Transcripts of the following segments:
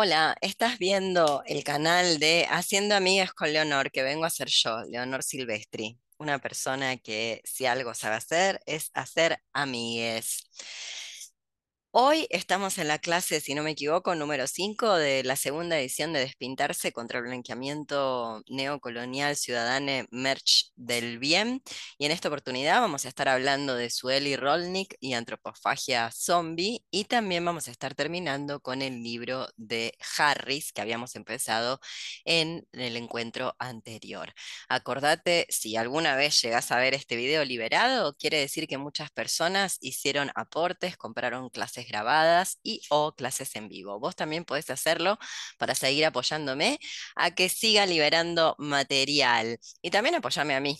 Hola, estás viendo el canal de Haciendo Amigas con Leonor, que vengo a ser yo, Leonor Silvestri, una persona que si algo sabe hacer es hacer amigues. Hoy estamos en la clase, si no me equivoco, número 5 de la segunda edición de Despintarse contra el blanqueamiento neocolonial ciudadano Merch del Bien. Y en esta oportunidad vamos a estar hablando de Sueli Rolnik y antropofagia zombie. Y también vamos a estar terminando con el libro de Harris que habíamos empezado en el encuentro anterior. Acordate, si alguna vez llegas a ver este video liberado, quiere decir que muchas personas hicieron aportes, compraron clases grabadas y o clases en vivo. Vos también podés hacerlo para seguir apoyándome a que siga liberando material y también apoyarme a mí,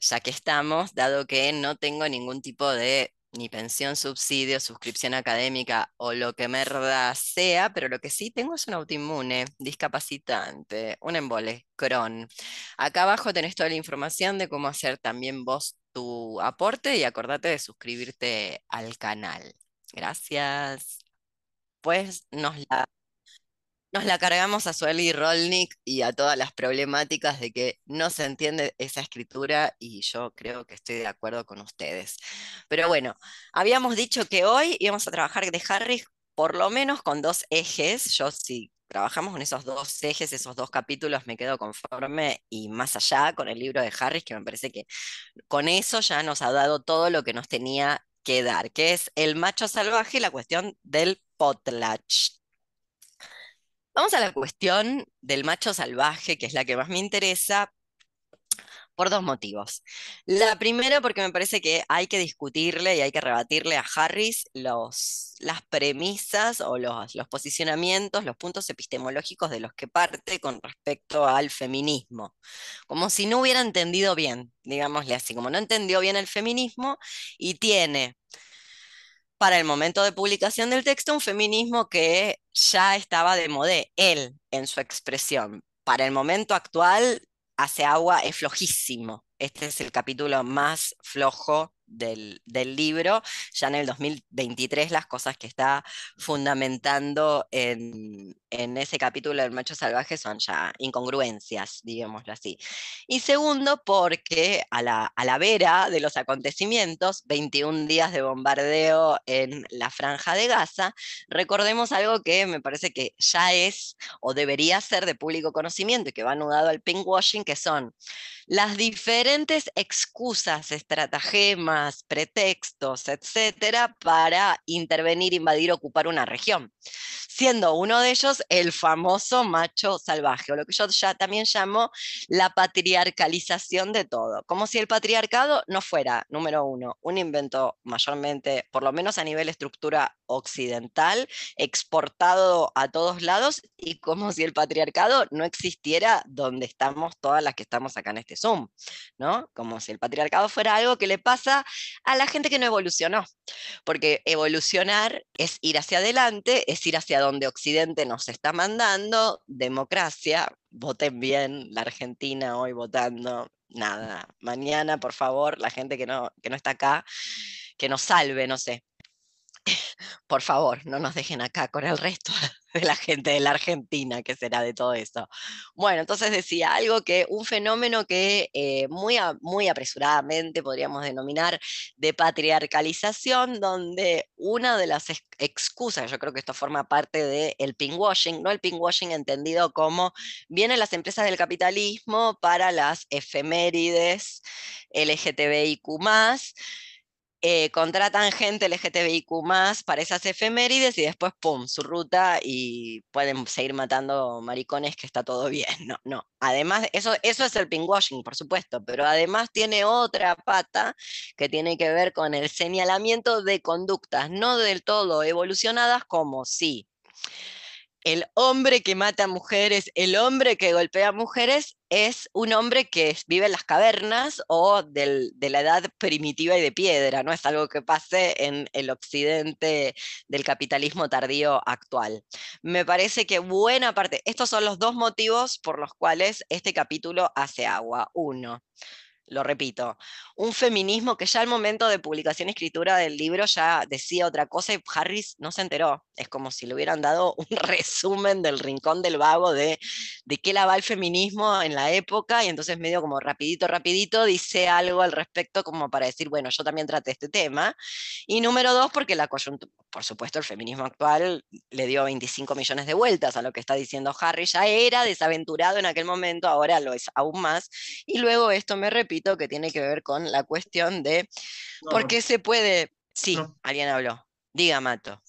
ya que estamos, dado que no tengo ningún tipo de ni pensión, subsidio, suscripción académica o lo que merda sea, pero lo que sí tengo es un autoinmune, discapacitante, un embole, Crohn. Acá abajo tenés toda la información de cómo hacer también vos tu aporte y acordate de suscribirte al canal. Gracias. Pues nos la, nos la cargamos a Sueli Rolnik y a todas las problemáticas de que no se entiende esa escritura y yo creo que estoy de acuerdo con ustedes. Pero bueno, habíamos dicho que hoy íbamos a trabajar de Harry por lo menos con dos ejes. Yo si trabajamos con esos dos ejes, esos dos capítulos, me quedo conforme y más allá con el libro de Harris, que me parece que con eso ya nos ha dado todo lo que nos tenía quedar, que es el macho salvaje y la cuestión del potlatch. Vamos a la cuestión del macho salvaje, que es la que más me interesa, por dos motivos. La primera, porque me parece que hay que discutirle y hay que rebatirle a Harris los, las premisas o los, los posicionamientos, los puntos epistemológicos de los que parte con respecto al feminismo. Como si no hubiera entendido bien, digámosle así, como no entendió bien el feminismo y tiene para el momento de publicación del texto un feminismo que ya estaba de modé, él en su expresión. Para el momento actual hace agua es flojísimo. Este es el capítulo más flojo del, libro, ya en el 2023 las cosas que está fundamentando en, ese capítulo del macho salvaje son ya incongruencias, digámoslo así. Y segundo, porque a la, a la vera de los acontecimientos, 21 días de bombardeo en la franja de Gaza, recordemos algo que me parece que ya es o debería ser de público conocimiento y que va anudado al pinkwashing, que son las diferentes excusas, estratagemas, pretextos, etcétera, para intervenir, invadir, ocupar una región. Siendo uno de ellos el famoso macho salvaje, o lo que yo ya también llamo la patriarcalización de todo. Como si el patriarcado no fuera, número uno, un invento mayormente, por lo menos a nivel estructura occidental, exportado a todos lados, y como si el patriarcado no existiera donde estamos todas las que estamos acá en este Zoom, ¿no? Como si el patriarcado fuera algo que le pasa a la gente que no evolucionó, porque evolucionar es ir hacia adelante, es ir hacia donde Occidente nos está mandando, democracia, voten bien, la Argentina hoy votando, nada, mañana por favor, la gente que no, que no está acá, que nos salve, no sé, por favor, no nos dejen acá con el resto de la gente de la Argentina, que será de todo eso. Bueno, entonces decía algo que un fenómeno que eh, muy, muy apresuradamente podríamos denominar de patriarcalización, donde una de las excusas, yo creo que esto forma parte del el pinkwashing, no el pinkwashing entendido como vienen las empresas del capitalismo para las efemérides LGTBIQ eh, contratan gente LGTBIQ más para esas efemérides y después, ¡pum!, su ruta y pueden seguir matando maricones que está todo bien. No, no. Además, eso, eso es el pinkwashing, por supuesto, pero además tiene otra pata que tiene que ver con el señalamiento de conductas no del todo evolucionadas como sí el hombre que mata mujeres, el hombre que golpea mujeres, es un hombre que vive en las cavernas o de la edad primitiva y de piedra, no es algo que pase en el occidente del capitalismo tardío actual. Me parece que buena parte, estos son los dos motivos por los cuales este capítulo hace agua. Uno, lo repito, un feminismo que ya al momento de publicación y escritura del libro ya decía otra cosa y Harris no se enteró. Es como si le hubieran dado un resumen del rincón del vago de, de qué la va el feminismo en la época y entonces medio como rapidito, rapidito dice algo al respecto como para decir, bueno, yo también traté este tema. Y número dos, porque la coyuntura, por supuesto, el feminismo actual le dio 25 millones de vueltas a lo que está diciendo Harris, ya era desaventurado en aquel momento, ahora lo es aún más. Y luego esto me repito que tiene que ver con la cuestión de por qué se puede... Sí, alguien habló. Diga, Mato.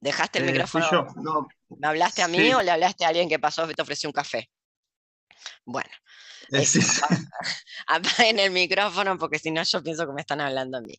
¿Dejaste el eh, micrófono? ¿Me hablaste a mí o le hablaste a alguien que pasó y te ofreció un café? Bueno. Eh, en el micrófono porque si no yo pienso que me están hablando a mí.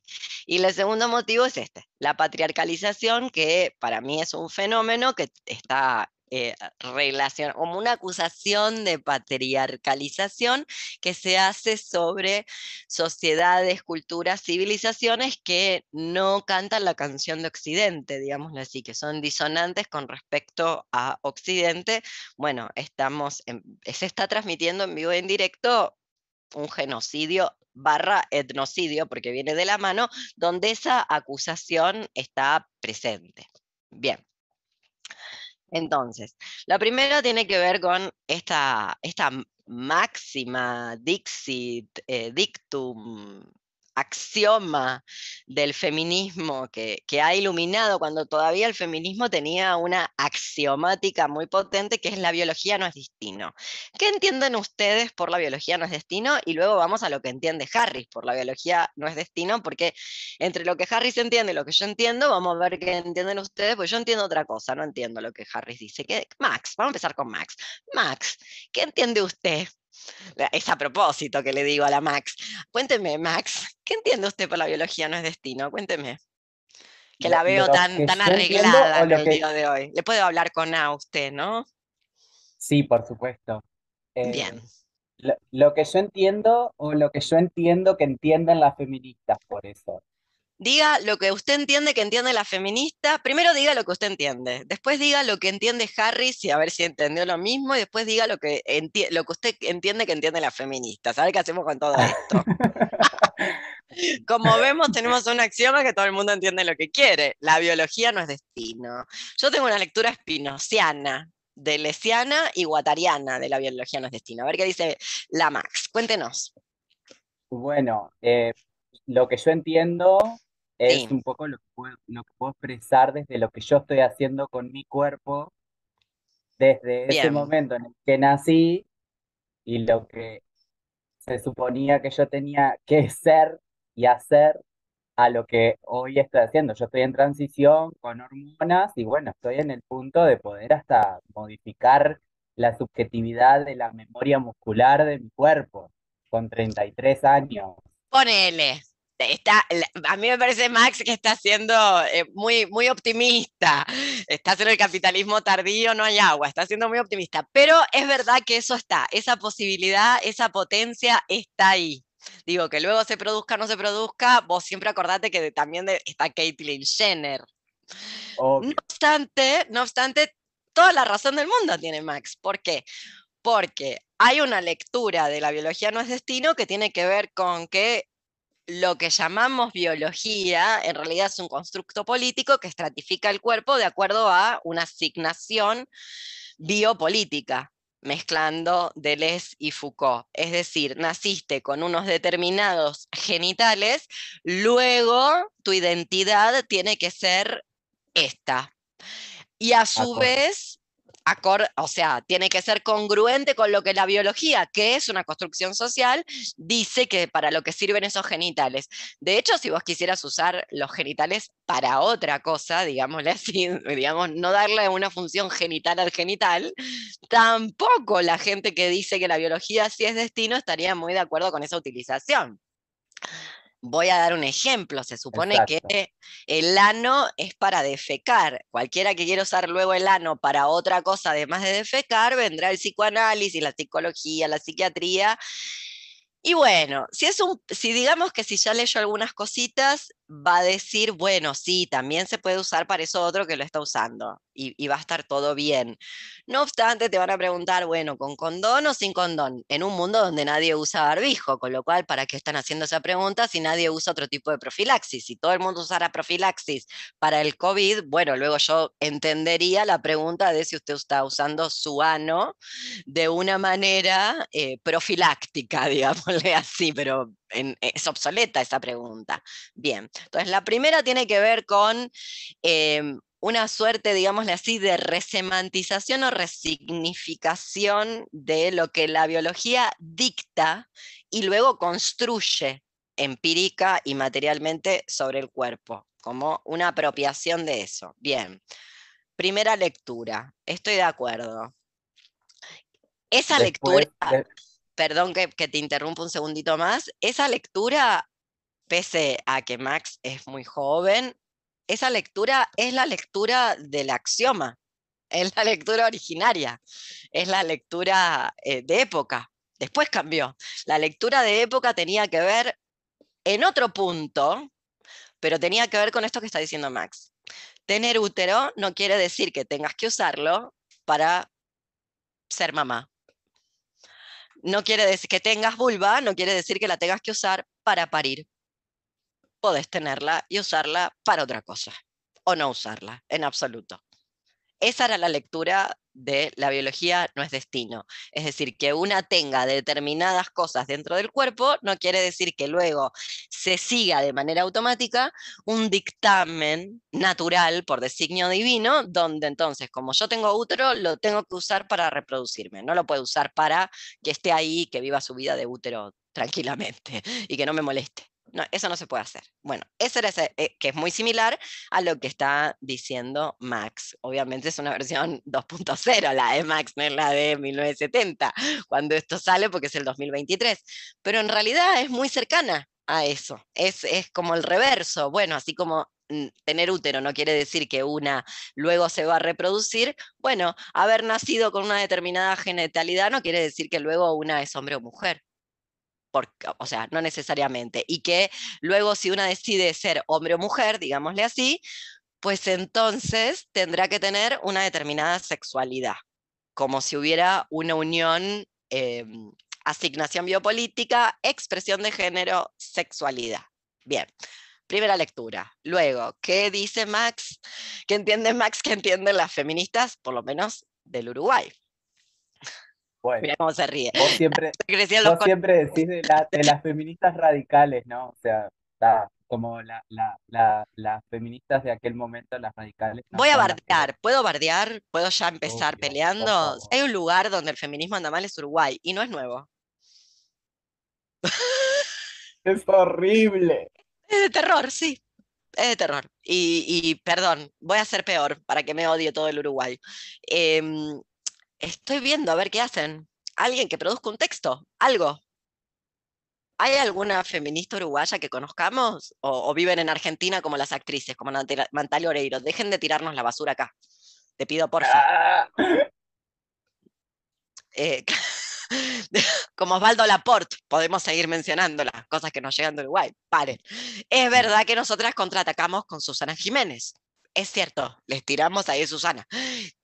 Y el segundo motivo es este, la patriarcalización, que para mí es un fenómeno que está eh, relación, como una acusación de patriarcalización que se hace sobre sociedades, culturas, civilizaciones que no cantan la canción de Occidente, digámoslo así, que son disonantes con respecto a Occidente. Bueno, estamos se está transmitiendo en vivo y en directo un genocidio barra etnocidio, porque viene de la mano, donde esa acusación está presente. Bien. Entonces, la primera tiene que ver con esta, esta máxima, dixit, eh, dictum, axioma del feminismo que, ha iluminado cuando todavía el feminismo tenía una axiomática muy potente que es la biología no es destino. ¿Qué entienden ustedes por la biología no es destino? Y luego vamos a lo que entiende Harris por la biología no es destino, porque entre lo que Harris entiende y lo que yo entiendo, vamos a ver qué entienden ustedes, pues yo entiendo otra cosa, no entiendo lo que Harris dice. Max, vamos a empezar con Max. Max, ¿qué entiende usted es a propósito que le digo a la Max. Cuénteme, Max, ¿qué entiende usted por la biología no es destino? Cuénteme. Que la veo tan, tan arreglada en el día de hoy. Le puedo hablar con A usted, ¿no? Sí, por supuesto. Bien. Eh, lo, que yo entiendo o lo que yo entiendo que entienden las feministas por eso. Diga lo que usted entiende que entiende la feminista. Primero diga lo que usted entiende. Después diga lo que entiende Harris y a ver si entendió lo mismo. Y después diga lo que, lo que usted entiende que entiende la feminista. A ver qué hacemos con todo esto. Como vemos, tenemos un axioma que todo el mundo entiende lo que quiere. La biología no es destino. Yo tengo una lectura espinociana, delesiana y guattariana de la biología no es destino. A ver qué dice la Max. Cuéntenos. Bueno, eh, lo que yo entiendo es un poco lo que, puedo, expresar desde lo que yo estoy haciendo con mi cuerpo, desde ese momento en el que nací y lo que se suponía que yo tenía que ser y hacer a lo que hoy estoy haciendo. Yo estoy en transición con hormonas y bueno, estoy en el punto de poder hasta modificar la subjetividad de la memoria muscular de mi cuerpo con 33 años. Ponele está, a mí me parece Max que está siendo eh, muy, muy optimista. Está en el capitalismo tardío, no hay agua, está siendo muy optimista. Pero es verdad que eso está, esa posibilidad, esa potencia está ahí. Digo, que luego se produzca o no se produzca, vos siempre acordate que también está Caitlyn Jenner. No obstante, no obstante, toda la razón del mundo tiene Max. ¿Por qué? Porque hay una lectura de la biología no es destino que tiene que ver con que lo que llamamos biología en realidad es un constructo político que estratifica el cuerpo de acuerdo a una asignación biopolítica mezclando Deleuze y Foucault. Es decir, naciste con unos determinados genitales, luego tu identidad tiene que ser esta. Y a su vez, o sea, tiene que ser congruente con lo que la biología, que es una construcción social, dice que para lo que sirven esos genitales. De hecho, si vos quisieras usar los genitales para otra cosa, digámosle así, digamos, no darle una función genital al genital, tampoco la gente que dice que la biología sí es destino estaría muy de acuerdo con esa utilización. Voy a dar un ejemplo, se supone que el ano es para defecar. Cualquiera que quiera usar luego el ano para otra cosa además de defecar, vendrá el psicoanálisis, la psicología, la psiquiatría. Y bueno, si es un, si digamos que si ya leyó algunas cositas, va a decir, bueno, sí, también se puede usar para eso otro que lo está usando y, va a estar todo bien. No obstante, te van a preguntar, bueno, ¿con condón o sin condón? En un mundo donde nadie usa barbijo, con lo cual, ¿para qué están haciendo esa pregunta si nadie usa otro tipo de profilaxis? Si todo el mundo usara profilaxis para el COVID, bueno, luego yo entendería la pregunta de si usted está usando su ano de una manera eh, profiláctica, digámosle así, pero es obsoleta esa pregunta. Bien, entonces la primera tiene que ver con em, una suerte, digámosle así, de resemantización o resignificación de lo que la biología dicta y luego construye empírica y materialmente sobre el cuerpo, como una apropiación de eso. Bien, primera lectura, estoy de acuerdo. Esa lectura, perdón que, te interrumpa un segundito más, esa lectura, pese a que Max es muy joven, esa lectura es la lectura del axioma, es la lectura originaria, es la lectura eh, de época. Después cambió. La lectura de época tenía que ver en otro punto, pero tenía que ver con esto que está diciendo Max. Tener útero no quiere decir que tengas que usarlo para ser mamá. No quiere decir que tengas vulva, no quiere decir que la tengas que usar para parir podés tenerla y usarla para otra cosa, o no usarla en absoluto. Esa era la lectura de la biología no es destino. Es decir, que una tenga determinadas cosas dentro del cuerpo no quiere decir que luego se siga de manera automática un dictamen natural por designio divino, donde entonces, como yo tengo útero, lo tengo que usar para reproducirme. No lo puedo usar para que esté ahí, que viva su vida de útero tranquilamente y que no me moleste. No, eso no se puede hacer. Bueno, eso era eh, que es muy similar a lo que está diciendo Max. Obviamente es una versión 2.0, la de Max, no es la de 1970, cuando esto sale porque es el 2023. Pero en realidad es muy cercana a eso. Es, es como el reverso. Bueno, así como mm, tener útero no quiere decir que una luego se va a reproducir. Bueno, haber nacido con una determinada genitalidad no quiere decir que luego una es hombre o mujer o sea, no necesariamente, y que luego si una decide ser hombre o mujer, digámosle así, pues entonces tendrá que tener una determinada sexualidad, como si hubiera una unión, em, asignación biopolítica, expresión de género, sexualidad. Bien, primera lectura. Luego, ¿qué dice Max? ¿Qué entiende Max? ¿Qué entienden las feministas, por lo menos del Uruguay? Mira cómo se ríe. Vos siempre, siempre decís de, las feministas radicales, ¿no? O sea, como las feministas de aquel momento, las radicales. Voy a bardear, ¿puedo bardear? ¿Puedo ya empezar peleando? Hay un lugar donde el feminismo anda mal, es Uruguay, y no es nuevo. Es horrible. Es de terror, sí. Es de terror. Y, perdón, voy a ser peor para que me odie todo el Uruguay. Em, estoy viendo a ver qué hacen. Alguien que produzca un texto, algo. ¿Hay alguna feminista uruguaya que conozcamos? ¿O, viven en Argentina como las actrices, como Mantal Oreiro? Dejen de tirarnos la basura acá. Te pido por favor. Ah. Eh, como Osvaldo Laporte, podemos seguir mencionando las cosas que nos llegan de Uruguay. Paren. Es verdad que nosotras contraatacamos con Susana Jiménez. Es cierto, les tiramos ahí a Susana.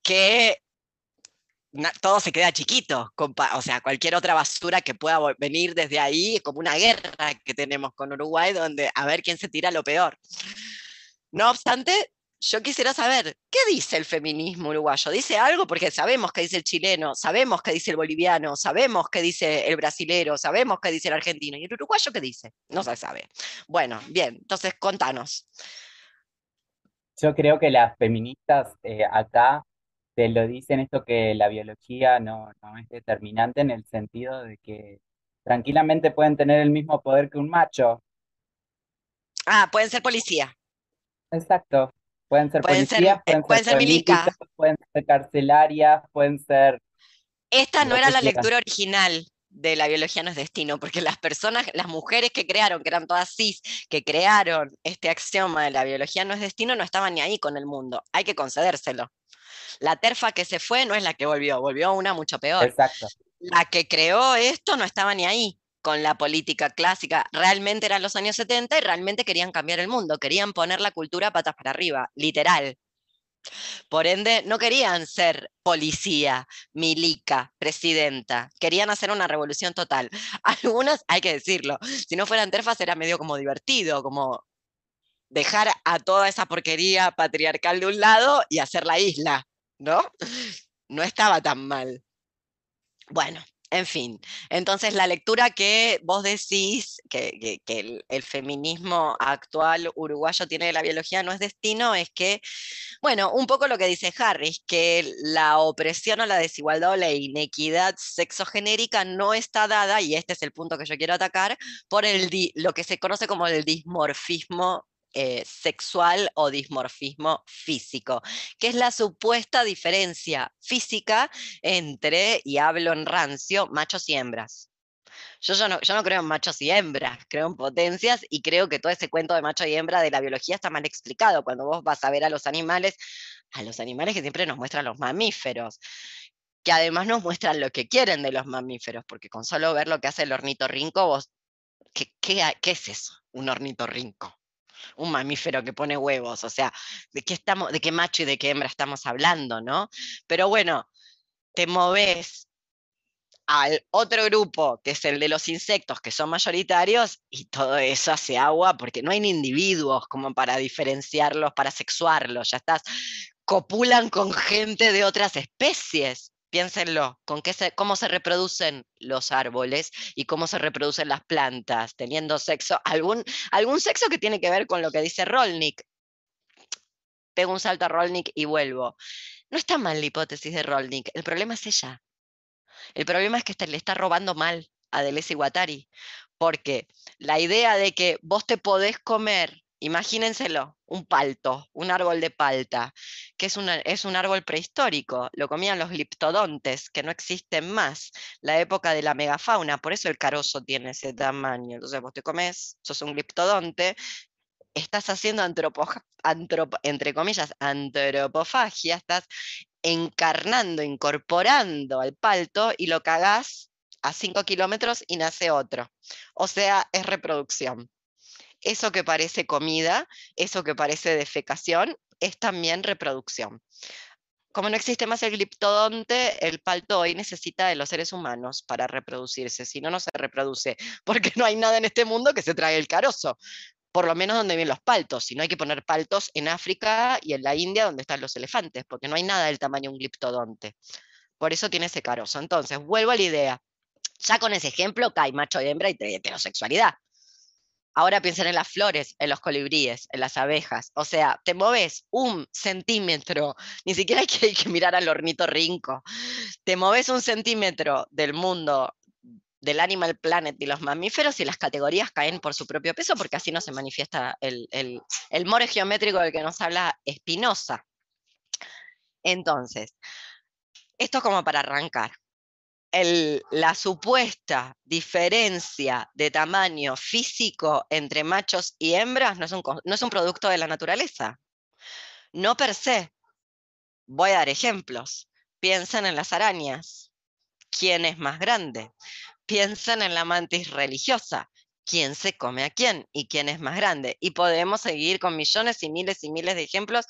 Que todo se queda chiquito, o sea, cualquier otra basura que pueda venir desde ahí es como una guerra que tenemos con Uruguay, donde a ver quién se tira lo peor. No obstante, yo quisiera saber, ¿qué dice el feminismo uruguayo? ¿Dice algo? Porque sabemos que dice el chileno, sabemos que dice el boliviano, sabemos que dice el brasilero, sabemos que dice el argentino. ¿Y el uruguayo qué dice? No se sabe. Bueno, bien, entonces contanos. Yo creo que las feministas eh, acá te lo dicen esto que la biología no, es determinante en el sentido de que tranquilamente pueden tener el mismo poder que un macho. Ah, pueden ser policía. Exacto. Pueden ser policías, pueden, pueden, ser, pueden ser carcelarias, pueden ser... Esta no era la lectura original de la biología no es destino, porque las personas, las mujeres que crearon, que eran todas cis, que crearon este axioma de la biología no es destino, no estaban ni ahí con el mundo. Hay que concedérselo. La terfa que se fue no es la que volvió, volvió una mucho peor. Exacto. La que creó esto no estaba ni ahí. con la política clásica. Realmente eran los años 70 y realmente querían cambiar el mundo, querían poner la cultura patas para arriba, literal. Por ende, no querían ser policía, milica, presidenta, querían hacer una revolución total. Algunas, hay que decirlo, si no fueran terfas era medio como divertido, como dejar a toda esa porquería patriarcal de un lado y hacer la isla, ¿no? No estaba tan mal. Bueno, en fin, entonces la lectura que vos decís que, el, feminismo actual uruguayo tiene de la biología no es destino, es que, bueno, un poco lo que dice Harris, que la opresión o la desigualdad o la inequidad sexogenérica no está dada, y este es el punto que yo quiero atacar, por el lo que se conoce como el dismorfismo eh, sexual o dismorfismo físico, que es la supuesta diferencia física entre, y hablo en rancio, machos y hembras. Yo, yo, no, creo en machos y hembras, creo en potencias y creo que todo ese cuento de macho y hembra de la biología está mal explicado. Cuando vos vas a ver a los animales, a los animales que siempre nos muestran los mamíferos, que además nos muestran lo que quieren de los mamíferos, porque con solo ver lo que hace el ornitorrinco, vos, ¿qué, qué, qué es eso? Un ornitorrinco un mamífero que pone huevos, o sea, ¿de qué, estamos, de qué macho y de qué hembra estamos hablando, no? Pero bueno, te moves al otro grupo, que es el de los insectos, que son mayoritarios, y todo eso hace agua porque no hay individuos como para diferenciarlos, para sexuarlos, ya estás, copulan con gente de otras especies. Piénsenlo, con qué cómo se reproducen los árboles y cómo se reproducen las plantas, teniendo sexo, algún, algún sexo que tiene que ver con lo que dice Rolnik. Pego un salto a Rolnik y vuelvo. No está mal la hipótesis de Rolnik, el problema es ella. El problema es que le está robando mal a Deleuze y Guattari, porque la idea de que vos te podés comer Imagínenselo, un palto, un árbol de palta, que es, es un árbol prehistórico, lo comían los gliptodontes, que no existen más, la época de la megafauna, por eso el carozo tiene ese tamaño. Entonces vos te comes, sos un gliptodonte, estás haciendo entre comillas, antropofagia, estás encarnando, incorporando al palto y lo cagás a 5 kilómetros y nace otro. O sea, es reproducción eso que parece comida, eso que parece defecación, es también reproducción. Como no existe más el gliptodonte, el palto hoy necesita de los seres humanos para reproducirse, si no, no se reproduce, porque no hay nada en este mundo que se trague el carozo, por lo menos donde viven los paltos, si no hay que poner paltos en África y en la India donde están los elefantes, porque no hay nada del tamaño de un gliptodonte. Por eso tiene ese carozo. Entonces, vuelvo a la idea. Ya con ese ejemplo cae macho y hembra y heterosexualidad. Ahora piensen en las flores, en los colibríes, en las abejas. O sea, te mueves un centímetro, ni siquiera hay que, mirar al hornito rinco. Te mueves un centímetro del mundo del Animal Planet y los mamíferos y las categorías caen por su propio peso porque así no se manifiesta el, el, el more geométrico del que nos habla Espinosa. Entonces, esto como para arrancar la supuesta diferencia de tamaño físico entre machos y hembras no es, un, no es un producto de la naturaleza. No per se. Voy a dar ejemplos. Piensen en las arañas. ¿Quién es más grande? Piensen en la mantis religiosa. ¿Quién se come a quién? ¿Y quién es más grande? Y podemos seguir con millones y miles y miles de ejemplos.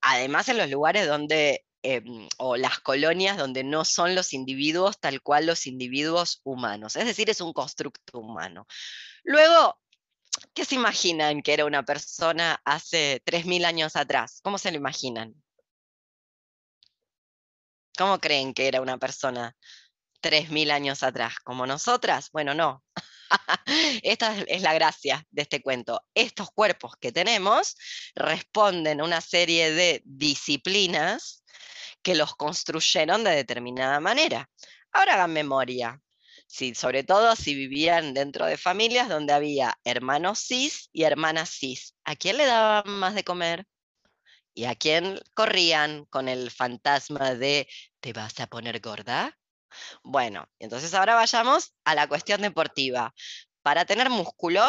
Además, en los lugares donde Em, o las colonias donde no son los individuos tal cual los individuos humanos, es decir, es un constructo humano. Luego, ¿qué se imaginan que era una persona hace 3.000 años atrás? ¿Cómo se lo imaginan? ¿Cómo creen que era una persona 3.000 años atrás? ¿Como nosotras? Bueno, no. Esta es la gracia de este cuento. Estos cuerpos que tenemos responden a una serie de disciplinas que los construyeron de determinada manera. Ahora hagan memoria. Sí, sobre todo si vivían dentro de familias donde había hermanos cis y hermanas cis. ¿A quién le daban más de comer? ¿Y a quién corrían con el fantasma de ¿te vas a poner gorda? Bueno, entonces ahora vayamos a la cuestión deportiva. Para tener músculo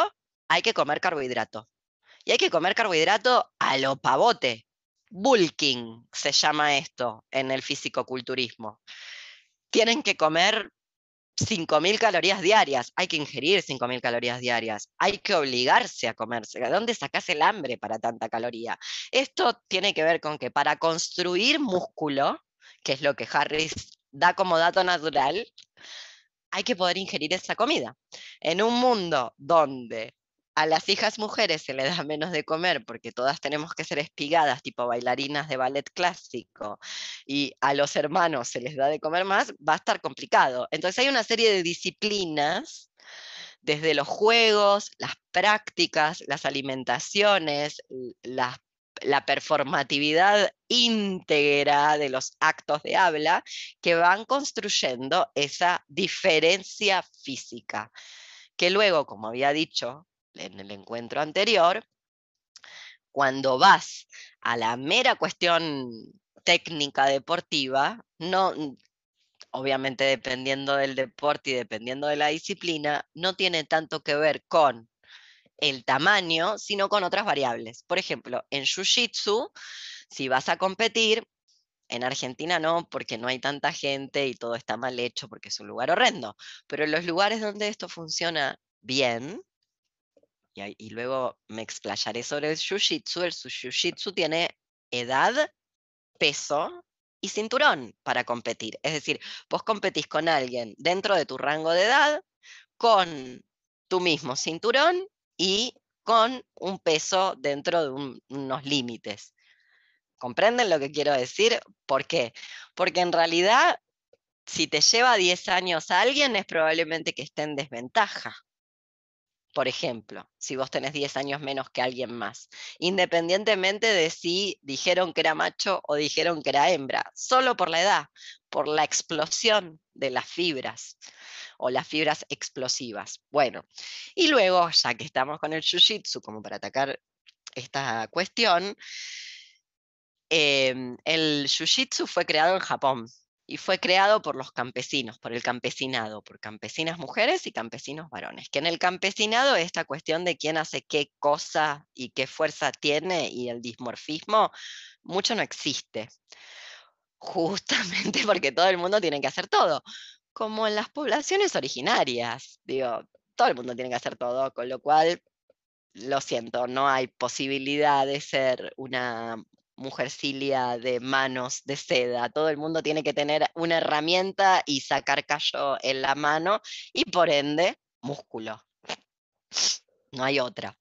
hay que comer carbohidrato. Y hay que comer carbohidrato a lo pavote, bulking se llama esto en el fisicoculturismo. Tienen que comer 5.000 calorías diarias, hay que ingerir 5.000 calorías diarias, hay que obligarse a comerse. ¿De dónde sacas el hambre para tanta caloría? Esto tiene que ver con que para construir músculo, que es lo que Harris da como dato natural, hay que poder ingerir esa comida. En un mundo donde a las hijas mujeres se les da menos de comer porque todas tenemos que ser espigadas, tipo bailarinas de ballet clásico, y a los hermanos se les da de comer más, va a estar complicado. Entonces hay una serie de disciplinas, desde los juegos, las prácticas, las alimentaciones, la, la performatividad íntegra de los actos de habla, que van construyendo esa diferencia física que luego, como había dicho en el encuentro anterior, cuando vas a la mera cuestión técnica deportiva, no, obviamente dependiendo del deporte y dependiendo de la disciplina, no tiene tanto que ver con el tamaño, sino con otras variables. Por ejemplo, en Jiu-Jitsu, si vas a competir, en Argentina no, porque no hay tanta gente y todo está mal hecho porque es un lugar horrendo, pero en los lugares donde esto funciona bien, y, luego me explayaré sobre el jiu-jitsu. El jiu-jitsu tiene edad, peso y cinturón para competir. Es decir, vos competís con alguien dentro de tu rango de edad, con tu mismo cinturón y con un peso dentro de unos límites. ¿Comprenden lo que quiero decir? ¿Por qué? Porque en realidad, si te lleva 10 años a alguien, es probablemente que esté en desventaja por ejemplo, si vos tenés 10 años menos que alguien más, independientemente de si dijeron que era macho o dijeron que era hembra, solo por la edad, por la explosión de las fibras o las fibras explosivas. Bueno, y luego, ya que estamos con el jiu-jitsu, como para atacar esta cuestión, em, el jiu-jitsu fue creado en Japón, y fue creado por los campesinos, por el campesinado, por campesinas mujeres y campesinos varones, que en el campesinado esta cuestión de quién hace qué cosa y qué fuerza tiene y el dismorfismo, mucho no existe, justamente porque todo el mundo tiene que hacer todo, como en las poblaciones originarias, digo, todo el mundo tiene que hacer todo, con lo cual lo siento, no hay posibilidad de ser una mujercilia de manos de seda. Todo el mundo tiene que tener una herramienta y sacar callo en la mano y por ende músculo. No hay otra.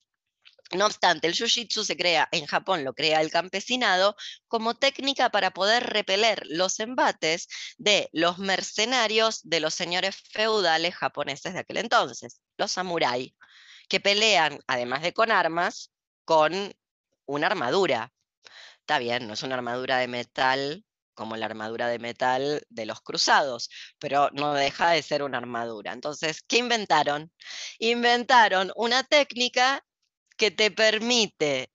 No obstante, el jiu-jitsu se crea en Japón, lo crea el campesinado como técnica para poder repeler los embates de los mercenarios de los señores feudales japoneses de aquel entonces, los samuráis, que pelean, además de con armas, con una armadura. Está bien, no es una armadura de metal como la armadura de metal de los cruzados, pero no deja de ser una armadura. Entonces, ¿qué inventaron? Inventaron una técnica que te permite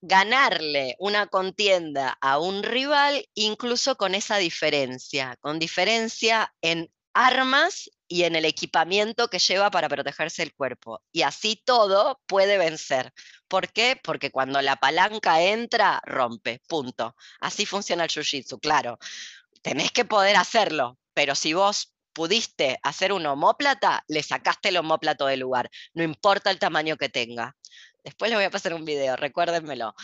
ganarle una contienda a un rival incluso con esa diferencia, con diferencia en armas y en el equipamiento que lleva para protegerse el cuerpo. Y así todo puede vencer. ¿Por qué? Porque cuando la palanca entra, rompe, punto. Así funciona el Jiu-Jitsu, claro. Tenés que poder hacerlo, pero si vos pudiste hacer un homóplata, le sacaste el homóplato del lugar, no importa el tamaño que tenga. Después les voy a pasar un video, recuérdenmelo,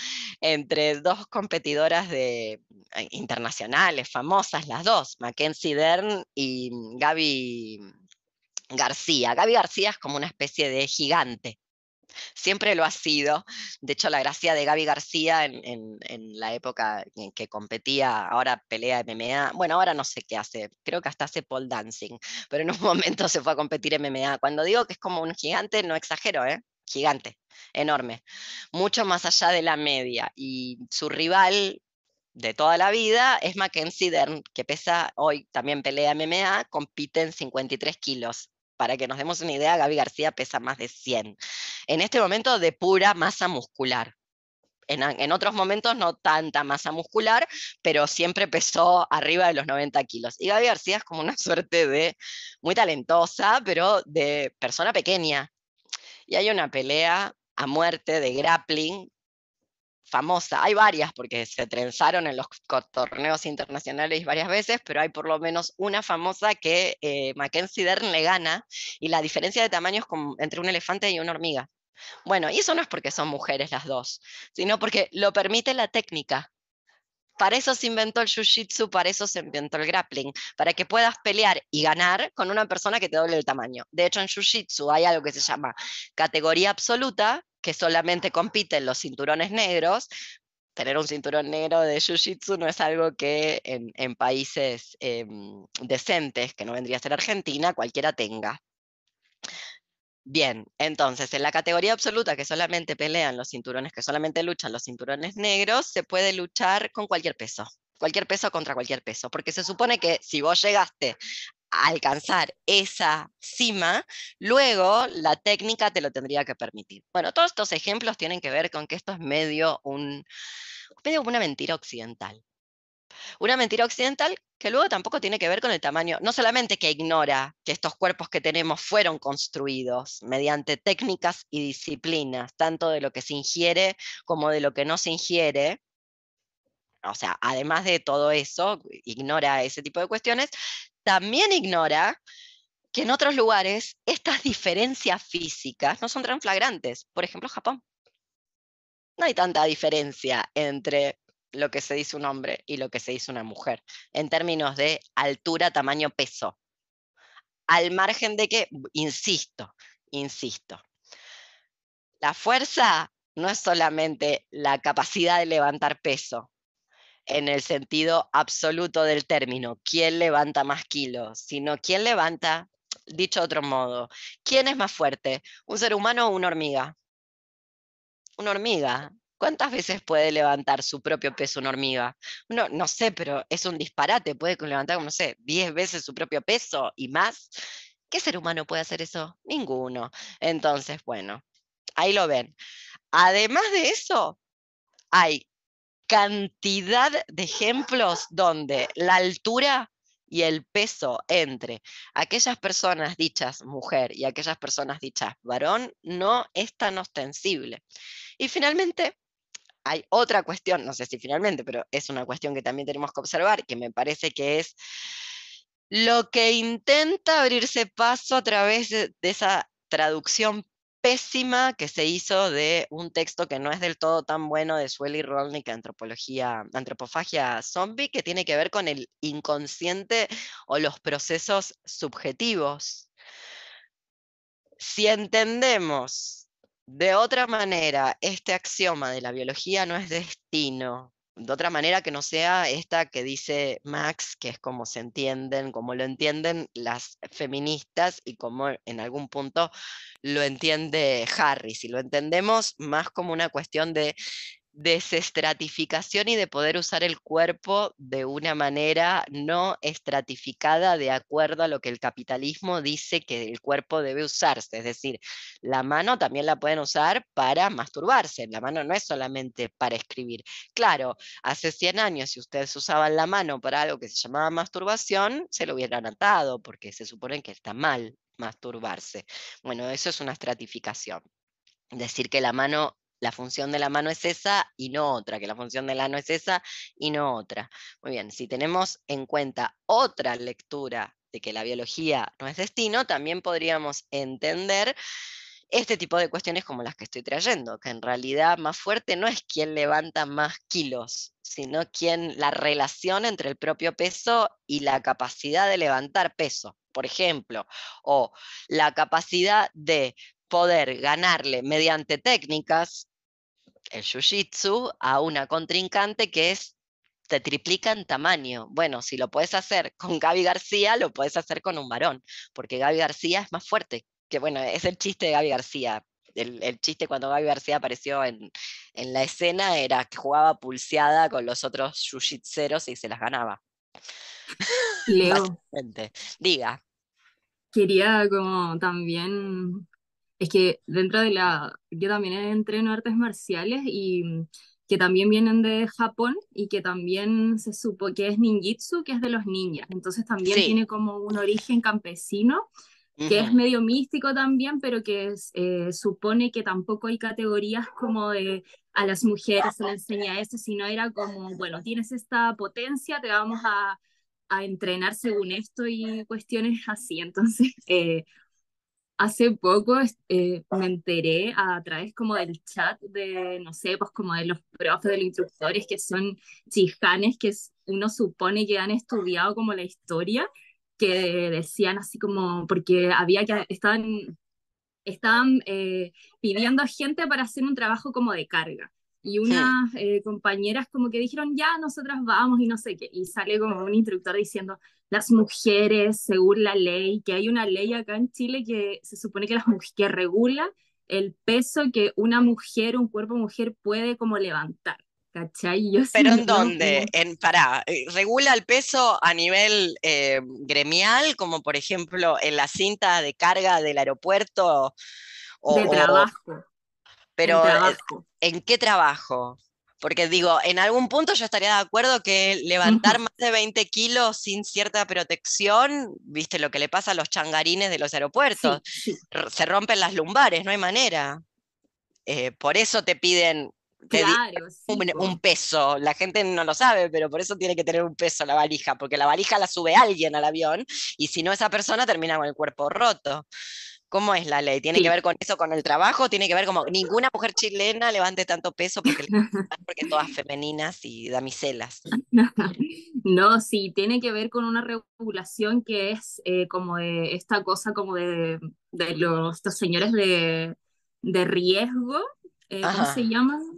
entre dos competidoras de, eh, internacionales, famosas, las dos, Mackenzie Dern y Gaby García. Gaby García es como una especie de gigante, siempre lo ha sido. De hecho, la gracia de Gaby García en, la época en que competía, ahora pelea MMA, bueno, ahora no sé qué hace, creo que hasta hace pole dancing, pero en un momento se fue a competir MMA. Cuando digo que es como un gigante, no exagero, ¿eh? Gigante, enorme, mucho más allá de la media. Y su rival de toda la vida es Mackenzie Dern, que pesa hoy, también pelea MMA, compite en 53 kilos. Para que nos demos una idea, Gaby García pesa más de 100. En este momento de pura masa muscular. En, en, otros momentos no tanta masa muscular, pero siempre pesó arriba de los 90 kilos. Y Gaby García es como una suerte de muy talentosa, pero de persona pequeña, y hay una pelea a muerte de grappling famosa, hay varias porque se trenzaron en los torneos internacionales varias veces, pero hay por lo menos una famosa que eh, Mackenzie Dern le gana y la diferencia de tamaño como entre un elefante y una hormiga. Bueno, y eso no es porque son mujeres las dos, sino porque lo permite la técnica. Para eso se inventó el jiu-jitsu, para eso se inventó el grappling, para que puedas pelear y ganar con una persona que te doble el tamaño. De hecho, en jiu-jitsu hay algo que se llama categoría absoluta, que solamente compiten los cinturones negros. Tener un cinturón negro de jiu-jitsu no es algo que en, países em, decentes, que no vendría a ser Argentina, cualquiera tenga. Bien, entonces en la categoría absoluta que solamente pelean los cinturones, que solamente luchan los cinturones negros, se puede luchar con cualquier peso, cualquier peso contra cualquier peso, porque se supone que si vos llegaste a alcanzar esa cima, luego la técnica te lo tendría que permitir. Bueno, todos estos ejemplos tienen que ver con que esto es medio, un, medio una mentira occidental. Una mentira occidental que luego tampoco tiene que ver con el tamaño, no solamente que ignora que estos cuerpos que tenemos fueron construidos mediante técnicas y disciplinas, tanto de lo que se ingiere como de lo que no se ingiere, o sea, además de todo eso, ignora ese tipo de cuestiones, también ignora que en otros lugares estas diferencias físicas no son tan flagrantes. Por ejemplo, Japón. No hay tanta diferencia entre lo que se dice un hombre y lo que se dice una mujer, en términos de altura, tamaño, peso. Al margen de que, insisto, insisto, la fuerza no es solamente la capacidad de levantar peso, en el sentido absoluto del término, quién levanta más kilos, sino quién levanta, dicho de otro modo, quién es más fuerte, un ser humano o una hormiga. Una hormiga, ¿Cuántas veces puede levantar su propio peso una hormiga? No, no sé, pero es un disparate. Puede levantar, no sé, 10 veces su propio peso y más. ¿Qué ser humano puede hacer eso? Ninguno. Entonces, bueno, ahí lo ven. Además de eso, hay cantidad de ejemplos donde la altura y el peso entre aquellas personas dichas mujer y aquellas personas dichas varón no es tan ostensible. Y finalmente, hay otra cuestión, no sé si finalmente, pero es una cuestión que también tenemos que observar, que me parece que es lo que intenta abrirse paso a través de, esa traducción pésima que se hizo de un texto que no es del todo tan bueno de Sueli Rolnick, Antropología, Antropofagia Zombie, que tiene que ver con el inconsciente o los procesos subjetivos. Si entendemos de otra manera, este axioma de la biología no es destino, de otra manera que no sea esta que dice Max, que es como se entienden, como lo entienden las feministas y como en algún punto lo entiende Harry. Si lo entendemos más como una cuestión de desestratificación y de poder usar el cuerpo de una manera no estratificada de acuerdo a lo que el capitalismo dice que el cuerpo debe usarse. Es decir, la mano también la pueden usar para masturbarse. La mano no es solamente para escribir. Claro, hace 100 años si ustedes usaban la mano para algo que se llamaba masturbación, se lo hubieran atado porque se supone que está mal masturbarse. Bueno, eso es una estratificación. Decir que la mano la función de la mano es esa y no otra, que la función del ano es esa y no otra. Muy bien, si tenemos en cuenta otra lectura de que la biología no es destino, también podríamos entender este tipo de cuestiones como las que estoy trayendo, que en realidad más fuerte no es quien levanta más kilos, sino quien la relación entre el propio peso y la capacidad de levantar peso, por ejemplo, o la capacidad de poder ganarle mediante técnicas el jiu-jitsu a una contrincante que es te triplica en tamaño. Bueno, si lo puedes hacer con Gaby García, lo puedes hacer con un varón, porque Gaby García es más fuerte. Que bueno, es el chiste de Gaby García. El, chiste cuando Gaby García apareció en, en, la escena era que jugaba pulseada con los otros jiu-jitseros y se las ganaba. Leo. Diga. Quería como también es que dentro de la, yo también entreno artes marciales y mm, que también vienen de Japón y que también se supo que es ninjitsu, que es de los ninjas. Entonces también tiene como un origen campesino, que es medio místico también, pero que eh, supone que tampoco hay categorías como de a las mujeres se les enseña eso, sino era como, bueno, tienes esta potencia, te vamos a, a entrenar según esto y cuestiones así. Entonces, eh, hace poco eh, me enteré a través como del chat de, no sé, pues como de los profes, de los instructores que son chijanes, que uno supone que han estudiado como la historia, que decían así como, porque había que, estaban, estaban eh, pidiendo a gente para hacer un trabajo como de carga. Y unas eh, compañeras como que dijeron, ya, nosotras vamos y no sé qué. Y sale como un instructor diciendo, las mujeres, según la ley, que hay una ley acá en Chile que se supone que, las que regula el peso que una mujer, un cuerpo mujer puede como levantar. ¿Cachai? Yo ¿Pero en dónde? En, para, eh, ¿regula el peso a nivel eh, gremial, como por ejemplo en la cinta de carga del aeropuerto? O, de trabajo. Pero, ¿en qué trabajo? Porque digo, en algún punto yo estaría de acuerdo que levantar más de 20 kilos sin cierta protección, viste lo que le pasa a los changarines de los aeropuertos, se rompen las lumbares, no hay manera. Eh, por eso te piden un, peso. La gente no lo sabe, pero por eso tiene que tener un peso la valija, porque la valija la sube alguien al avión y si no esa persona termina con el cuerpo roto. ¿Cómo es la ley? ¿Tiene que ver con eso, con el trabajo? ¿Tiene que ver como ninguna mujer chilena levante tanto peso porque, porque todas femeninas y damiselas? No, sí, tiene que ver con una regulación que es eh, como de esta cosa como de, de los, estos señores de, de riesgo, eh, ¿cómo se llaman?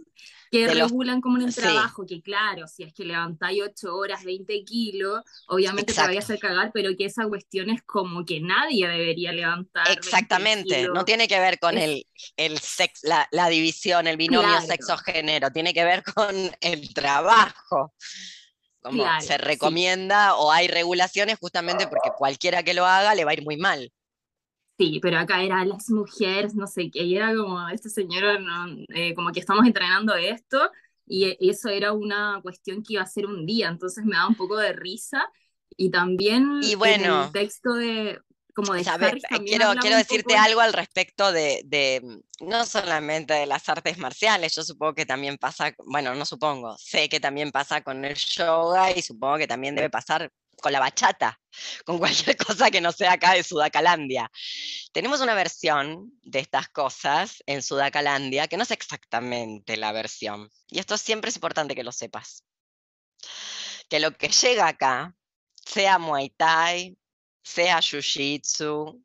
Que regulan como en el trabajo, que claro, si es que levantáis 8 horas, 20 kilos, obviamente te vayas a cagar, pero que esa cuestión es como que nadie debería levantar. Exactamente, no tiene que ver con el, el sex, la, la, división, el binomio sexo-género, tiene que ver con el trabajo. Como se recomienda o hay regulaciones justamente porque cualquiera que lo haga le va a ir muy mal. Sí, pero acá eran las mujeres, no sé qué, y era como, este señor, eh, como que estamos entrenando esto, y eso era una cuestión que iba a ser un día, entonces me daba un poco de risa, y también y bueno, el texto de, como de quiero, quiero decirte algo al respecto de, de, no solamente de las artes marciales, yo supongo que también pasa, bueno, no supongo, sé que también pasa con el yoga y supongo que también debe pasar con la bachata, con cualquier cosa que no sea acá de Sudacalandia. Tenemos una versión de estas cosas en Sudacalandia que no es exactamente la versión. Y esto siempre es importante que lo sepas. Que lo que llega acá, sea Muay Thai, sea Jiu-Jitsu,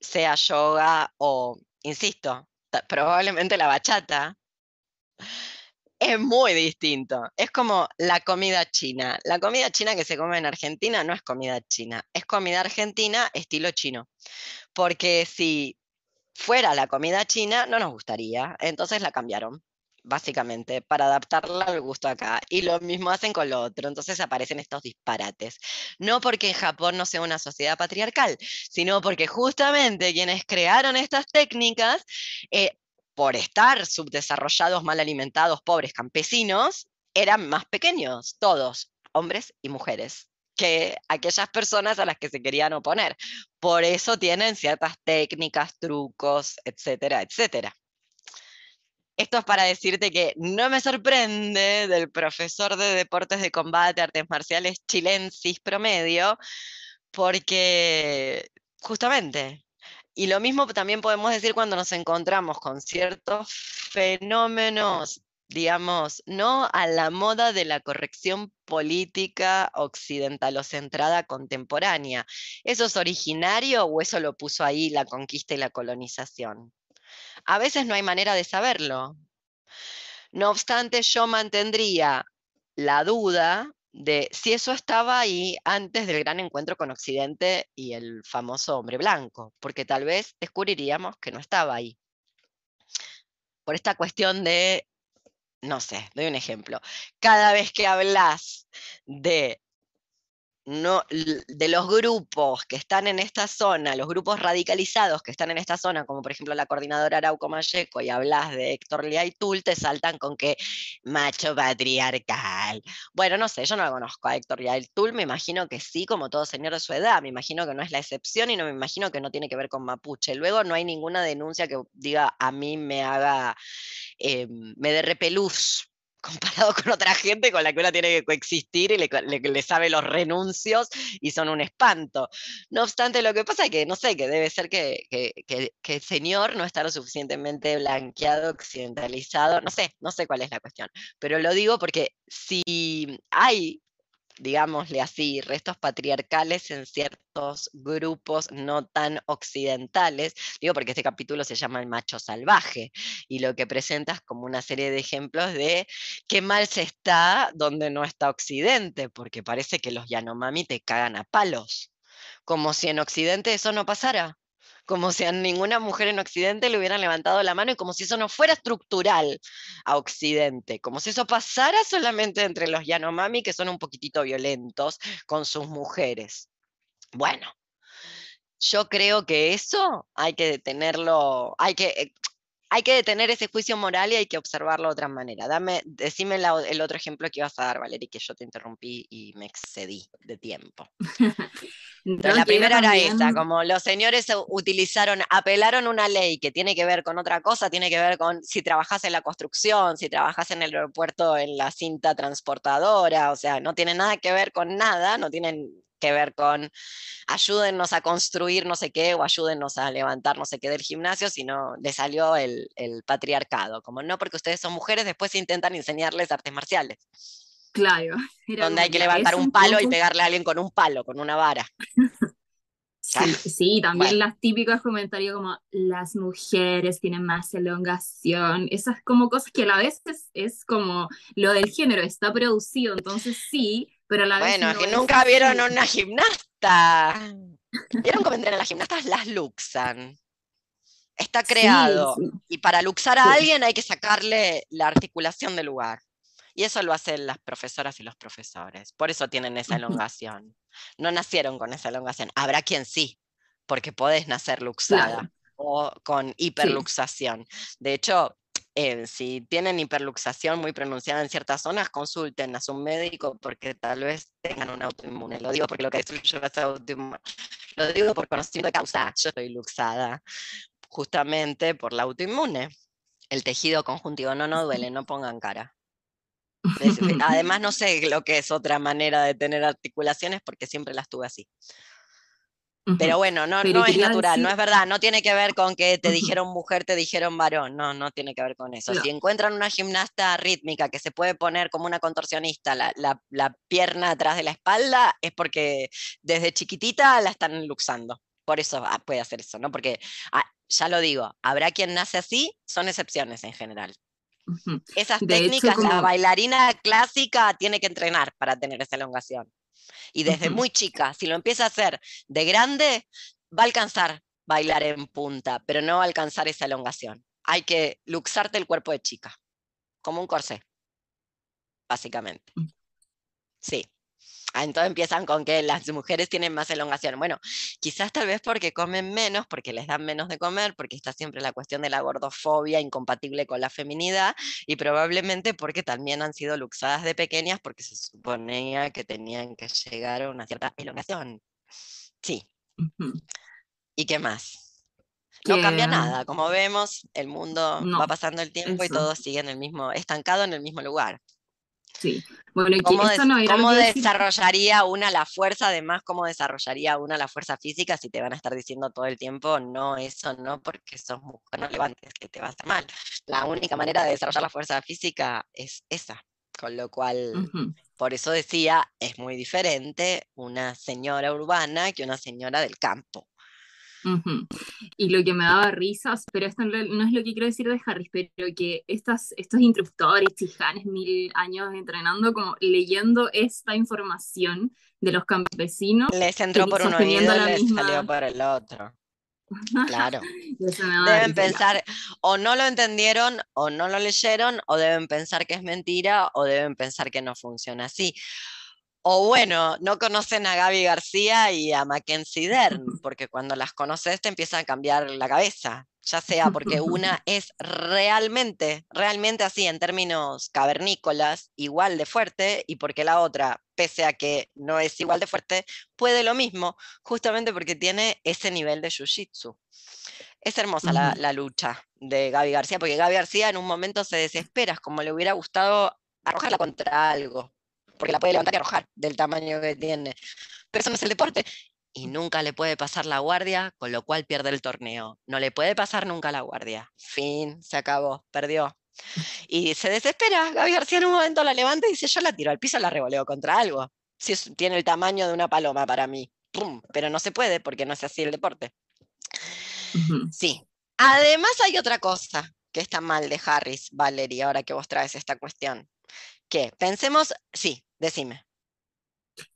sea yoga o, insisto, probablemente la bachata, es muy distinto. Es como la comida china. La comida china que se come en Argentina no es comida china, es comida argentina estilo chino. Porque si fuera la comida china, no nos gustaría. Entonces la cambiaron, básicamente, para adaptarla al gusto acá. Y lo mismo hacen con lo otro. Entonces aparecen estos disparates. No porque en Japón no sea una sociedad patriarcal, sino porque justamente quienes crearon estas técnicas eh, por estar subdesarrollados, mal alimentados, pobres campesinos, eran más pequeños, todos, hombres y mujeres, que aquellas personas a las que se querían oponer. Por eso tienen ciertas técnicas, trucos, etcétera, etcétera. Esto es para decirte que no me sorprende del profesor de deportes de combate, artes marciales chilensis promedio, porque justamente y lo mismo también podemos decir cuando nos encontramos con ciertos fenómenos, digamos, no a la moda de la corrección política occidental-centrada contemporánea. ¿Eso es originario o eso lo puso ahí la conquista y la colonización? A veces no hay manera de saberlo. No obstante, yo mantendría la duda de si eso estaba ahí antes del gran encuentro con Occidente y el famoso hombre blanco, porque tal vez descubriríamos que no estaba ahí. Por esta cuestión de, no sé, doy un ejemplo, cada vez que hablas de no, de los grupos que están en esta zona, los grupos radicalizados que están en esta zona, como por ejemplo la coordinadora Arauco Mayeco, y hablas de Héctor Liaitul, te saltan con que macho patriarcal. Bueno, no sé, yo no lo conozco a Héctor Liaitul, me imagino que sí, como todo señor de su edad, me imagino que no es la excepción y no me imagino que no tiene que ver con mapuche. Luego no hay ninguna denuncia que diga a mí me haga, eh, me dé repelús comparado con otra gente con la que uno tiene que coexistir y le, sabe los renuncios y son un espanto. No obstante, lo que pasa es que, no sé, que debe ser que, que, el señor no está lo suficientemente blanqueado, occidentalizado, no sé, no sé cuál es la cuestión, pero lo digo porque si hay digámosle así, restos patriarcales en ciertos grupos no tan occidentales, digo porque este capítulo se llama El macho salvaje y lo que presentas como una serie de ejemplos de qué mal se está donde no está occidente, porque parece que los Yanomami te cagan a palos, como si en occidente eso no pasara como si a ninguna mujer en Occidente le hubieran levantado la mano y como si eso no fuera estructural a Occidente, como si eso pasara solamente entre los Yanomami, que son un poquitito violentos con sus mujeres. Bueno, yo creo que eso hay que detenerlo, hay que, eh, hay que detener ese juicio moral y hay que observarlo de otra manera. Dame, decime el otro ejemplo que ibas a dar, Valeria, que yo te interrumpí y me excedí de tiempo. la primera era esa, como los señores utilizaron, apelaron una ley que tiene que ver con otra cosa, tiene que ver con si trabajas en la construcción, si trabajas en el aeropuerto en la cinta transportadora, o sea, no tiene nada que ver con nada, no tienen que ver con ayúdennos a construir no sé qué o ayúdennos a levantar no sé qué del gimnasio, sino le salió el, el patriarcado, como no porque ustedes son mujeres, después intentan enseñarles artes marciales. Claro. Donde hay que levantar un palo y pegarle a alguien con un palo, con una vara. Sí, sí, también las típicos comentarios como las mujeres tienen más elongación, esas como cosas que a la vez es, como lo del género está producido, entonces sí, pero a la vez. Bueno, que nunca vieron a una gimnasta. ¿Vieron cómo entran las gimnastas? Las luxan. Está creado. Y para luxar a alguien hay que sacarle la articulación del lugar. Y eso lo hacen las profesoras y los profesores. Por eso tienen esa elongación. No nacieron con esa elongación. Habrá quien sí, porque podés nacer luxada o con hiperluxación. De hecho, eh, si tienen hiperluxación muy pronunciada en ciertas zonas, consulten a su médico porque tal vez tengan un autoinmune. Lo digo porque lo que destruye es autoinmune. Lo digo por conocimiento de causa. Yo estoy luxada justamente por la autoinmune. El tejido conjuntivo no, no duele, no pongan cara. Además, no sé lo que es otra manera de tener articulaciones porque siempre las tuve así. Pero bueno, no, no es natural, no es verdad, no tiene que ver con que te dijeron mujer, te dijeron varón, no, no tiene que ver con eso. Si encuentran una gimnasta rítmica que se puede poner como una contorsionista la, la, pierna atrás de la espalda, es porque desde chiquitita la están luxando. Por eso ah, puede hacer eso, ¿no? Porque, ah, ya lo digo, habrá quien nace así, son excepciones en general. Esas técnicas, la bailarina clásica tiene que entrenar para tener esa elongación. Y desde muy chica, si lo empieza a hacer de grande, va a alcanzar bailar en punta, pero no va a alcanzar esa elongación. Hay que luxarte el cuerpo de chica, como un corsé, básicamente. Mm. Sí. Ah, entonces empiezan con que las mujeres tienen más elongación. Bueno, quizás tal vez porque comen menos, porque les dan menos de comer, porque está siempre la cuestión de la gordofobia incompatible con la feminidad y probablemente porque también han sido luxadas de pequeñas porque se suponía que tenían que llegar a una cierta elongación. Sí. ¿Y qué más? No cambia nada, como vemos, el mundo va pasando el tiempo y todo sigue en el mismo, estancado en el mismo lugar. Sí. Bueno, ¿Cómo, ¿cómo desarrollaría una la fuerza? Además, ¿cómo desarrollaría una la fuerza física si te van a estar diciendo todo el tiempo, no, eso no, porque sos mujer, no levantes, que te va a hacer mal? La única manera de desarrollar la fuerza física es esa. Con lo cual, por eso decía, es muy diferente una señora urbana que una señora del campo. Y lo que me daba risas, pero esto no es lo que quiero decir de Harris, pero que estas, estos instructores, chijanes, mil años entrenando, como leyendo esta información de los campesinos. Les entró por un oído y les salió por el otro. Claro. deben pensar, o no lo entendieron, o no lo leyeron, o deben pensar que es mentira, o deben pensar que no funciona así. O bueno, no conocen a Gaby García y a Mackenzie Dern, porque cuando las conoces te empieza a cambiar la cabeza, ya sea porque una es realmente, realmente así en términos cavernícolas, igual de fuerte, y porque la otra, pese a que no es igual de fuerte, puede lo mismo, justamente porque tiene ese nivel de jiu-jitsu. Es hermosa la, la, lucha de Gaby García, porque Gaby García en un momento se desespera, como le hubiera gustado arrojarla contra algo, porque la puede levantar y arrojar del tamaño que tiene. Pero eso no es el deporte. Y nunca le puede pasar la guardia, con lo cual pierde el torneo. No le puede pasar nunca la guardia. Fin, se acabó, perdió. Y se desespera. Gaby García en un momento la levanta y dice: Yo la tiro al piso, la revoleo contra algo. Si tiene el tamaño de una paloma para mí. ¡Pum! Pero no se puede porque no es así el deporte. Sí. Además, hay otra cosa que está mal de Harris, Valerie, ahora que vos traes esta cuestión. Que pensemos, sí, decime.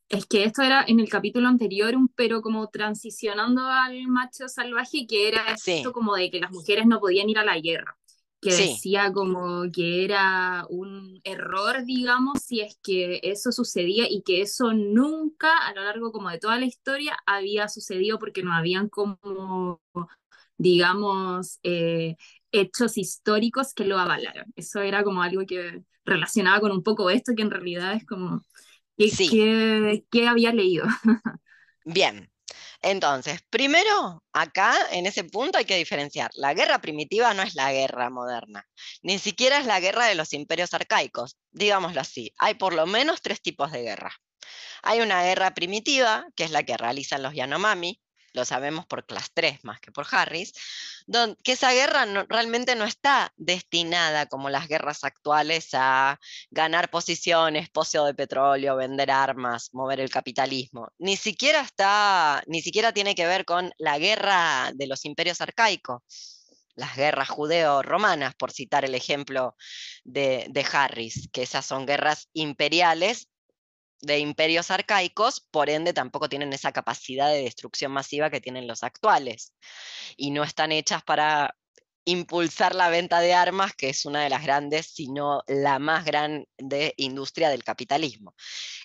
Es que esto era en el capítulo anterior, pero como transicionando al macho salvaje, que era esto como de que las mujeres no podían ir a la guerra, que decía como que era un error, digamos, si es que eso sucedía y que eso nunca a lo largo como de toda la historia había sucedido porque no habían como, digamos, eh, hechos históricos que lo avalaron. Eso era como algo que relacionaba con un poco esto, que en realidad es como, ¿qué, qué, había leído? Bien, entonces, primero, acá en ese punto hay que diferenciar. La guerra primitiva no es la guerra moderna, ni siquiera es la guerra de los imperios arcaicos, digámoslo así. Hay por lo menos tres tipos de guerra. Hay una guerra primitiva, que es la que realizan los Yanomami, lo sabemos por Class 3 más que por Harris, que esa guerra realmente no está destinada, como las guerras actuales, a ganar posiciones, poseo de petróleo, vender armas, mover el capitalismo. Ni siquiera está, ni siquiera tiene que ver con la guerra de los imperios arcaicos las guerras judeo-romanas, por citar el ejemplo de, de, Harris, que esas son guerras imperiales de imperios arcaicos, por ende tampoco tienen esa capacidad de destrucción masiva que tienen los actuales. Y no están hechas para impulsar la venta de armas, que es una de las grandes, si no la más grande industria del capitalismo.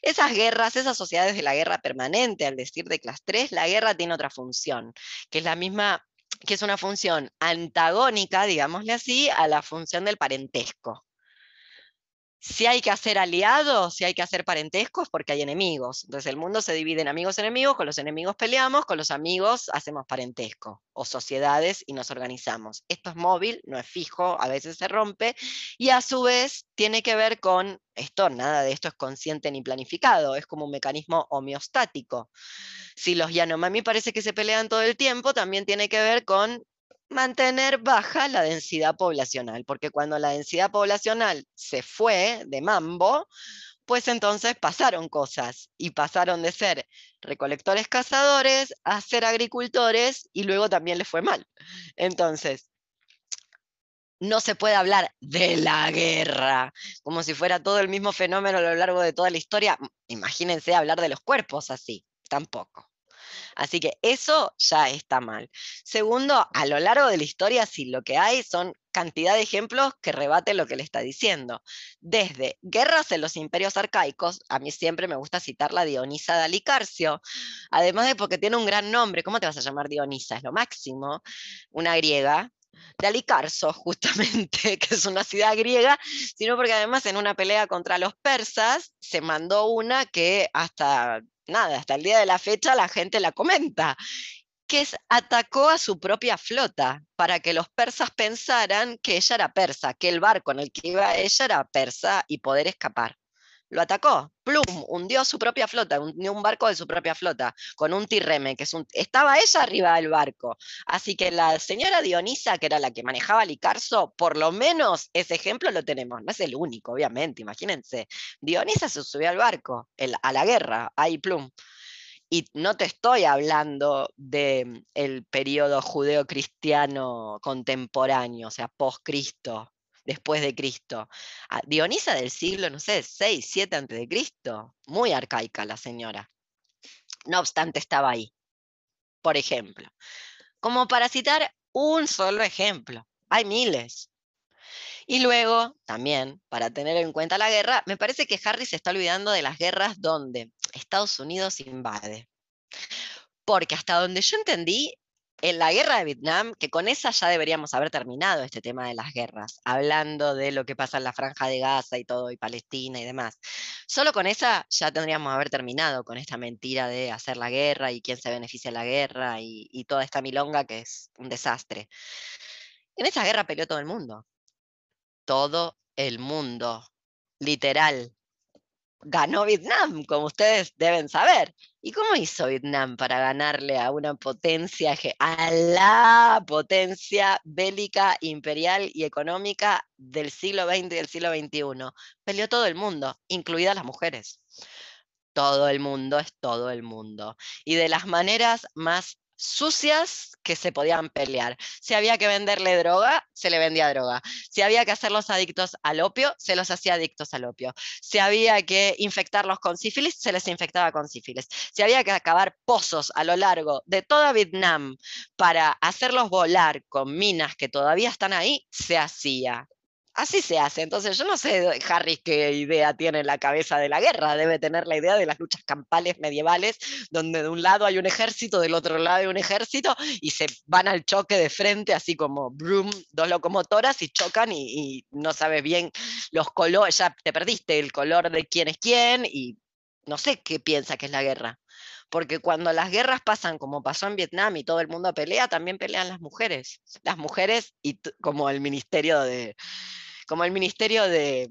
Esas guerras, esas sociedades de la guerra permanente, al decir de clase 3, la guerra tiene otra función, que es la misma, que es una función antagónica, digámosle así, a la función del parentesco si hay que hacer aliados, si hay que hacer parentescos, porque hay enemigos. Entonces el mundo se divide en amigos enemigos, con los enemigos peleamos, con los amigos hacemos parentesco o sociedades y nos organizamos. Esto es móvil, no es fijo, a veces se rompe y a su vez tiene que ver con esto, nada de esto es consciente ni planificado, es como un mecanismo homeostático. Si los Yanomami parece que se pelean todo el tiempo, también tiene que ver con mantener baja la densidad poblacional, porque cuando la densidad poblacional se fue de mambo, pues entonces pasaron cosas y pasaron de ser recolectores cazadores a ser agricultores y luego también les fue mal. Entonces, no se puede hablar de la guerra como si fuera todo el mismo fenómeno a lo largo de toda la historia. Imagínense hablar de los cuerpos así, tampoco. Así que eso ya está mal. Segundo, a lo largo de la historia, sí, lo que hay son cantidad de ejemplos que rebaten lo que le está diciendo. Desde guerras en los imperios arcaicos, a mí siempre me gusta citar la Dionisa de Alicarcio, además de porque tiene un gran nombre, ¿cómo te vas a llamar Dionisa? Es lo máximo, una griega, de Alicarzo, justamente, que es una ciudad griega, sino porque además en una pelea contra los persas se mandó una que hasta nada, hasta el día de la fecha la gente la comenta, que atacó a su propia flota para que los persas pensaran que ella era persa, que el barco en el que iba ella era persa y poder escapar lo atacó, plum, hundió su propia flota, hundió un barco de su propia flota, con un tirreme, que es un... Estaba ella arriba del barco. Así que la señora Dionisa, que era la que manejaba Licarzo, por lo menos ese ejemplo lo tenemos. No es el único, obviamente, imagínense. Dionisa se subió al barco, a la guerra, ahí plum. Y no te estoy hablando del el periodo judeo-cristiano contemporáneo, o sea, post-Cristo, después de Cristo. Ah, Dionisa del siglo, no sé, 6, 7 antes de Cristo, muy arcaica la señora. No obstante, estaba ahí, por ejemplo. Como para citar un solo ejemplo, hay miles. Y luego, también, para tener en cuenta la guerra, me parece que Harry se está olvidando de las guerras donde Estados Unidos invade. Porque hasta donde yo entendí, en la guerra de Vietnam, que con esa ya deberíamos haber terminado este tema de las guerras, hablando de lo que pasa en la franja de Gaza y todo, y Palestina y demás. Solo con esa ya tendríamos haber terminado con esta mentira de hacer la guerra y quién se beneficia de la guerra y, y toda esta milonga que es un desastre. En esa guerra peleó todo el mundo. Todo el mundo. Literal ganó Vietnam, como ustedes deben saber. ¿Y cómo hizo Vietnam para ganarle a una potencia, a la potencia bélica, imperial y económica del siglo XX y del siglo XXI? Peleó todo el mundo, incluidas las mujeres. Todo el mundo es todo el mundo. Y de las maneras más sucias que se podían pelear. Si había que venderle droga, se le vendía droga. Si había que hacerlos adictos al opio, se los hacía adictos al opio. Si había que infectarlos con sífilis, se les infectaba con sífilis. Si había que acabar pozos a lo largo de toda Vietnam para hacerlos volar con minas que todavía están ahí, se hacía. Así se hace. Entonces, yo no sé, Harris, qué idea tiene en la cabeza de la guerra. Debe tener la idea de las luchas campales medievales, donde de un lado hay un ejército, del otro lado hay un ejército, y se van al choque de frente, así como brum, dos locomotoras, y chocan y, no sabes bien los colores, ya te perdiste el color de quién es quién, y no sé qué piensa que es la guerra. Porque cuando las guerras pasan como pasó en Vietnam y todo el mundo pelea, también pelean las mujeres. Las mujeres y como el Ministerio de, como el Ministerio de,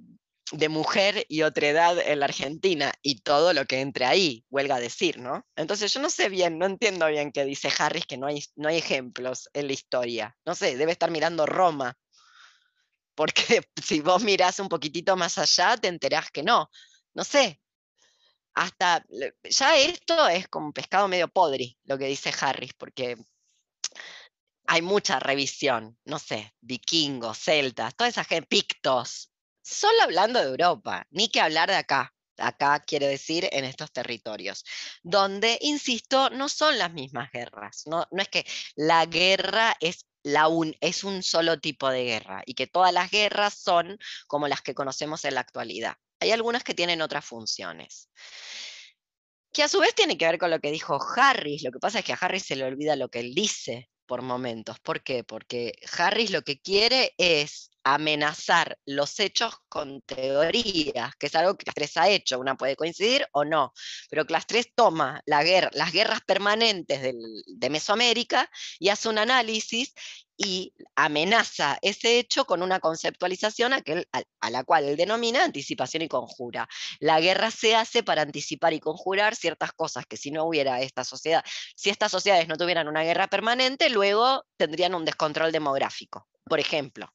Mujer y Otredad en la Argentina y todo lo que entre ahí, huelga decir, ¿no? Entonces yo no sé bien, no entiendo bien qué dice Harris, que no hay, no hay ejemplos en la historia. No sé, debe estar mirando Roma, porque si vos mirás un poquitito más allá, te enterás que no. No sé. Hasta ya esto es como pescado medio podri, lo que dice Harris, porque hay mucha revisión, no sé, vikingos, celtas, toda esa gente, pictos, solo hablando de Europa, ni que hablar de acá. Acá quiere decir en estos territorios, donde, insisto, no son las mismas guerras. No, no es que la guerra es, la un, es un solo tipo de guerra y que todas las guerras son como las que conocemos en la actualidad. Hay algunas que tienen otras funciones que a su vez tiene que ver con lo que dijo Harris. Lo que pasa es que a Harris se le olvida lo que él dice por momentos. ¿Por qué? Porque Harris lo que quiere es amenazar los hechos con teorías, que es algo que Clastres ha hecho, una puede coincidir o no, pero Clastres toma la guerra, las guerras permanentes de Mesoamérica y hace un análisis y amenaza ese hecho con una conceptualización a, la cual él denomina anticipación y conjura. La guerra se hace para anticipar y conjurar ciertas cosas que si no hubiera esta sociedad, si estas sociedades no tuvieran una guerra permanente, luego tendrían un descontrol demográfico, por ejemplo.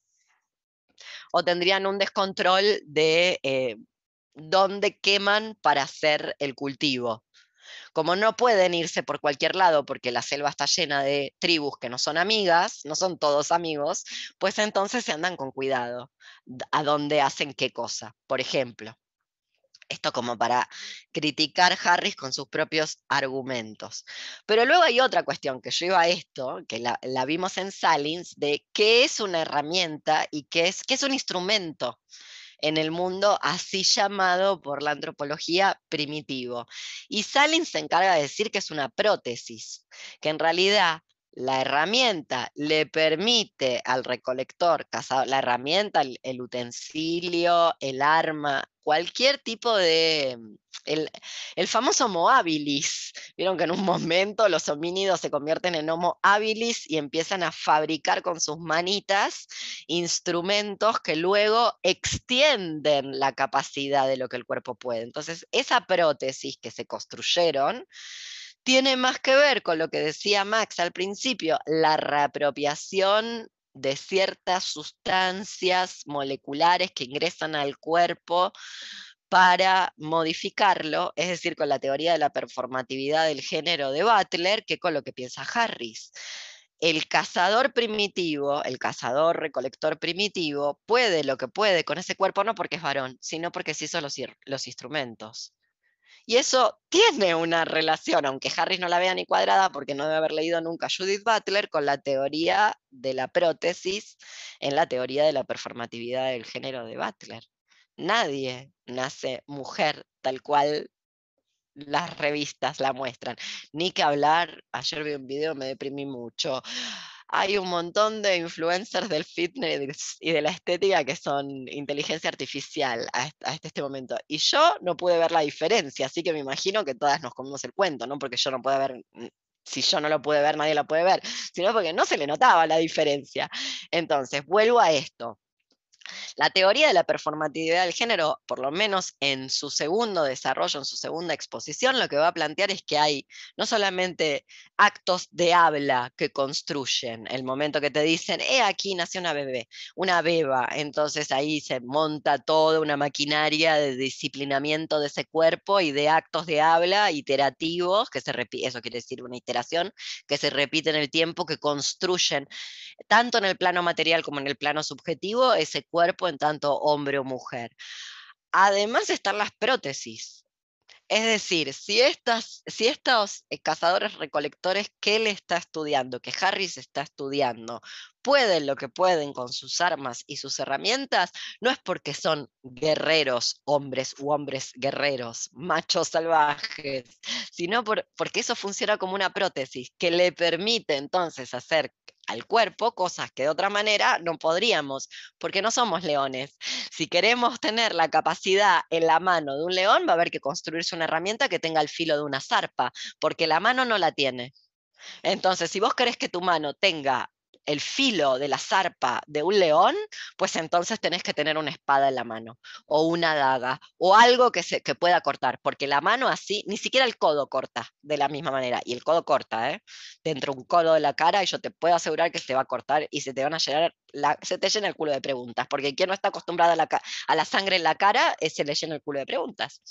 O tendrían un descontrol de eh, dónde queman para hacer el cultivo como no pueden irse por cualquier lado porque la selva está llena de tribus que no son amigas, no son todos amigos, pues entonces se andan con cuidado a dónde hacen qué cosa. Por ejemplo, esto como para criticar Harris con sus propios argumentos. Pero luego hay otra cuestión que iba a esto, que la, vimos en Salins, de qué es una herramienta y qué es, qué es un instrumento en el mundo así llamado por la antropología primitivo. Y Salins se encarga de decir que es una prótesis, que en realidad la herramienta le permite al recolector, la herramienta, el, utensilio, el arma, cualquier tipo de... El, el, famoso Homo habilis. Vieron que en un momento los homínidos se convierten en Homo habilis y empiezan a fabricar con sus manitas instrumentos que luego extienden la capacidad de lo que el cuerpo puede. Entonces, esa prótesis que se construyeron tiene más que ver con lo que decía Max al principio, la reapropiación de ciertas sustancias moleculares que ingresan al cuerpo para modificarlo, es decir, con la teoría de la performatividad del género de Butler, que con lo que piensa Harris. El cazador primitivo, el cazador recolector primitivo, puede lo que puede con ese cuerpo no porque es varón, sino porque se hizo los, los instrumentos Y eso tiene una relación, aunque Harris no la vea ni cuadrada porque no debe haber leído nunca Judith Butler, con la teoría de la prótesis en la teoría de la performatividad del género de Butler. Nadie nace mujer tal cual las revistas la muestran. Ni que hablar, ayer vi un video, me deprimí mucho hay un montón de influencers del fitness y de la estética que son inteligencia artificial a este, este, momento. Y yo no pude ver la diferencia, así que me imagino que todas nos comemos el cuento, no porque yo no pueda ver, mm, si yo no lo pude ver, nadie lo puede ver, sino porque no se le notaba la diferencia. Entonces, vuelvo a esto. La teoría de la performatividad del género, por lo menos en su segundo desarrollo, en su segunda exposición, lo que va a plantear es que hay no solamente actos de habla que construyen el momento que te dicen, he aquí nació una bebé, una beba, entonces ahí se monta toda una maquinaria de disciplinamiento de ese cuerpo y de actos de habla iterativos, que se repite, eso quiere decir una iteración, que se repite en el tiempo, que construyen tanto en el plano material como en el plano subjetivo ese cuerpo en tanto hombre o mujer. Además están las prótesis. Es decir, si, estas, si estos eh, cazadores recolectores que él está estudiando, que Harris está estudiando, pueden lo que pueden con sus armas y sus herramientas, no es porque son guerreros, hombres u hombres guerreros, machos salvajes, sino porque eso funciona como una prótesis que le permite entonces hacer al cuerpo cosas que de otra manera no podríamos, porque no somos leones. Si queremos tener la capacidad en la mano de un león, va a haber que construirse una herramienta que tenga el filo de una zarpa, porque la mano no la tiene. Entonces, si vos querés que tu mano tenga el filo de la zarpa de un león, pues entonces tenés que tener una espada en la mano, o una daga, o algo que, se, que pueda cortar, porque la mano así, ni siquiera el codo corta de la misma manera, y el codo corta, ¿eh? dentro un codo de la cara, y yo te puedo asegurar que se va a cortar y se te van a llenar, la, se te llena el culo de preguntas, porque quien no está acostumbrado a la, a la sangre en la cara, se le llena el culo de preguntas.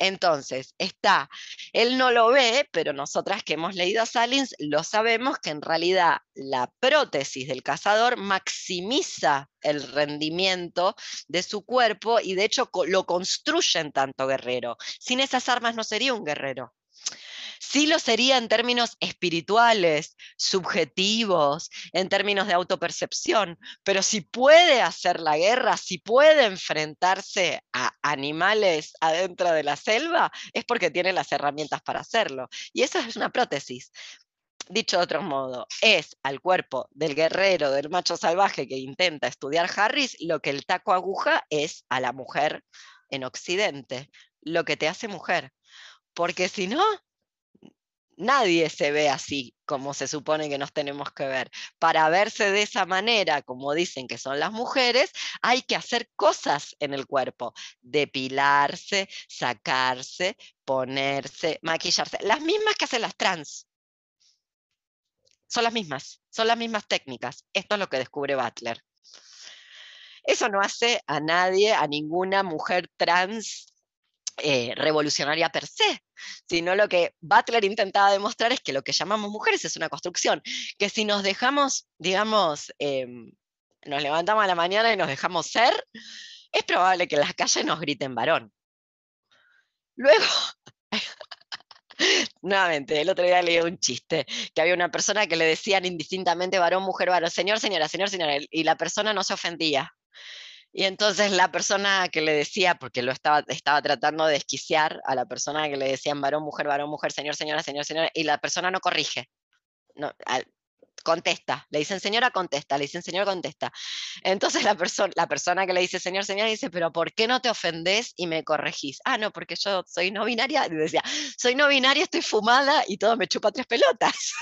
Entonces, está, él no lo ve, pero nosotras que hemos leído a Salins lo sabemos que en realidad la prótesis del cazador maximiza el rendimiento de su cuerpo y de hecho lo construye en tanto guerrero. Sin esas armas no sería un guerrero. Sí lo sería en términos espirituales, subjetivos, en términos de autopercepción, pero si puede hacer la guerra, si puede enfrentarse a animales adentro de la selva, es porque tiene las herramientas para hacerlo. Y esa es una prótesis. Dicho de otro modo, es al cuerpo del guerrero, del macho salvaje que intenta estudiar Harris, lo que el taco aguja es a la mujer en Occidente, lo que te hace mujer. Porque si no, nadie se ve así como se supone que nos tenemos que ver. Para verse de esa manera, como dicen que son las mujeres, hay que hacer cosas en el cuerpo, depilarse, sacarse, ponerse, maquillarse, las mismas que hacen las trans. Son las mismas, son las mismas técnicas. Esto es lo que descubre Butler. Eso no hace a nadie, a ninguna mujer trans eh, revolucionaria per se, sino lo que Butler intentaba demostrar es que lo que llamamos mujeres es una construcción, que si nos dejamos, digamos, em, nos levantamos a la mañana y nos dejamos ser, es probable que en las calles nos griten varón. Luego, nuevamente, el otro día leí un chiste, que había una persona que le decían indistintamente varón, mujer, varón, señor, señora, señor, señora, y la persona no se ofendía. Y entonces la persona que le decía, porque lo estaba, estaba tratando de desquiciar a la persona que le decían varón, mujer, varón, mujer, señor, señora, señor, señora, y la persona no corrige. No, contesta, le dicen señora, contesta, le dicen señor, contesta. Entonces la, persona la persona que le dice señor, señora, dice, pero ¿por qué no te ofendes y me corregís? Ah, no, porque yo soy no binaria, y decía, soy no binaria, estoy fumada y todo me chupa tres pelotas.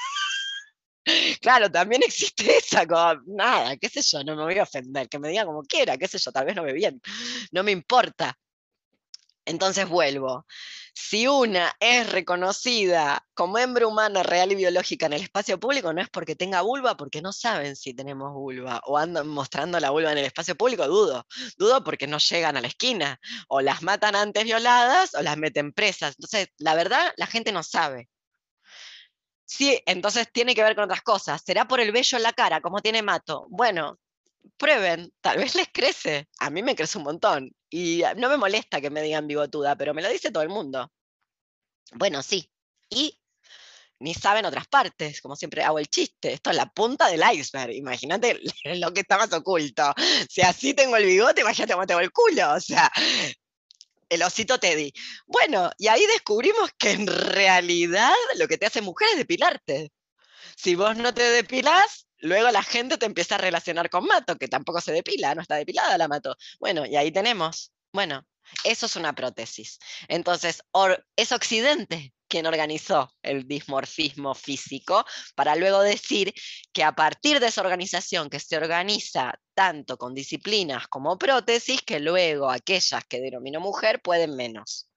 Claro, también existe esa, nada, qué sé yo, no me voy a ofender, que me diga como quiera, qué sé yo, tal vez no ve bien, no me importa. Entonces vuelvo. Si una es reconocida como hembra humana real y biológica en el espacio público, no es porque tenga vulva, porque no saben si tenemos vulva, o andan mostrando la vulva en el espacio público, dudo. Dudo porque no llegan a la esquina, o las matan antes violadas, o las meten presas. Entonces, la verdad, la gente no sabe. Sí, entonces tiene que ver con otras cosas. ¿Será por el vello en la cara, como tiene Mato? Bueno, prueben, tal vez les crece. A mí me crece un montón. Y no me molesta que me digan bigotuda, pero me lo dice todo el mundo. Bueno, sí. Y ni saben otras partes, como siempre hago el chiste. Esto es la punta del iceberg. Imagínate lo que está más oculto. Si así tengo el bigote, imagínate cómo tengo el culo. O sea, el osito Teddy. Bueno, y ahí descubrimos que en realidad lo que te hace mujer es depilarte. Si vos no te depilás, luego la gente te empieza a relacionar con Mato, que tampoco se depila, no está depilada la Mato. Bueno, y ahí tenemos. Bueno, eso es una prótesis. Entonces, es Occidente quien organizó el dismorfismo físico, para luego decir que a partir de esa organización que se organiza tanto con disciplinas como prótesis, que luego aquellas que denominó mujer pueden menos.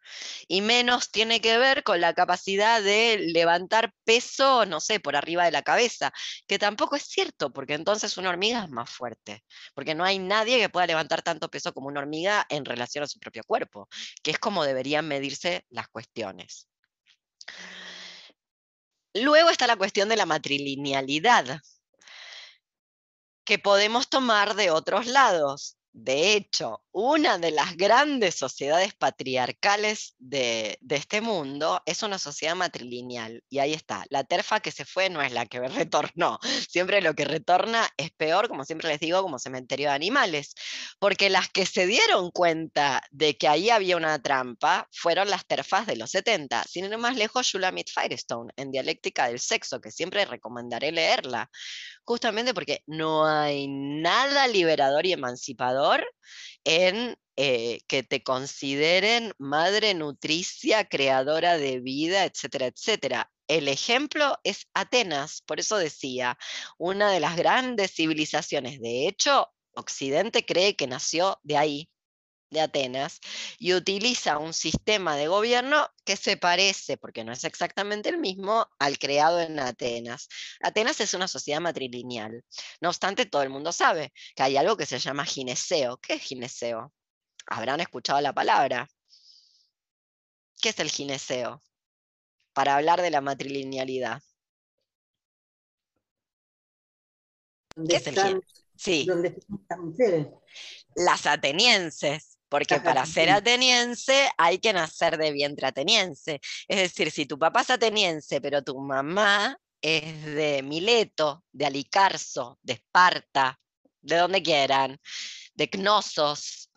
Y menos tiene que ver con la capacidad de levantar peso, no sé, por arriba de la cabeza, que tampoco es cierto, porque entonces una hormiga es más fuerte, porque no hay nadie que pueda levantar tanto peso como una hormiga en relación a su propio cuerpo, que es como deberían medirse las cuestiones. Luego está la cuestión de la matrilinealidad, que podemos tomar de otros lados. De hecho, una de las grandes sociedades patriarcales de, este mundo es una sociedad matrilineal. Y ahí está, la terfa que se fue no es la que retornó. Siempre lo que retorna es peor, como siempre les digo, como cementerio de animales. Porque las que se dieron cuenta de que ahí había una trampa fueron las terfas de los 70. Sin ir más lejos, Shulamit Firestone, en Dialéctica del Sexo, que siempre recomendaré leerla. Justamente porque no hay nada liberador y emancipador en eh, que te consideren madre nutricia, creadora de vida, etcétera, etcétera. El ejemplo es Atenas, por eso decía, una de las grandes civilizaciones. De hecho, Occidente cree que nació de ahí, de Atenas y utiliza un sistema de gobierno que se parece, porque no es exactamente el mismo, al creado en Atenas. Atenas es una sociedad matrilineal. No obstante, todo el mundo sabe que hay algo que se llama gineceo. ¿Qué es gineceo? Habrán escuchado la palabra. ¿Qué es el gineceo? Para hablar de la matrilinealidad. ¿Qué es el Sí. ¿Dónde están Las atenienses porque para ser ateniense hay que nacer de vientre ateniense. Es decir, si tu papá es ateniense, pero tu mamá es de Mileto, de Alicarso, de Esparta, de donde quieran, de Cnosos,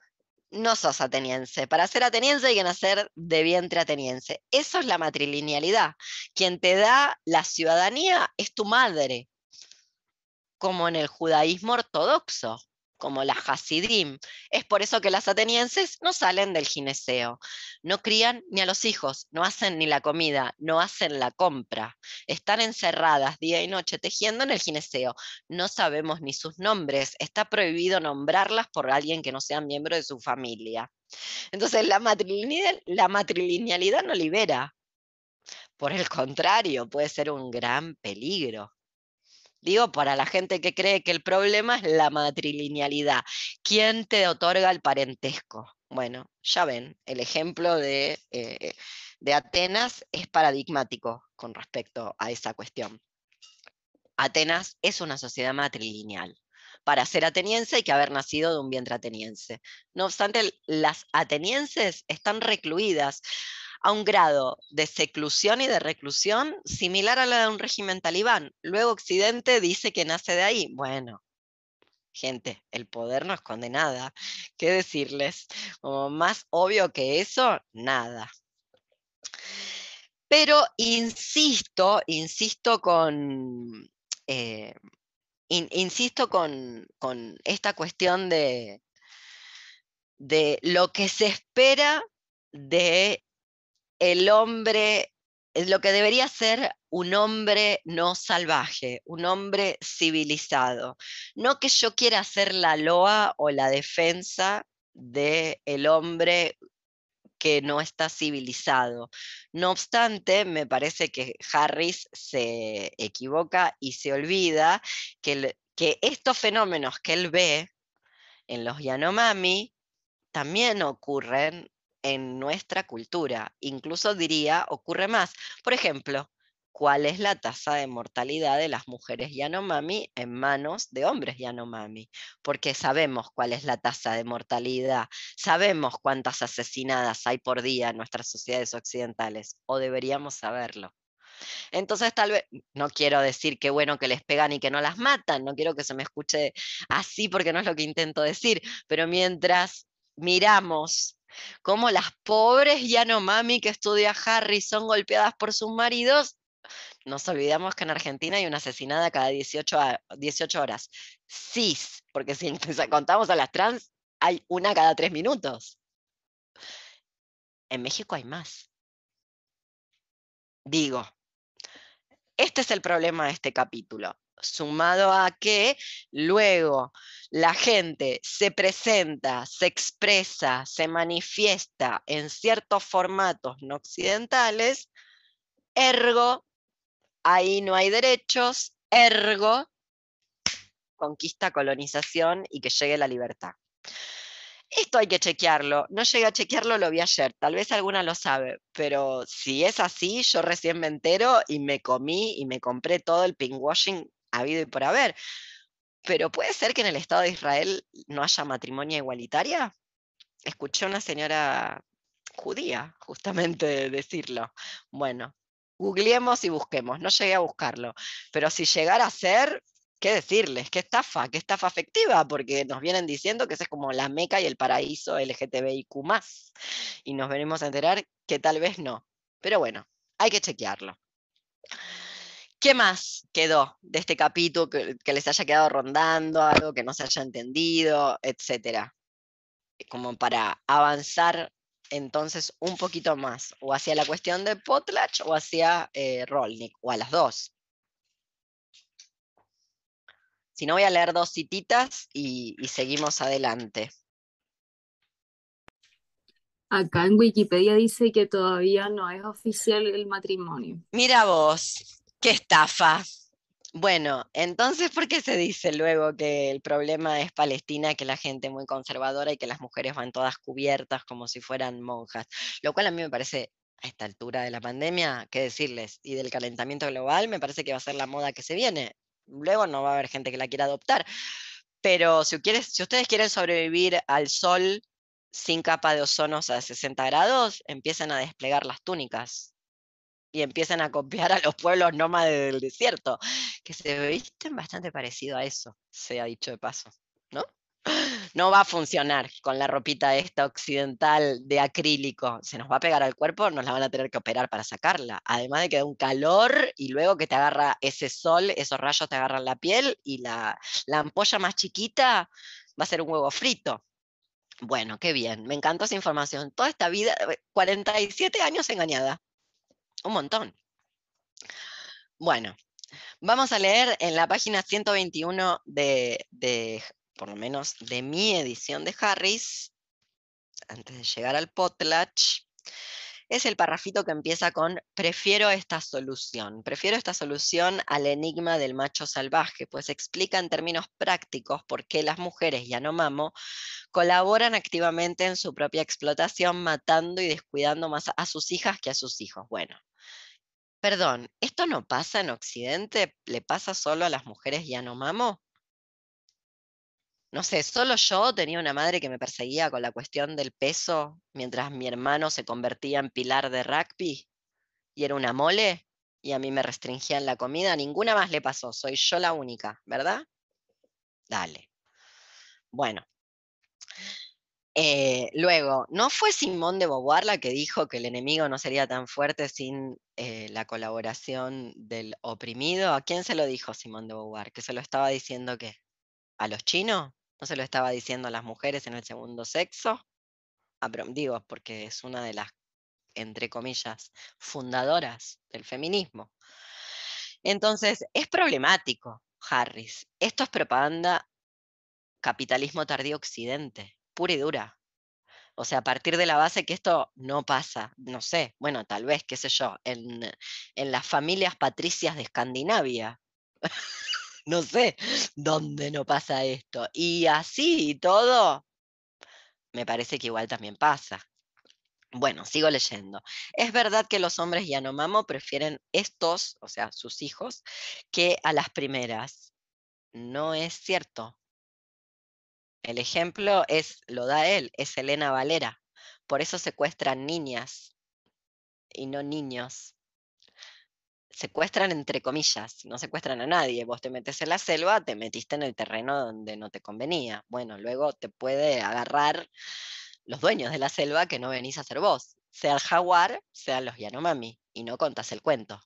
no sos ateniense. Para ser ateniense hay que nacer de vientre ateniense. Eso es la matrilinealidad. Quien te da la ciudadanía es tu madre, como en el judaísmo ortodoxo como las Hasidim. Es por eso que las atenienses no salen del gineceo, no crían ni a los hijos, no hacen ni la comida, no hacen la compra. Están encerradas día y noche tejiendo en el gineceo. No sabemos ni sus nombres, está prohibido nombrarlas por alguien que no sea miembro de su familia. Entonces la matrilinealidad, la matrilinealidad no libera. Por el contrario, puede ser un gran peligro. Digo, para la gente que cree que el problema es la matrilinealidad. ¿Quién te otorga el parentesco? Bueno, ya ven, el ejemplo de, eh, de Atenas es paradigmático con respecto a esa cuestión. Atenas es una sociedad matrilineal. Para ser ateniense hay que haber nacido de un vientre ateniense. No obstante, las atenienses están recluidas a un grado de seclusión y de reclusión similar a la de un régimen talibán. Luego Occidente dice que nace de ahí. Bueno, gente, el poder no esconde nada. ¿Qué decirles? más obvio que eso, nada. Pero insisto, insisto con, eh, insisto con, con, esta cuestión de, de lo que se espera de el hombre, es lo que debería ser un hombre no salvaje, un hombre civilizado. No que yo quiera hacer la loa o la defensa del el hombre que no está civilizado. No obstante, me parece que Harris se equivoca y se olvida que, que estos fenómenos que él ve en los Yanomami también ocurren en nuestra cultura. Incluso diría, ocurre más. Por ejemplo, cuál es la tasa de mortalidad de las mujeres Yanomami en manos de hombres Yanomami, porque sabemos cuál es la tasa de mortalidad, sabemos cuántas asesinadas hay por día en nuestras sociedades occidentales, o deberíamos saberlo. Entonces tal vez, no quiero decir que bueno que les pegan y que no las matan, no quiero que se me escuche así porque no es lo que intento decir, pero mientras miramos cómo las pobres Yanomami que estudia Harry son golpeadas por sus maridos, nos olvidamos que en Argentina hay una asesinada cada 18, 18 horas. Cis, porque si contamos a las trans, hay una cada tres minutos. En México hay más. Digo, este es el problema de este capítulo, sumado a que luego la gente se presenta, se expresa, se manifiesta en ciertos formatos no occidentales, ergo ahí no hay derechos, ergo, conquista, colonización y que llegue la libertad. Esto hay que chequearlo. No llegué a chequearlo, lo vi ayer. Tal vez alguna lo sabe, pero si es así, yo recién me entero y me comí y me compré todo el pinkwashing habido y por haber. Pero puede ser que en el Estado de Israel no haya matrimonio igualitaria. Escuché a una señora judía justamente decirlo. Bueno, googleemos y busquemos, no llegué a buscarlo, pero si llegara a ser, ¿qué decirles? ¿Qué estafa? ¿Qué estafa afectiva? Porque nos vienen diciendo que ese es como la meca y el paraíso LGTBIQ+, y nos venimos a enterar que tal vez no. Pero bueno, hay que chequearlo. ¿Qué más quedó de este capítulo que, que les haya quedado rondando, algo que no se haya entendido, etcétera? Como para avanzar entonces un poquito más, o hacia la cuestión de Potlatch o hacia eh, Rolnik, o a las dos. Si no, voy a leer dos cititas y, y seguimos adelante. Acá en Wikipedia dice que todavía no es oficial el matrimonio. Mira vos, qué estafa. Bueno, entonces, ¿por qué se dice luego que el problema es Palestina, que la gente es muy conservadora y que las mujeres van todas cubiertas como si fueran monjas? Lo cual a mí me parece, a esta altura de la pandemia, qué decirles, y del calentamiento global, me parece que va a ser la moda que se viene. Luego no va a haber gente que la quiera adoptar. Pero si, si ustedes quieren sobrevivir al sol sin capa de ozonos a 60 grados, empiecen a desplegar las túnicas y empiezan a copiar a los pueblos nómades del desierto, que se visten bastante parecido a eso, se ha dicho de paso, ¿no? No va a funcionar con la ropita esta occidental de acrílico. Se nos va a pegar al cuerpo, nos la van a tener que operar para sacarla. Además de que da un calor y luego que te agarra ese sol, esos rayos te agarran la piel y la, la ampolla más chiquita va a ser un huevo frito. Bueno, qué bien, me encantó esa información. Toda esta vida, 47 años engañada. Un montón. Bueno, vamos a leer en la página 121 de, de, por lo menos de mi edición de Harris, antes de llegar al potlatch, es el parrafito que empieza con prefiero esta solución. Prefiero esta solución al enigma del macho salvaje, pues explica en términos prácticos por qué las mujeres Yanomamo colaboran activamente en su propia explotación, matando y descuidando más a sus hijas que a sus hijos. Bueno, Perdón, ¿esto no pasa en Occidente? ¿Le pasa solo a las mujeres Yanomamo? No sé, solo yo tenía una madre que me perseguía con la cuestión del peso mientras mi hermano se convertía en pilar de rugby y era una mole y a mí me restringían la comida. Ninguna más le pasó, soy yo la única, ¿verdad? Dale. Bueno, eh, luego, ¿no fue Simón de Beauvoir la que dijo que el enemigo no sería tan fuerte sin eh, la colaboración del oprimido? ¿A quién se lo dijo Simón de Beauvoir? ¿Que se lo estaba diciendo qué? ¿A los chinos? ¿No se lo estaba diciendo a las mujeres en el segundo sexo? Ah, digo, porque es una de las, entre comillas, fundadoras del feminismo. Entonces, es problemático, Harris. Esto es propaganda capitalismo tardío occidente pura y dura. O sea, a partir de la base que esto no pasa, no sé, bueno, tal vez, qué sé yo, en, en las familias patricias de Escandinavia. no sé dónde no pasa esto. Y así y todo, me parece que igual también pasa. Bueno, sigo leyendo. Es verdad que los hombres Yanomamo prefieren estos, o sea, sus hijos, que a las primeras. No es cierto. El ejemplo es, lo da él, es Elena Valera. Por eso secuestran niñas y no niños. Secuestran entre comillas, no secuestran a nadie. Vos te metes en la selva, te metiste en el terreno donde no te convenía. Bueno, luego te puede agarrar los dueños de la selva que no venís a ser vos, sea el jaguar, sea los Yanomami, y no contás el cuento.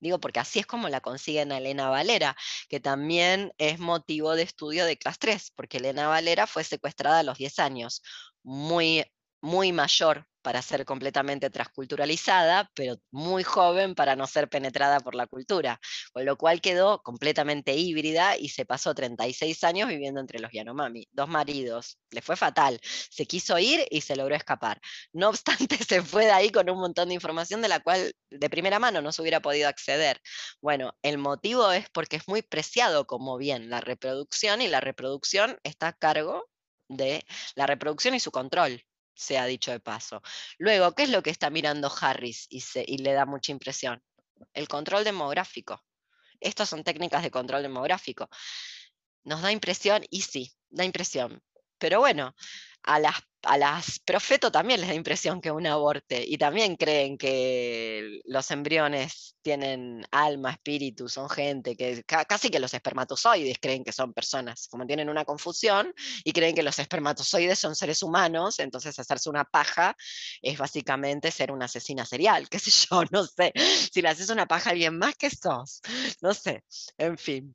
Digo, porque así es como la consiguen a Elena Valera, que también es motivo de estudio de clase 3, porque Elena Valera fue secuestrada a los 10 años, muy, muy mayor para ser completamente transculturalizada, pero muy joven para no ser penetrada por la cultura, con lo cual quedó completamente híbrida y se pasó 36 años viviendo entre los Yanomami, dos maridos, le fue fatal, se quiso ir y se logró escapar. No obstante, se fue de ahí con un montón de información de la cual de primera mano no se hubiera podido acceder. Bueno, el motivo es porque es muy preciado como bien la reproducción y la reproducción está a cargo de la reproducción y su control se ha dicho de paso. Luego, ¿qué es lo que está mirando Harris y, y le da mucha impresión? El control demográfico. Estas son técnicas de control demográfico. Nos da impresión y sí, da impresión. Pero bueno, a las, a las profeto también les da impresión que uno aborte y también creen que los embriones tienen alma, espíritu, son gente, que casi que los espermatozoides creen que son personas, como tienen una confusión y creen que los espermatozoides son seres humanos, entonces hacerse una paja es básicamente ser una asesina serial, qué sé yo, no sé, si le haces una paja a alguien más que sos, no sé, en fin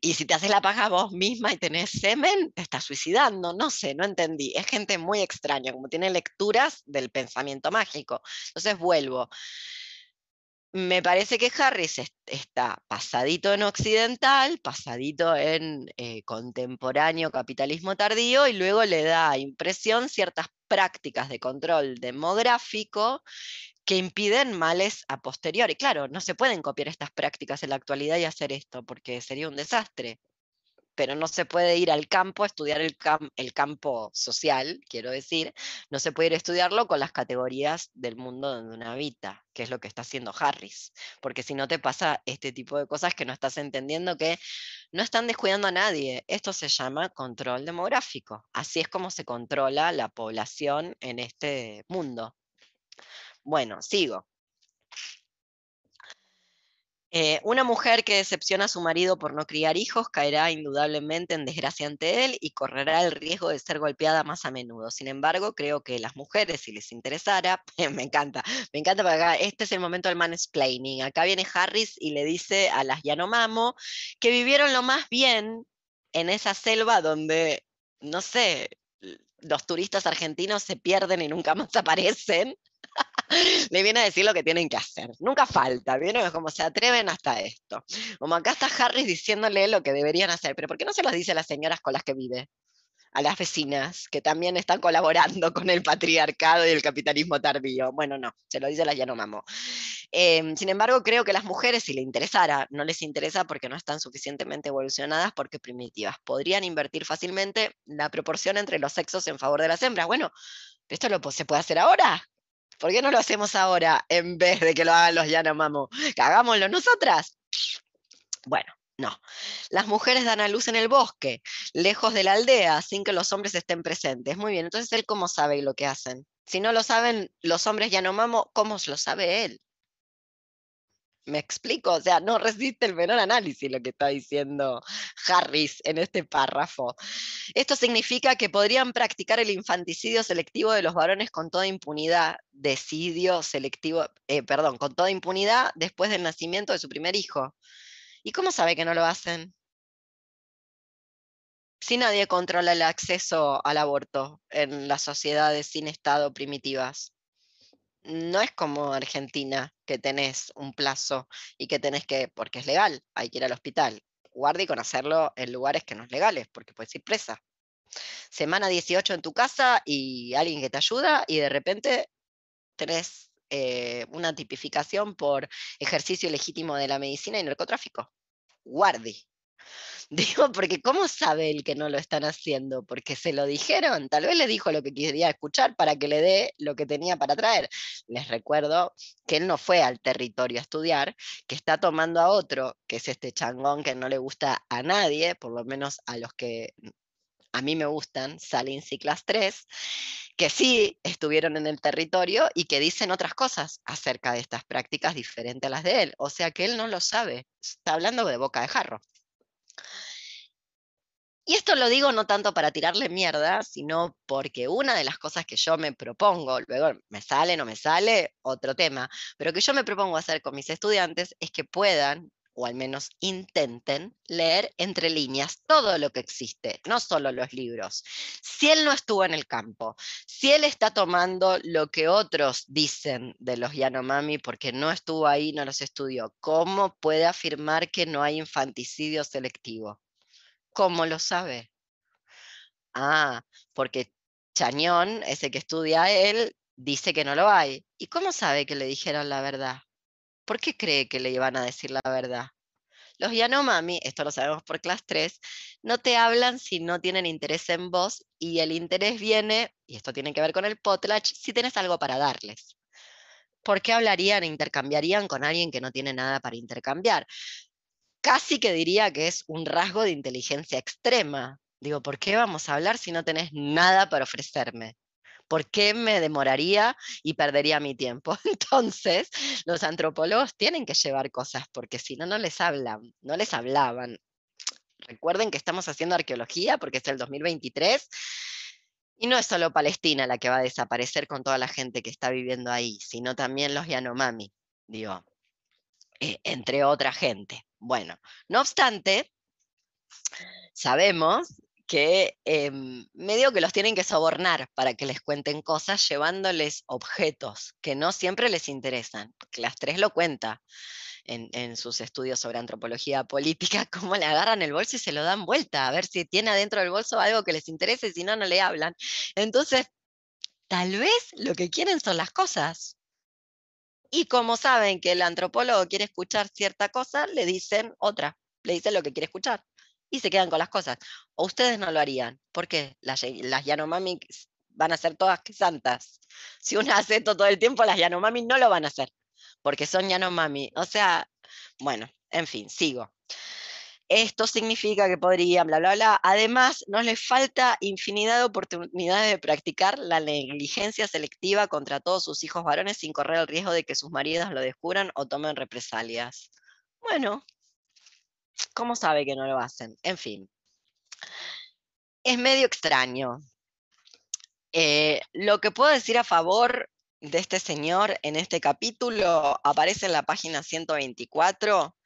y si te haces la paja vos misma y tenés semen, te estás suicidando, no sé, no entendí. Es gente muy extraña, como tiene lecturas del pensamiento mágico. Entonces vuelvo. Me parece que Harris está pasadito en occidental, pasadito en eh, contemporáneo capitalismo tardío y luego le da impresión ciertas prácticas de control demográfico que impiden males a posteriori. Claro, no se pueden copiar estas prácticas en la actualidad y hacer esto, porque sería un desastre. Pero no se puede ir al campo a estudiar el, campo social, quiero decir, no se puede ir a estudiarlo con las categorías del mundo donde uno habita, que es lo que está haciendo Harris. Porque si no te pasa este tipo de cosas que no estás entendiendo que no están descuidando a nadie. Esto se llama control demográfico. Así es como se controla la población en este mundo. Bueno, sigo. Eh, una mujer que decepciona a su marido por no criar hijos caerá indudablemente en desgracia ante él y correrá el riesgo de ser golpeada más a menudo. Sin embargo, creo que las mujeres, si les interesara, me encanta, me encanta porque acá este es el momento del mansplaining. Acá viene Harris y le dice a las Yanomamo que vivieron lo más bien en esa selva donde, no sé, los turistas argentinos se pierden y nunca más aparecen le viene a decir lo que tienen que hacer. Nunca falta, ¿vieron? Como se atreven hasta esto. Como acá está Harris diciéndole lo que deberían hacer, pero ¿por qué no se lo dice a las señoras con las que vive? A las vecinas, que también están colaborando con el patriarcado y el capitalismo tardío. Bueno, no, se lo dice a las Yanomamo. Eh, sin embargo, creo que las mujeres, si les interesara, no les interesa porque no están suficientemente evolucionadas, porque primitivas. Podrían invertir fácilmente la proporción entre los sexos en favor de las hembras. Bueno, ¿esto lo, se puede hacer ahora? ¿Por qué no lo hacemos ahora en vez de que lo hagan los Yanomamo? Hagámoslo nosotras. Bueno, no. Las mujeres dan a luz en el bosque, lejos de la aldea, sin que los hombres estén presentes. Muy bien, entonces él cómo sabe lo que hacen. Si no lo saben los hombres Yanomamo, ¿cómo lo sabe él? Me explico, o sea, no resiste el menor análisis lo que está diciendo Harris en este párrafo. Esto significa que podrían practicar el infanticidio selectivo de los varones con toda impunidad, decidio selectivo, eh, perdón, con toda impunidad después del nacimiento de su primer hijo. ¿Y cómo sabe que no lo hacen? Si nadie controla el acceso al aborto en las sociedades sin Estado primitivas no es como Argentina, que tenés un plazo y que tenés que, porque es legal, hay que ir al hospital. Guarde con hacerlo en lugares que no es legales, porque puedes ir presa. Semana 18 en tu casa y alguien que te ayuda y de repente tenés eh, una tipificación por ejercicio legítimo de la medicina y narcotráfico. Guardi. Digo, porque ¿cómo sabe él que no lo están haciendo? Porque se lo dijeron, tal vez le dijo lo que quería escuchar para que le dé lo que tenía para traer. Les recuerdo que él no fue al territorio a estudiar, que está tomando a otro, que es este changón que no le gusta a nadie, por lo menos a los que a mí me gustan, Salin y Class 3, que sí estuvieron en el territorio y que dicen otras cosas acerca de estas prácticas diferentes a las de él. O sea que él no lo sabe, está hablando de boca de jarro. Y esto lo digo no tanto para tirarle mierda, sino porque una de las cosas que yo me propongo, luego me sale, no me sale, otro tema, pero que yo me propongo hacer con mis estudiantes es que puedan, o al menos intenten, leer entre líneas todo lo que existe, no solo los libros. Si él no estuvo en el campo, si él está tomando lo que otros dicen de los Yanomami porque no estuvo ahí, no los estudió, ¿cómo puede afirmar que no hay infanticidio selectivo? ¿Cómo lo sabe? Ah, porque Chañón, ese que estudia él, dice que no lo hay. ¿Y cómo sabe que le dijeron la verdad? ¿Por qué cree que le iban a decir la verdad? Los Yanomami, esto lo sabemos por clase 3, no te hablan si no tienen interés en vos y el interés viene, y esto tiene que ver con el potlatch, si tienes algo para darles. ¿Por qué hablarían e intercambiarían con alguien que no tiene nada para intercambiar? casi que diría que es un rasgo de inteligencia extrema. Digo, ¿por qué vamos a hablar si no tenés nada para ofrecerme? ¿Por qué me demoraría y perdería mi tiempo? Entonces, los antropólogos tienen que llevar cosas, porque si no, no les hablan, no les hablaban. Recuerden que estamos haciendo arqueología porque es el 2023 y no es solo Palestina la que va a desaparecer con toda la gente que está viviendo ahí, sino también los Yanomami, digo, eh, entre otra gente. Bueno, no obstante, sabemos que em, medio que los tienen que sobornar para que les cuenten cosas llevándoles objetos que no siempre les interesan. Las tres lo cuenta en, sus estudios sobre antropología política, cómo le agarran el bolso y se lo dan vuelta, a ver si tiene adentro del bolso algo que les interese, si no, no le hablan. Entonces, tal vez lo que quieren son las cosas. Y como saben que el antropólogo quiere escuchar cierta cosa, le dicen otra, le dicen lo que quiere escuchar y se quedan con las cosas. O ustedes no lo harían. ¿Por qué? Las, las Yanomami van a ser todas santas. Si una hace esto todo el tiempo, las Yanomami no lo van a hacer, porque son Yanomami. O sea, bueno, en fin, sigo. Esto significa que podrían, bla, bla, bla. Además, nos les falta infinidad de oportunidades de practicar la negligencia selectiva contra todos sus hijos varones sin correr el riesgo de que sus maridos lo descubran o tomen represalias. Bueno, ¿cómo sabe que no lo hacen? En fin. Es medio extraño. Eh, lo que puedo decir a favor de este señor en este capítulo aparece en la página 124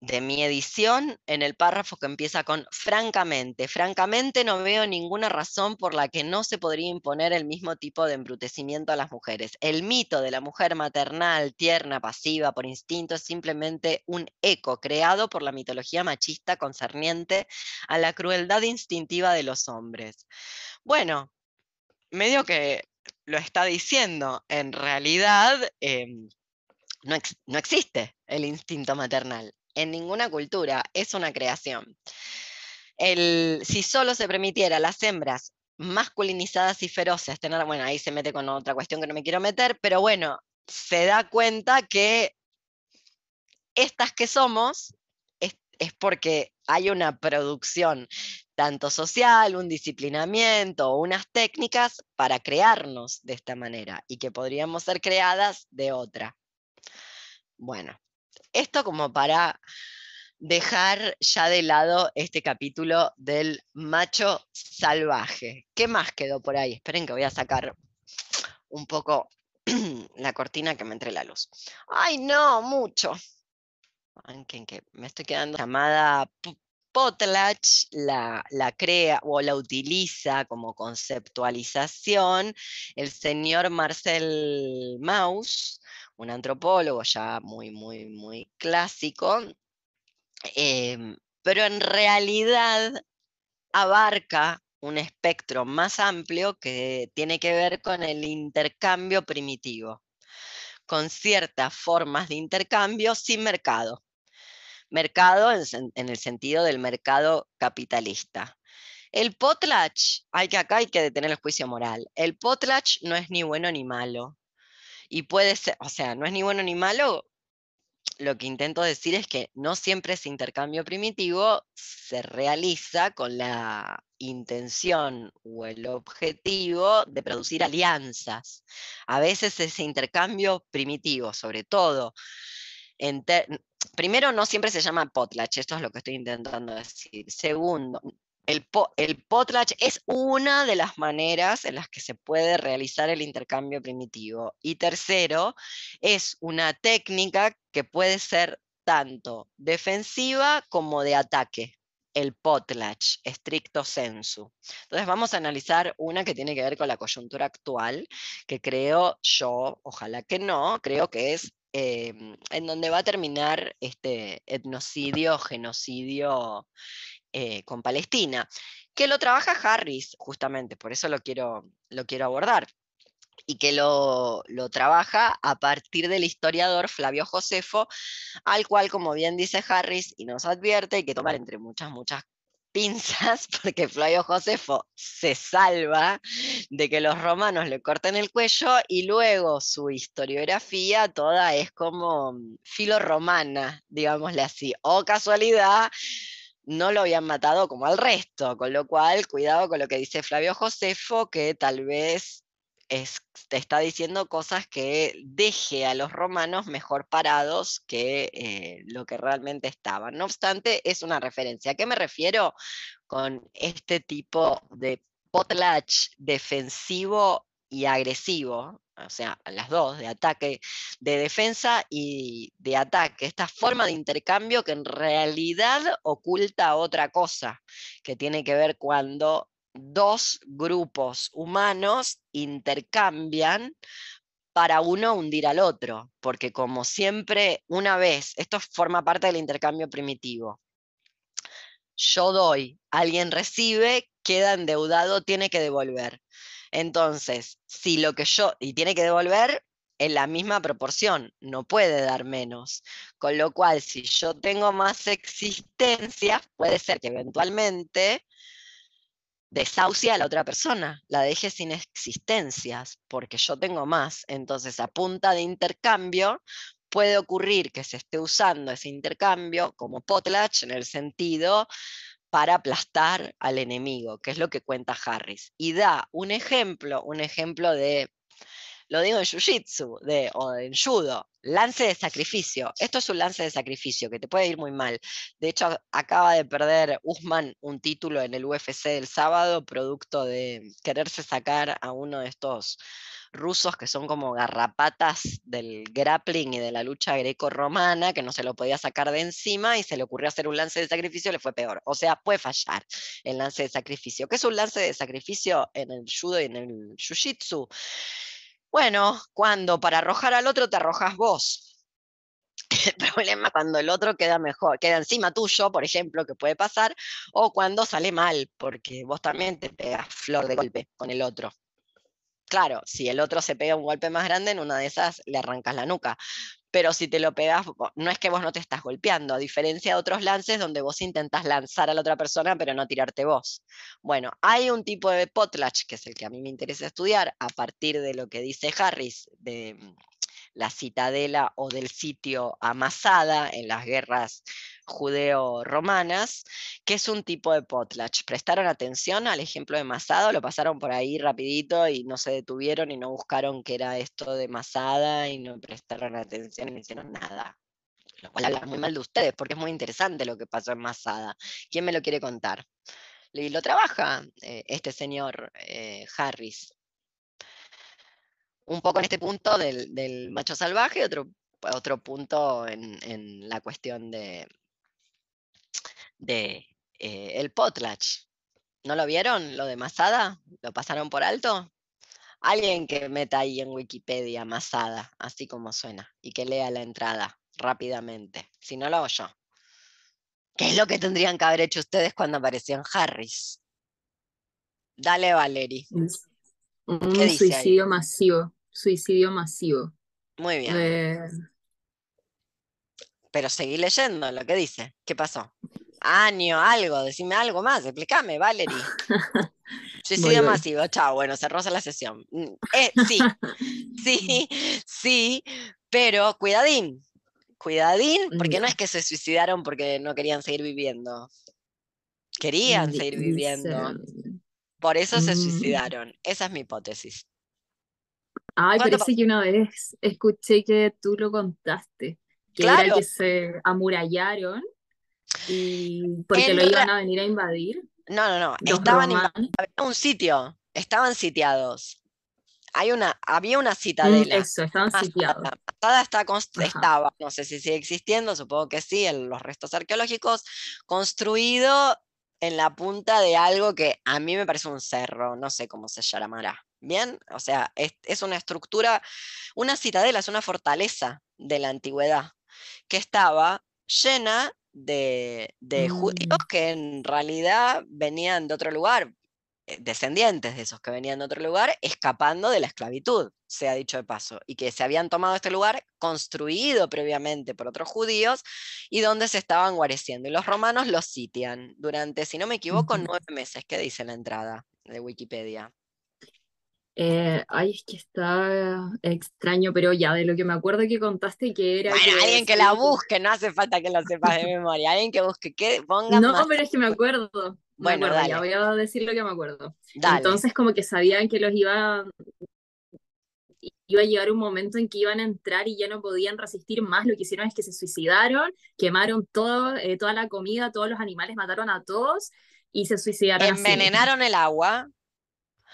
de mi edición en el párrafo que empieza con francamente. Francamente no veo ninguna razón por la que no se podría imponer el mismo tipo de embrutecimiento a las mujeres. El mito de la mujer maternal, tierna, pasiva, por instinto, es simplemente un eco creado por la mitología machista concerniente a la crueldad instintiva de los hombres. Bueno, medio que lo está diciendo, en realidad... Em, no, no, existe el instinto maternal en ninguna cultura, es una creación. El, si solo se permitiera a las hembras masculinizadas y feroces tener, bueno, ahí se mete con otra cuestión que no me quiero meter, pero bueno, se da cuenta que estas que somos es, es porque hay una producción tanto social, un disciplinamiento, unas técnicas para crearnos de esta manera y que podríamos ser creadas de otra. Bueno, esto como para dejar ya de lado este capítulo del macho salvaje. ¿Qué más quedó por ahí? Esperen que voy a sacar un poco la cortina que me entre la luz. Ay, no, mucho. Me estoy quedando llamada Potlatch la, crea o la utiliza como conceptualización el señor Marcel Mauss un antropólogo ya muy, muy, muy clásico, em, pero en realidad abarca un espectro más amplio que tiene que ver con el intercambio primitivo, con ciertas formas de intercambio sin mercado. Mercado en, el sentido del mercado capitalista. El potlatch, hay que acá hay que detener el juicio moral. El potlatch no es ni bueno ni malo. Y puede ser, o sea, no es ni bueno ni malo lo que intento decir es que no siempre ese intercambio primitivo se realiza con la intención o el objetivo de producir alianzas. A veces ese intercambio primitivo, sobre todo, primero no siempre se llama potlatch, esto es lo que estoy intentando decir. Segundo, el, potlatch es una de las maneras en las que se puede realizar el intercambio primitivo. Y tercero, es una técnica que puede ser tanto defensiva como de ataque, el potlatch, estricto sensu. Entonces vamos a analizar una que tiene que ver con la coyuntura actual, que creo yo, ojalá que no, creo que es em, en donde va a terminar este etnocidio, genocidio eh, con Palestina, que lo trabaja Harris, justamente, por eso lo quiero, lo quiero abordar, y que lo, lo, trabaja a partir del historiador Flavio Josefo, al cual, como bien dice Harris, y nos advierte, hay que tomar entre muchas, muchas pinzas, porque Flavio Josefo se salva de que los romanos le corten el cuello y luego su historiografía toda es como filo romana, digámosle así, o casualidad no lo habían matado como al resto, con lo cual cuidado con lo que dice Flavio Josefo, que tal vez te está diciendo cosas que deje a los romanos mejor parados que eh, lo que realmente estaban. No obstante, es una referencia. ¿A qué me refiero con este tipo de potlatch defensivo y agresivo? o sea, las dos, de ataque, de defensa y de ataque, esta forma de intercambio que en realidad oculta otra cosa, que tiene que ver cuando dos grupos humanos intercambian para uno hundir al otro, porque como siempre, una vez, esto forma parte del intercambio primitivo, yo doy, alguien recibe, queda endeudado, tiene que devolver. Entonces, si lo que yo, y tiene que devolver en la misma proporción, no puede dar menos. Con lo cual, si yo tengo más existencias, puede ser que eventualmente desahucie a la otra persona, la deje sin existencias, porque yo tengo más. Entonces, a punta de intercambio, puede ocurrir que se esté usando ese intercambio como potlatch en el sentido para aplastar al enemigo, que es lo que cuenta Harris. Y da un ejemplo, un ejemplo de, lo digo en Jiu-Jitsu o en Judo, lance de sacrificio. Esto es un lance de sacrificio que te puede ir muy mal. De hecho, acaba de perder Usman un título en el UFC del sábado, producto de quererse sacar a uno de estos rusos que son como garrapatas del grappling y de la lucha greco-romana, que no se lo podía sacar de encima y se le ocurrió hacer un lance de sacrificio, le fue peor. O sea, puede fallar el lance de sacrificio. ¿Qué es un lance de sacrificio en el judo y en el jiu-jitsu? Bueno, cuando para arrojar al otro te arrojas vos. El problema cuando el otro queda mejor, queda encima tuyo, por ejemplo, que puede pasar, o cuando sale mal, porque vos también te pegas flor de golpe con el otro. Claro, si el otro se pega un golpe más grande, en una de esas le arrancas la nuca. Pero si te lo pegas, no es que vos no te estás golpeando, a diferencia de otros lances donde vos intentás lanzar a la otra persona, pero no tirarte vos. Bueno, hay un tipo de potlatch, que es el que a mí me interesa estudiar, a partir de lo que dice Harris, de mm, la citadela o del sitio amasada en las guerras judeo-romanas, que es un tipo de potlatch. ¿Prestaron atención al ejemplo de Masada lo pasaron por ahí rapidito y no se detuvieron y no buscaron qué era esto de Masada y no prestaron atención y no hicieron nada? Lo cual habla muy mal de ustedes porque es muy interesante lo que pasó en Masada. ¿Quién me lo quiere contar? Y lo trabaja eh, este señor eh, Harris. Un poco en este punto del, macho salvaje, otro, otro punto en la cuestión de, de eh, el potlatch. ¿No lo vieron? ¿Lo de Masada? ¿Lo pasaron por alto? Alguien que meta ahí en Wikipedia Masada, así como suena, y que lea la entrada rápidamente. Si no lo hago yo. ¿Qué es lo que tendrían que haber hecho ustedes cuando apareció en Harris? Dale, Valerie. Un suicidio masivo. Suicidio masivo. Muy bien. pero seguí leyendo lo que dice. ¿Qué pasó? Año, algo, decime algo más, explícame, Valerie. Suicidio masivo, chao, bueno, se roza la sesión. Mm, eh, sí, sí, sí, pero cuidadín, cuidadín, porque no es que se suicidaron porque no querían seguir viviendo. Querían seguir viviendo. Por eso se mm. suicidaron. Esa es mi hipótesis. Ay, parece que una vez escuché que tú lo contaste, que era que se amurallaron y porque lo iban a venir a invadir. No, no, no. Estaban en un sitio, estaban sitiados. Hay una, había una citadela. Mm, eso, estaban sitiados. La está, estaba, no sé si sigue existiendo, supongo que sí, en los restos arqueológicos, construido en la punta de algo que a mí me parece un cerro, no sé cómo se llamará. Bien, o sea, es, una estructura, una citadela, es una fortaleza de la antigüedad que estaba llena de, judíos mm. que en realidad venían de otro lugar, eh, descendientes de esos que venían de otro lugar, escapando de la esclavitud, se ha dicho de paso, y que se habían tomado este lugar construido previamente por otros judíos y donde se estaban guareciendo. Y los romanos los sitian durante, si no me equivoco, nueve meses. ¿Qué dice la entrada de Wikipedia? Eh, ay, es que está extraño, pero ya de lo que me acuerdo que contaste que era. Bueno, alguien que la busque, no hace falta que lo sepas de memoria. Alguien que busque, que ponga. No, pero es que me acuerdo. bueno, ya voy a decir lo que me acuerdo. Entonces, como que sabían que los iba. Iba a llegar un momento en que iban a entrar y ya no podían resistir más. Lo que hicieron es que se suicidaron, quemaron todo, eh, toda la comida, todos los animales, mataron a todos y se suicidaron. Envenenaron el agua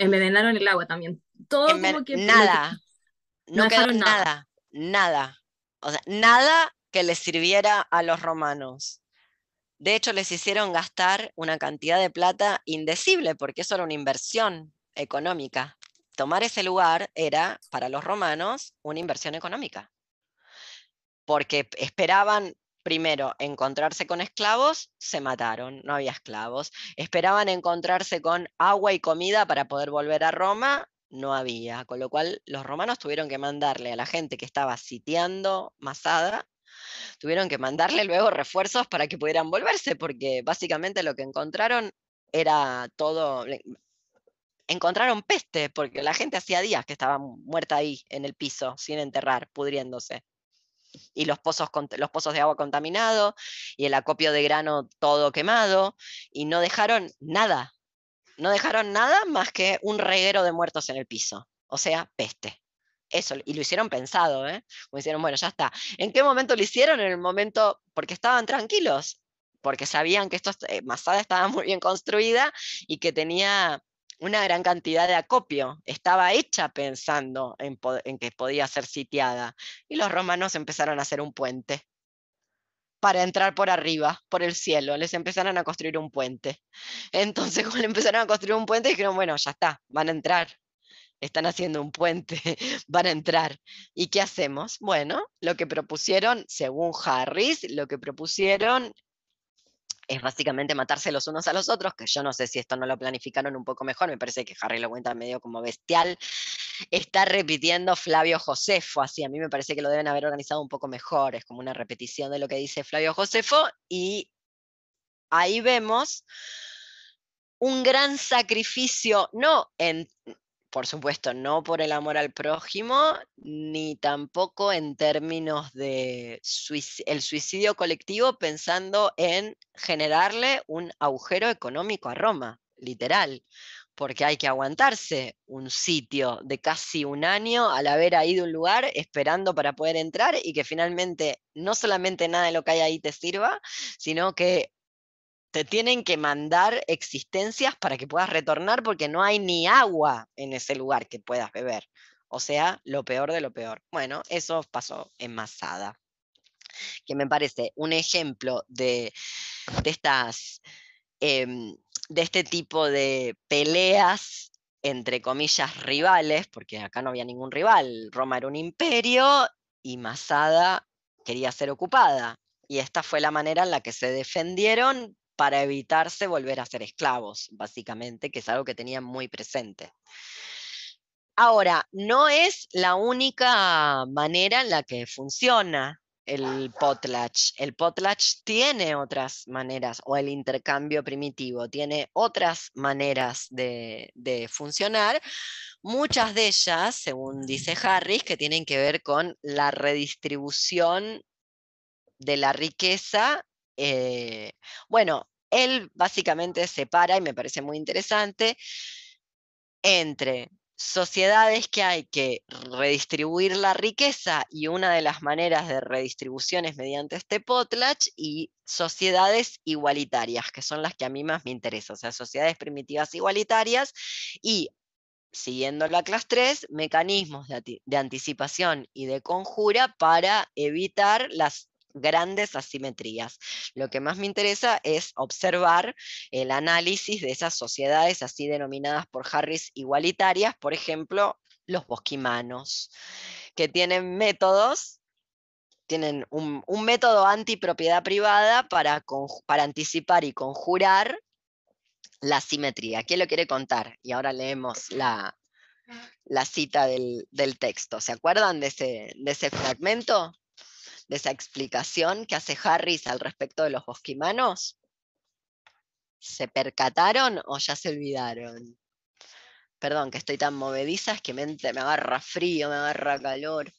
envenenaron el agua también. Todo como que... Nada. no, quedaron nada. Nada. O sea, nada que les sirviera a los romanos. De hecho, les hicieron gastar una cantidad de plata indecible, porque eso era una inversión económica. Tomar ese lugar era, para los romanos, una inversión económica. Porque esperaban primero, encontrarse con esclavos, se mataron, no había esclavos. Esperaban encontrarse con agua y comida para poder volver a Roma, no había. Con lo cual los romanos tuvieron que mandarle a la gente que estaba sitiando Masada, tuvieron que mandarle luego refuerzos para que pudieran volverse, porque básicamente lo que encontraron era todo... Encontraron peste, porque la gente hacía días que estaba muerta ahí en el piso, sin enterrar, pudriéndose y los pozos, los pozos de agua contaminados y el acopio de grano todo quemado y no dejaron nada, no dejaron nada más que un reguero de muertos en el piso, o sea, peste. Eso, y lo hicieron pensado, ¿eh? Como hicieron, bueno, ya está. ¿En qué momento lo hicieron? En el momento, porque estaban tranquilos, porque sabían que esto, eh, Masada estaba muy bien construida y que tenía una gran cantidad de acopio. Estaba hecha pensando en, que podía ser sitiada. Y los romanos empezaron a hacer un puente para entrar por arriba, por el cielo. Les empezaron a construir un puente. Entonces, cuando empezaron a construir un puente, dijeron, bueno, ya está, van a entrar. Están haciendo un puente, van a entrar. ¿Y qué hacemos? Bueno, lo que propusieron, según Harris, lo que propusieron es básicamente matarse los unos a los otros, que yo no sé si esto no lo planificaron un poco mejor, me parece que Harry lo cuenta medio como bestial. Está repitiendo Flavio Josefo, así a mí me parece que lo deben haber organizado un poco mejor, es como una repetición de lo que dice Flavio Josefo, y ahí vemos un gran sacrificio, no en por supuesto, no por el amor al prójimo, ni tampoco en términos de el suicidio colectivo pensando en generarle un agujero económico a Roma, literal, porque hay que aguantarse un sitio de casi un año al haber ido a un lugar esperando para poder entrar y que finalmente no solamente nada de lo que hay ahí te sirva, sino que te tienen que mandar existencias para que puedas retornar porque no hay ni agua en ese lugar que puedas beber. O sea, lo peor de lo peor. Bueno, eso pasó en Masada, que me parece un ejemplo de, estas, em, de este tipo de peleas entre comillas rivales, porque acá no había ningún rival, Roma era un imperio y Masada quería ser ocupada. Y esta fue la manera en la que se defendieron para evitarse volver a ser esclavos, básicamente, que es algo que tenían muy presente. Ahora, no es la única manera en la que funciona el potlatch. El potlatch tiene otras maneras, o el intercambio primitivo, tiene otras maneras de, funcionar, muchas de ellas, según dice Harris, que tienen que ver con la redistribución de la riqueza. Eh, bueno, él básicamente separa, y me parece muy interesante, entre sociedades que hay que redistribuir la riqueza y una de las maneras de redistribución es mediante este potlatch y sociedades igualitarias, que son las que a mí más me interesan, o sea, sociedades primitivas igualitarias y siguiendo la clase 3, mecanismos de, de anticipación y de conjura para evitar las grandes asimetrías. Lo que más me interesa es observar el análisis de esas sociedades así denominadas por Harris igualitarias, por ejemplo, los bosquimanos, que tienen métodos, tienen un, método antipropiedad privada para, para anticipar y conjurar la asimetría. ¿Quién lo quiere contar? Y ahora leemos la, la cita del, texto. ¿Se acuerdan de ese, de ese fragmento? De esa explicación que hace Harris al respecto de los bosquimanos? ¿Se percataron o ya se olvidaron? Perdón, que estoy tan movediza, es que me, me agarra frío, me agarra calor.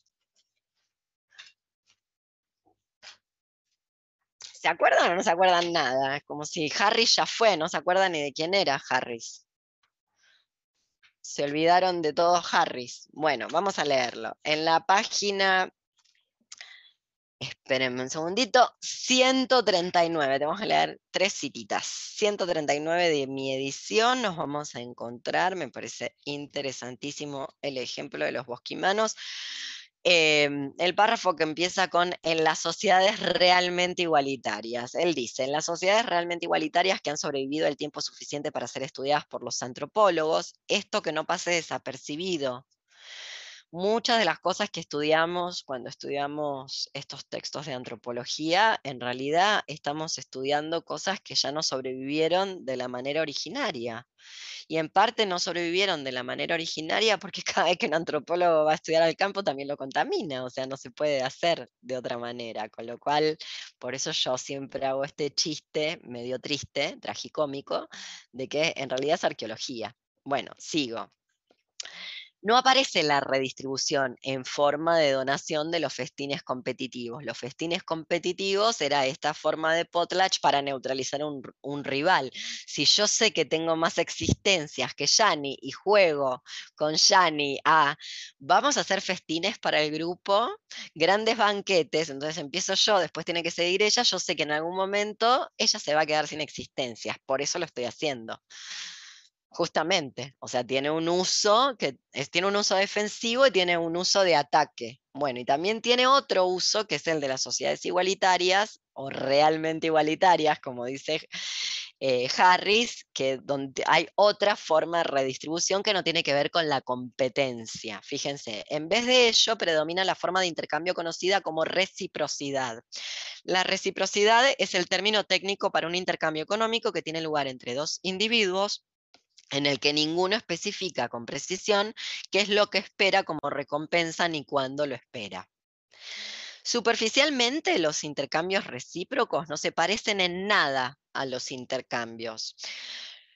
¿Se acuerdan o no se acuerdan nada? Es como si Harris ya fue, no se acuerdan ni de quién era Harris. Se olvidaron de todo Harris. Bueno, vamos a leerlo. En la página Espérenme un segundito. 139, tenemos que leer tres cititas. 139 de mi edición, nos vamos a encontrar, me parece interesantísimo el ejemplo de los bosquimanos. Em, el párrafo que empieza con en las sociedades realmente igualitarias. Él dice, en las sociedades realmente igualitarias que han sobrevivido el tiempo suficiente para ser estudiadas por los antropólogos, esto que no pase desapercibido muchas de las cosas que estudiamos cuando estudiamos estos textos de antropología, en realidad estamos estudiando cosas que ya no sobrevivieron de la manera originaria. Y en parte no sobrevivieron de la manera originaria porque cada vez que un antropólogo va a estudiar al campo también lo contamina, o sea, no se puede hacer de otra manera. Con lo cual, por eso yo siempre hago este chiste medio triste, tragicómico, de que en realidad es arqueología. Bueno, sigo no aparece la redistribución en forma de donación de los festines competitivos. Los festines competitivos era esta forma de potlatch para neutralizar un, un rival. Si yo sé que tengo más existencias que Yanni y juego con Yanni a vamos a hacer festines para el grupo, grandes banquetes, entonces empiezo yo, después tiene que seguir ella, yo sé que en algún momento ella se va a quedar sin existencias, por eso lo estoy haciendo. Justamente, o sea, tiene un uso que tiene un uso defensivo y tiene un uso de ataque. Bueno, y también tiene otro uso que es el de las sociedades igualitarias o realmente igualitarias, como dice eh, Harris, que donde hay otra forma de redistribución que no tiene que ver con la competencia. Fíjense, en vez de ello predomina la forma de intercambio conocida como reciprocidad. La reciprocidad es el término técnico para un intercambio económico que tiene lugar entre dos individuos en el que ninguno especifica con precisión qué es lo que espera como recompensa ni cuándo lo espera. Superficialmente, los intercambios recíprocos no se parecen en nada a los intercambios.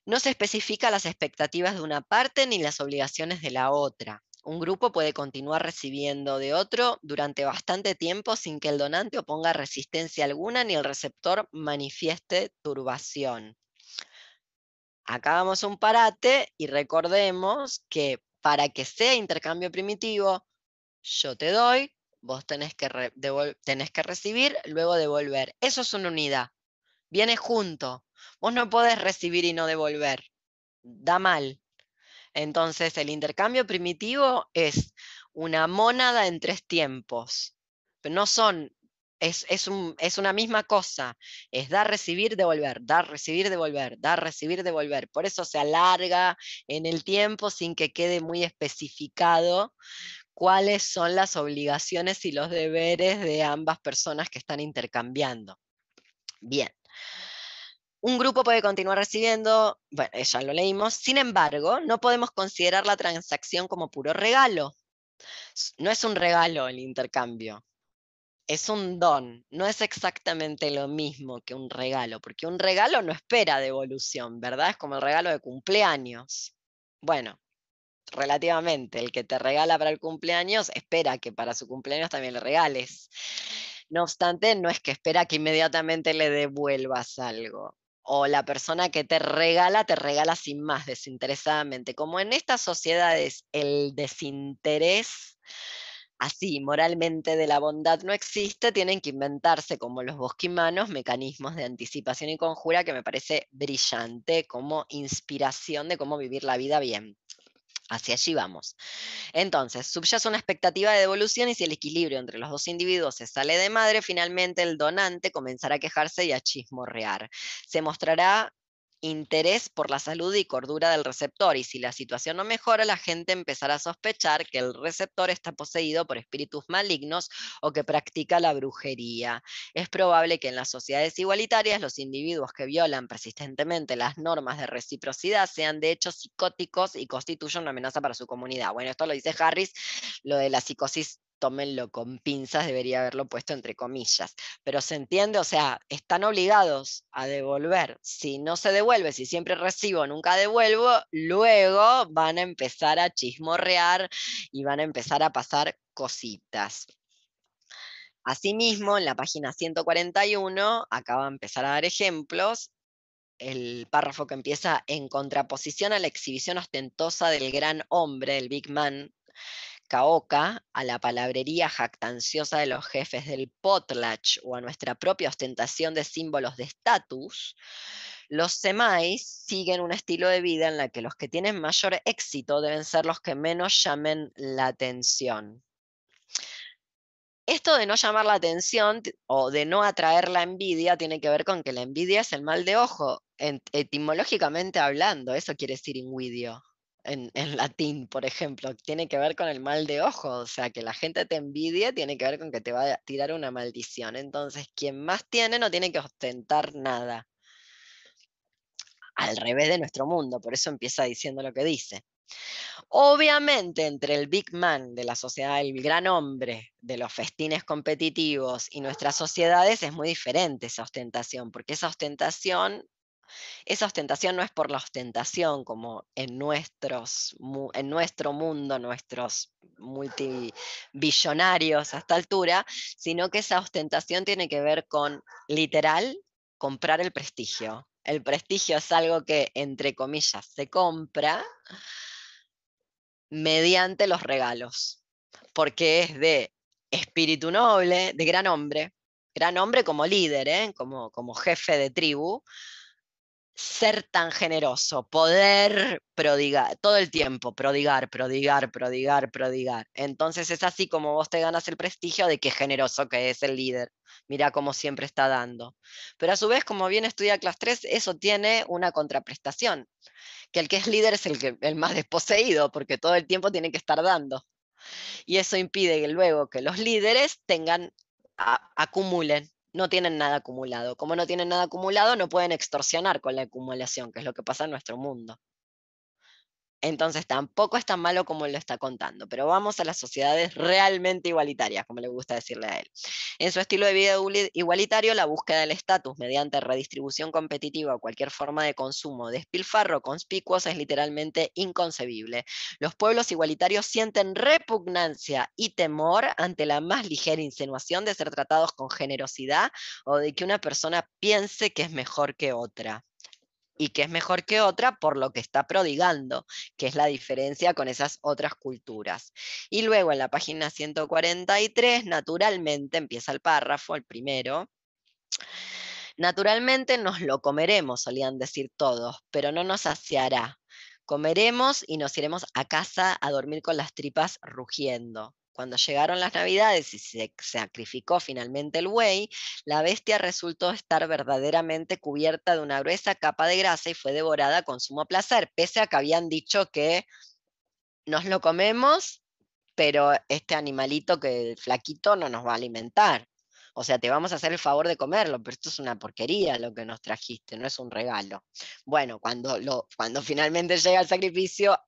No se especifica las expectativas de una parte ni las obligaciones de la otra. Un grupo puede continuar recibiendo de otro durante bastante tiempo sin que el donante oponga resistencia alguna ni el receptor manifieste turbación. Hagamos un parate y recordemos que para que sea intercambio primitivo, yo te doy, vos tenés que, tenés que recibir, luego devolver. Eso es una unidad. Viene junto. Vos no podés recibir y no devolver. Da mal. Entonces, el intercambio primitivo es una mónada en tres tiempos. Pero no son es, una misma cosa, es dar, recibir, devolver, dar, recibir, devolver, dar, recibir, devolver. Por eso se alarga en el tiempo sin que quede muy especificado cuáles son las obligaciones y los deberes de ambas personas que están intercambiando. Bien. Un grupo puede continuar recibiendo, bueno, ya lo leímos, sin embargo, no podemos considerar la transacción como puro regalo. No es un regalo el intercambio, es un don, no es exactamente lo mismo que un regalo, porque un regalo no espera devolución, ¿verdad? Es como el regalo de cumpleaños. Bueno, relativamente, el que te regala para el cumpleaños espera que para su cumpleaños también le regales. No obstante, no es que espera que inmediatamente le devuelvas algo. O la persona que te regala, te regala sin más, desinteresadamente. Como en estas sociedades el desinterés así moralmente de la bondad no existe, tienen que inventarse, como los bosquimanos, mecanismos de anticipación y conjura que me parece brillante como inspiración de cómo vivir la vida bien. Hacia allí vamos. Entonces, subyace una expectativa de devolución y si el equilibrio entre los dos individuos se sale de madre, finalmente el donante comenzará a quejarse y a chismorrear. Se mostrará interés por la salud y cordura del receptor y si la situación no mejora, la gente empezará a sospechar que el receptor está poseído por espíritus malignos o que practica la brujería. Es probable que en las sociedades igualitarias los individuos que violan persistentemente las normas de reciprocidad sean de hecho psicóticos y constituyan una amenaza para su comunidad. Bueno, esto lo dice Harris, lo de la psicosis tómenlo con pinzas, debería haberlo puesto entre comillas. Pero se entiende, o sea, están obligados a devolver. Si no se devuelve, si siempre recibo, nunca devuelvo, luego van a empezar a chismorrear y van a empezar a pasar cositas. Asimismo, en la página 141, acaba de empezar a dar ejemplos, el párrafo que empieza en contraposición a la exhibición ostentosa del gran hombre, el Big Man, Caoca, a la palabrería jactanciosa de los jefes del potlatch o a nuestra propia ostentación de símbolos de estatus, los semais siguen un estilo de vida en la que los que tienen mayor éxito deben ser los que menos llamen la atención. Esto de no llamar la atención o de no atraer la envidia tiene que ver con que la envidia es el mal de ojo, etimológicamente hablando, eso quiere decir invidio en, latín, por ejemplo, tiene que ver con el mal de ojo, o sea, que la gente te envidie tiene que ver con que te va a tirar una maldición. Entonces, quien más tiene no tiene que ostentar nada. Al revés de nuestro mundo, por eso empieza diciendo lo que dice. Obviamente, entre el big man de la sociedad, el gran hombre de los festines competitivos y nuestras sociedades es muy diferente esa ostentación, porque esa ostentación esa ostentación no es por la ostentación, como en, nuestros, en nuestro mundo, nuestros multibillonarios a esta altura, sino que esa ostentación tiene que ver con, literal, comprar el prestigio. El prestigio es algo que, entre comillas, se compra mediante los regalos, porque es de espíritu noble, de gran hombre, gran hombre como líder, ¿eh? como, como jefe de tribu, ser tan generoso, poder prodigar, todo el tiempo, prodigar, prodigar, prodigar, prodigar. Entonces es así como vos te ganas el prestigio de qué generoso que es el líder. Mira cómo siempre está dando. Pero a su vez, como bien estudia Class 3, eso tiene una contraprestación, que el que es líder es el, que, el más desposeído, porque todo el tiempo tiene que estar dando. Y eso impide que luego que los líderes tengan, acumulen no tienen nada acumulado. Como no tienen nada acumulado, no pueden extorsionar con la acumulación, que es lo que pasa en nuestro mundo. Entonces tampoco es tan malo como lo está contando, pero vamos a las sociedades realmente igualitarias, como le gusta decirle a él. En su estilo de vida igualitario, la búsqueda del estatus mediante redistribución competitiva o cualquier forma de consumo despilfarro conspicuos es literalmente inconcebible. Los pueblos igualitarios sienten repugnancia y temor ante la más ligera insinuación de ser tratados con generosidad o de que una persona piense que es mejor que otra y que es mejor que otra por lo que está prodigando, que es la diferencia con esas otras culturas. Y luego en la página 143, naturalmente, empieza el párrafo, el primero. Naturalmente nos lo comeremos, solían decir todos, pero no nos saciará. Comeremos y nos iremos a casa a dormir con las tripas rugiendo. Cuando llegaron las navidades y se sacrificó finalmente el buey, la bestia resultó estar verdaderamente cubierta de una gruesa capa de grasa y fue devorada con sumo placer, pese a que habían dicho que nos lo comemos, pero este animalito que flaquito no nos va a alimentar. O sea, te vamos a hacer el favor de comerlo, pero esto es una porquería lo que nos trajiste, no es un regalo. Bueno, cuando, lo, cuando finalmente llega el sacrificio,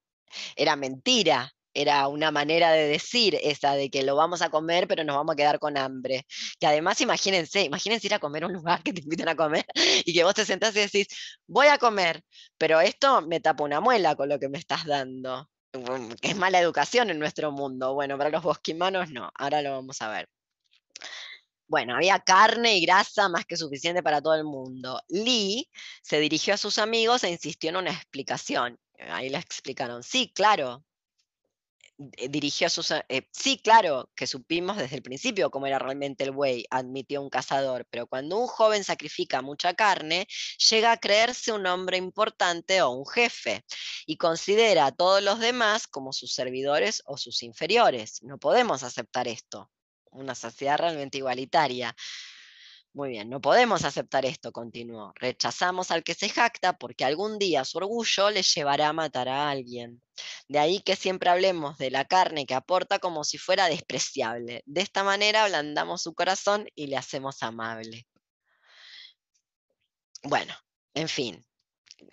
era mentira, era una manera de decir esa de que lo vamos a comer, pero nos vamos a quedar con hambre. Que además, imagínense, imagínense ir a comer a un lugar que te invitan a comer y que vos te sentás y decís, voy a comer, pero esto me tapa una muela con lo que me estás dando. Es mala educación en nuestro mundo. Bueno, para los bosquimanos no, ahora lo vamos a ver. Bueno, había carne y grasa más que suficiente para todo el mundo. Lee se dirigió a sus amigos e insistió en una explicación. Ahí le explicaron, sí, claro, dirigió a sus... Eh, sí, claro, que supimos desde el principio cómo era realmente el buey, admitió un cazador, pero cuando un joven sacrifica mucha carne, llega a creerse un hombre importante o un jefe y considera a todos los demás como sus servidores o sus inferiores. No podemos aceptar esto una sociedad realmente igualitaria. Muy bien, no podemos aceptar esto, continuó. Rechazamos al que se jacta porque algún día su orgullo le llevará a matar a alguien. De ahí que siempre hablemos de la carne que aporta como si fuera despreciable. De esta manera ablandamos su corazón y le hacemos amable. Bueno, en fin,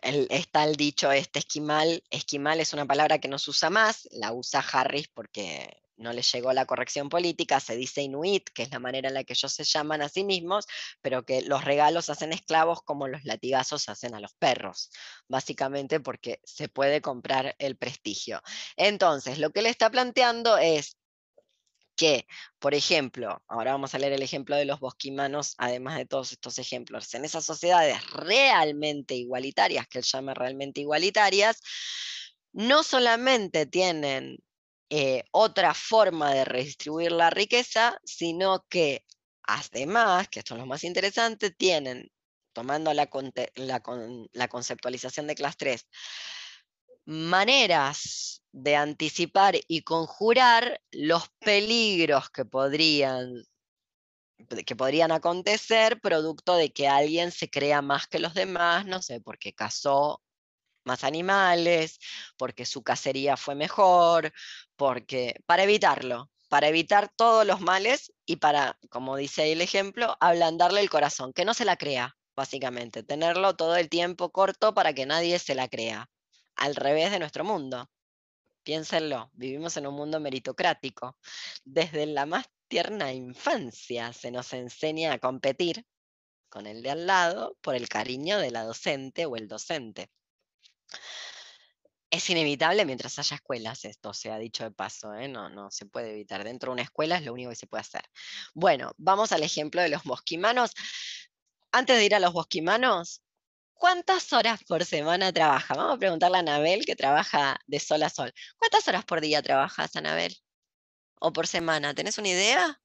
está el dicho este esquimal. Esquimal es una palabra que no se usa más, la usa Harris porque no les llegó la corrección política, se dice inuit, que es la manera en la que ellos se llaman a sí mismos, pero que los regalos hacen esclavos como los latigazos hacen a los perros, básicamente porque se puede comprar el prestigio. Entonces, lo que le está planteando es que, por ejemplo, ahora vamos a leer el ejemplo de los bosquimanos, además de todos estos ejemplos, en esas sociedades realmente igualitarias, que él llama realmente igualitarias, no solamente tienen eh, otra forma de redistribuir la riqueza, sino que además, que esto es lo más interesante, tienen, tomando la, la conceptualización de clase 3, maneras de anticipar y conjurar los peligros que podrían que podrían acontecer producto de que alguien se crea más que los demás, no sé, porque cazó más animales, porque su cacería fue mejor, porque para evitarlo, para evitar todos los males y para, como dice ahí el ejemplo, ablandarle el corazón, que no se la crea, básicamente, tenerlo todo el tiempo corto para que nadie se la crea, al revés de nuestro mundo. Piénsenlo, vivimos en un mundo meritocrático. Desde la más tierna infancia se nos enseña a competir con el de al lado por el cariño de la docente o el docente. Es inevitable mientras haya escuelas, esto se ha dicho de paso, ¿eh? no, no se puede evitar. Dentro de una escuela es lo único que se puede hacer. Bueno, vamos al ejemplo de los bosquimanos. Antes de ir a los bosquimanos, ¿cuántas horas por semana trabaja? Vamos a preguntarle a Anabel, que trabaja de sol a sol. ¿Cuántas horas por día trabajas, Anabel? ¿O por semana? ¿Tenés una idea?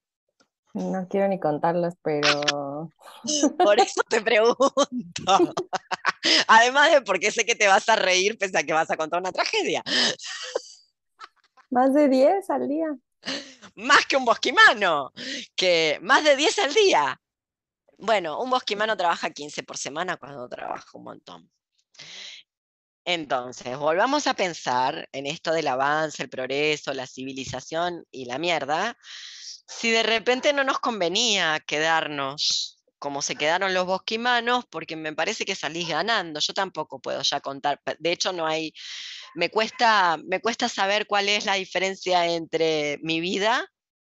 No quiero ni contarlas, pero... Por eso te pregunto. Además de porque sé que te vas a reír pese a que vas a contar una tragedia. Más de 10 al día. Más que un bosquimano, que más de 10 al día. Bueno, un bosquimano trabaja 15 por semana cuando trabaja un montón. Entonces, volvamos a pensar en esto del avance, el progreso, la civilización y la mierda si de repente no nos convenía quedarnos como se quedaron los bosquimanos, porque me parece que salís ganando. Yo tampoco puedo ya contar. De hecho, no hay. Me cuesta, me cuesta saber cuál es la diferencia entre mi vida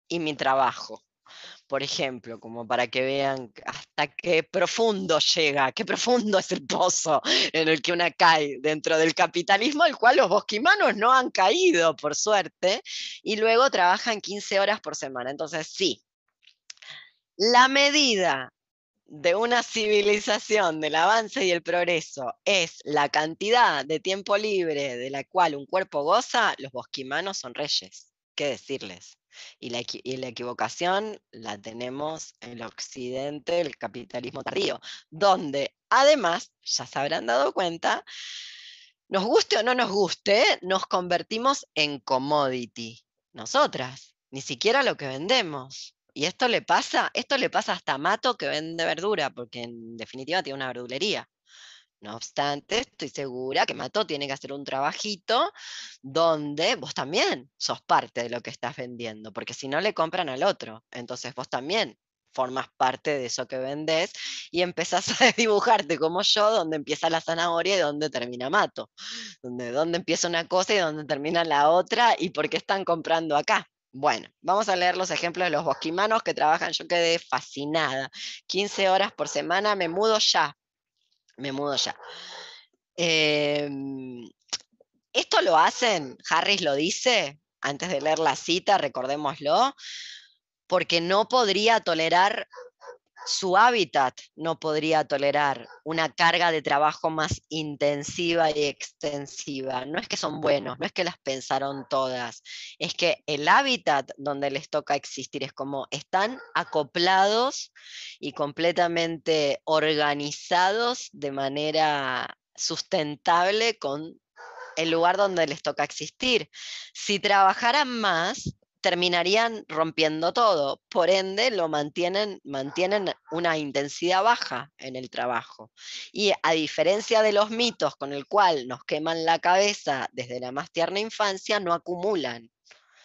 y mi trabajo por ejemplo, como para que vean hasta qué profundo llega, qué profundo es el pozo en el que una cae dentro del capitalismo, al cual los bosquimanos no han caído, por suerte, y luego trabajan 15 horas por semana. Entonces, sí, la medida de una civilización, del avance y el progreso, es la cantidad de tiempo libre de la cual un cuerpo goza, los bosquimanos son reyes. ¿Qué decirles? Y la, equivocación la tenemos en el occidente del capitalismo tardío, donde además, ya se habrán dado cuenta, nos guste o no nos guste, nos convertimos en commodity, nosotras, ni siquiera lo que vendemos. Y esto le pasa, esto le pasa hasta a Mato que vende verdura, porque en definitiva tiene una verdulería. No obstante, estoy segura que Mato tiene que hacer un trabajito donde vos también sos parte de lo que estás vendiendo, porque si no le compran al otro, entonces vos también formas parte de eso que vendes y empezás a dibujarte como yo, donde empieza la zanahoria y donde termina Mato, donde, donde empieza una cosa y donde termina la otra y por qué están comprando acá. Bueno, vamos a leer los ejemplos de los bosquimanos que trabajan. Yo quedé fascinada. 15 horas por semana, me mudo ya. Me mudo ya. Em, esto lo hacen, Harris lo dice, antes de leer la cita, recordémoslo, porque no podría tolerar su hábitat no podría tolerar una carga de trabajo más intensiva y extensiva. No es que son buenos, no es que las pensaron todas, es que el hábitat donde les toca existir es como están acoplados y completamente organizados de manera sustentable con el lugar donde les toca existir. Si trabajaran más, terminarían rompiendo todo. Por ende, lo mantienen, mantienen una intensidad baja en el trabajo. Y a diferencia de los mitos con el cual nos queman la cabeza desde la más tierna infancia, no acumulan.